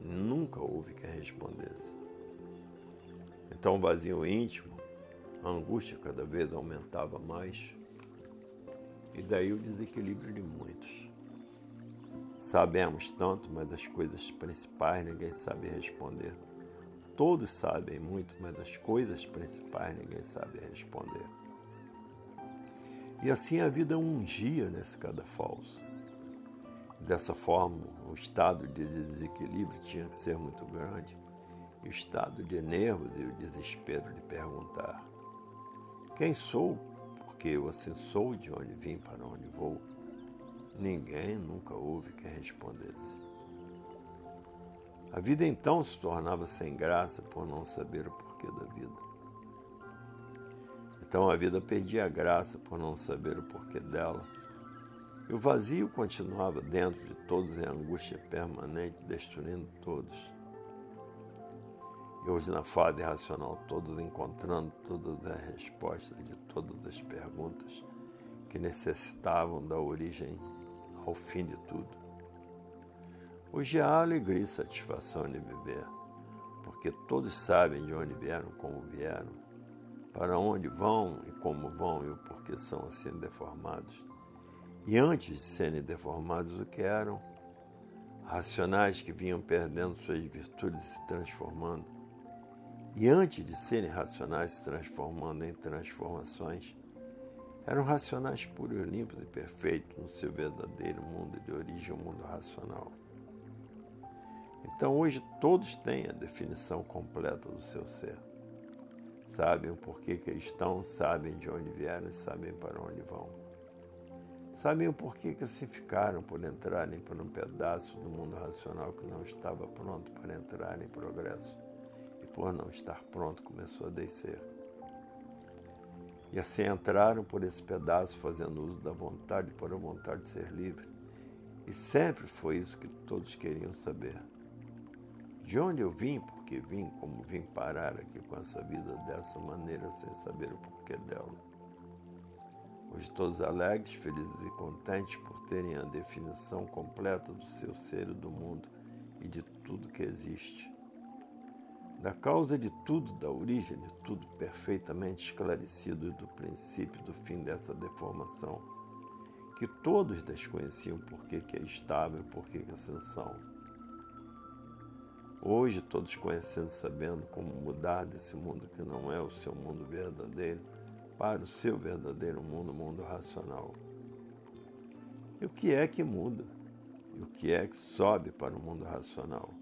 Nunca houve quem respondesse. Então, vazio íntimo, a angústia cada vez aumentava mais, e daí o desequilíbrio de muitos. Sabemos tanto, mas as coisas principais ninguém sabe responder. Todos sabem muito, mas as coisas principais ninguém sabe responder. E assim a vida ungia nesse cadafalso. Dessa forma, o estado de desequilíbrio tinha que ser muito grande o estado de nervos e o desespero de perguntar: Quem sou? Porque eu assim sou, de onde vim, para onde vou? Ninguém nunca houve quem respondesse. A vida então se tornava sem graça por não saber o porquê da vida. Então a vida perdia a graça por não saber o porquê dela. E o vazio continuava dentro de todos em angústia permanente, destruindo todos. E hoje na fada irracional, todos encontrando todas as respostas de todas as perguntas que necessitavam da origem ao fim de tudo. Hoje há alegria e satisfação de viver, porque todos sabem de onde vieram, como vieram, para onde vão e como vão e o porquê são assim deformados. E antes de serem deformados, o que eram? Racionais que vinham perdendo suas virtudes e se transformando e antes de serem racionais, se transformando em transformações, eram racionais puros, limpos e perfeitos no seu verdadeiro mundo de origem, o mundo racional. Então hoje todos têm a definição completa do seu ser. Sabem o porquê que estão, sabem de onde vieram e sabem para onde vão. Sabem o porquê que se ficaram por entrarem por um pedaço do mundo racional que não estava pronto para entrar em progresso por não estar pronto, começou a descer. E assim entraram por esse pedaço, fazendo uso da vontade, por a vontade de ser livre. E sempre foi isso que todos queriam saber. De onde eu vim, porque vim, como vim parar aqui com essa vida dessa maneira, sem saber o porquê dela. Hoje todos alegres, felizes e contentes por terem a definição completa do seu ser e do mundo e de tudo que existe. Da causa de tudo, da origem de tudo, perfeitamente esclarecido do princípio do fim dessa deformação, que todos desconheciam por que, é estável por que é ascensão Hoje, todos conhecendo, sabendo como mudar desse mundo que não é o seu mundo verdadeiro para o seu verdadeiro mundo, o mundo racional. E o que é que muda? E o que é que sobe para o mundo racional?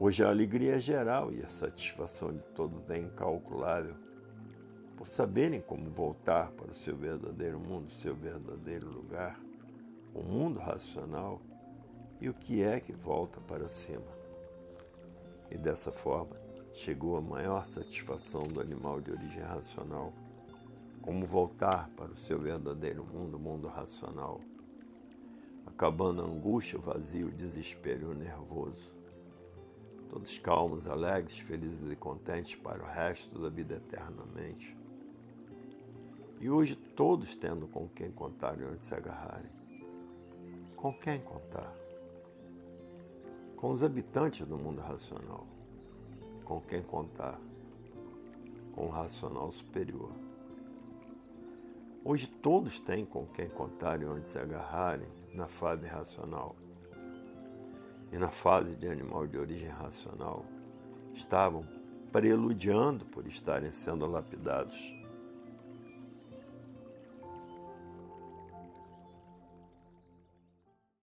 Hoje a alegria é geral e a satisfação de todos é incalculável por saberem como voltar para o seu verdadeiro mundo, seu verdadeiro lugar, o mundo racional e o que é que volta para cima. E dessa forma chegou a maior satisfação do animal de origem racional, como voltar para o seu verdadeiro mundo, o mundo racional, acabando a angústia, o vazio, o desespero e o nervoso. Todos calmos, alegres, felizes e contentes para o resto da vida eternamente. E hoje todos tendo com quem contar e onde se agarrarem. Com quem contar? com os habitantes do mundo racional, com quem contar, com o racional superior. Hoje todos têm com quem contar e onde se agarrarem na fase racional. E na fase de animal de origem racional, estavam preludiando por estarem sendo lapidados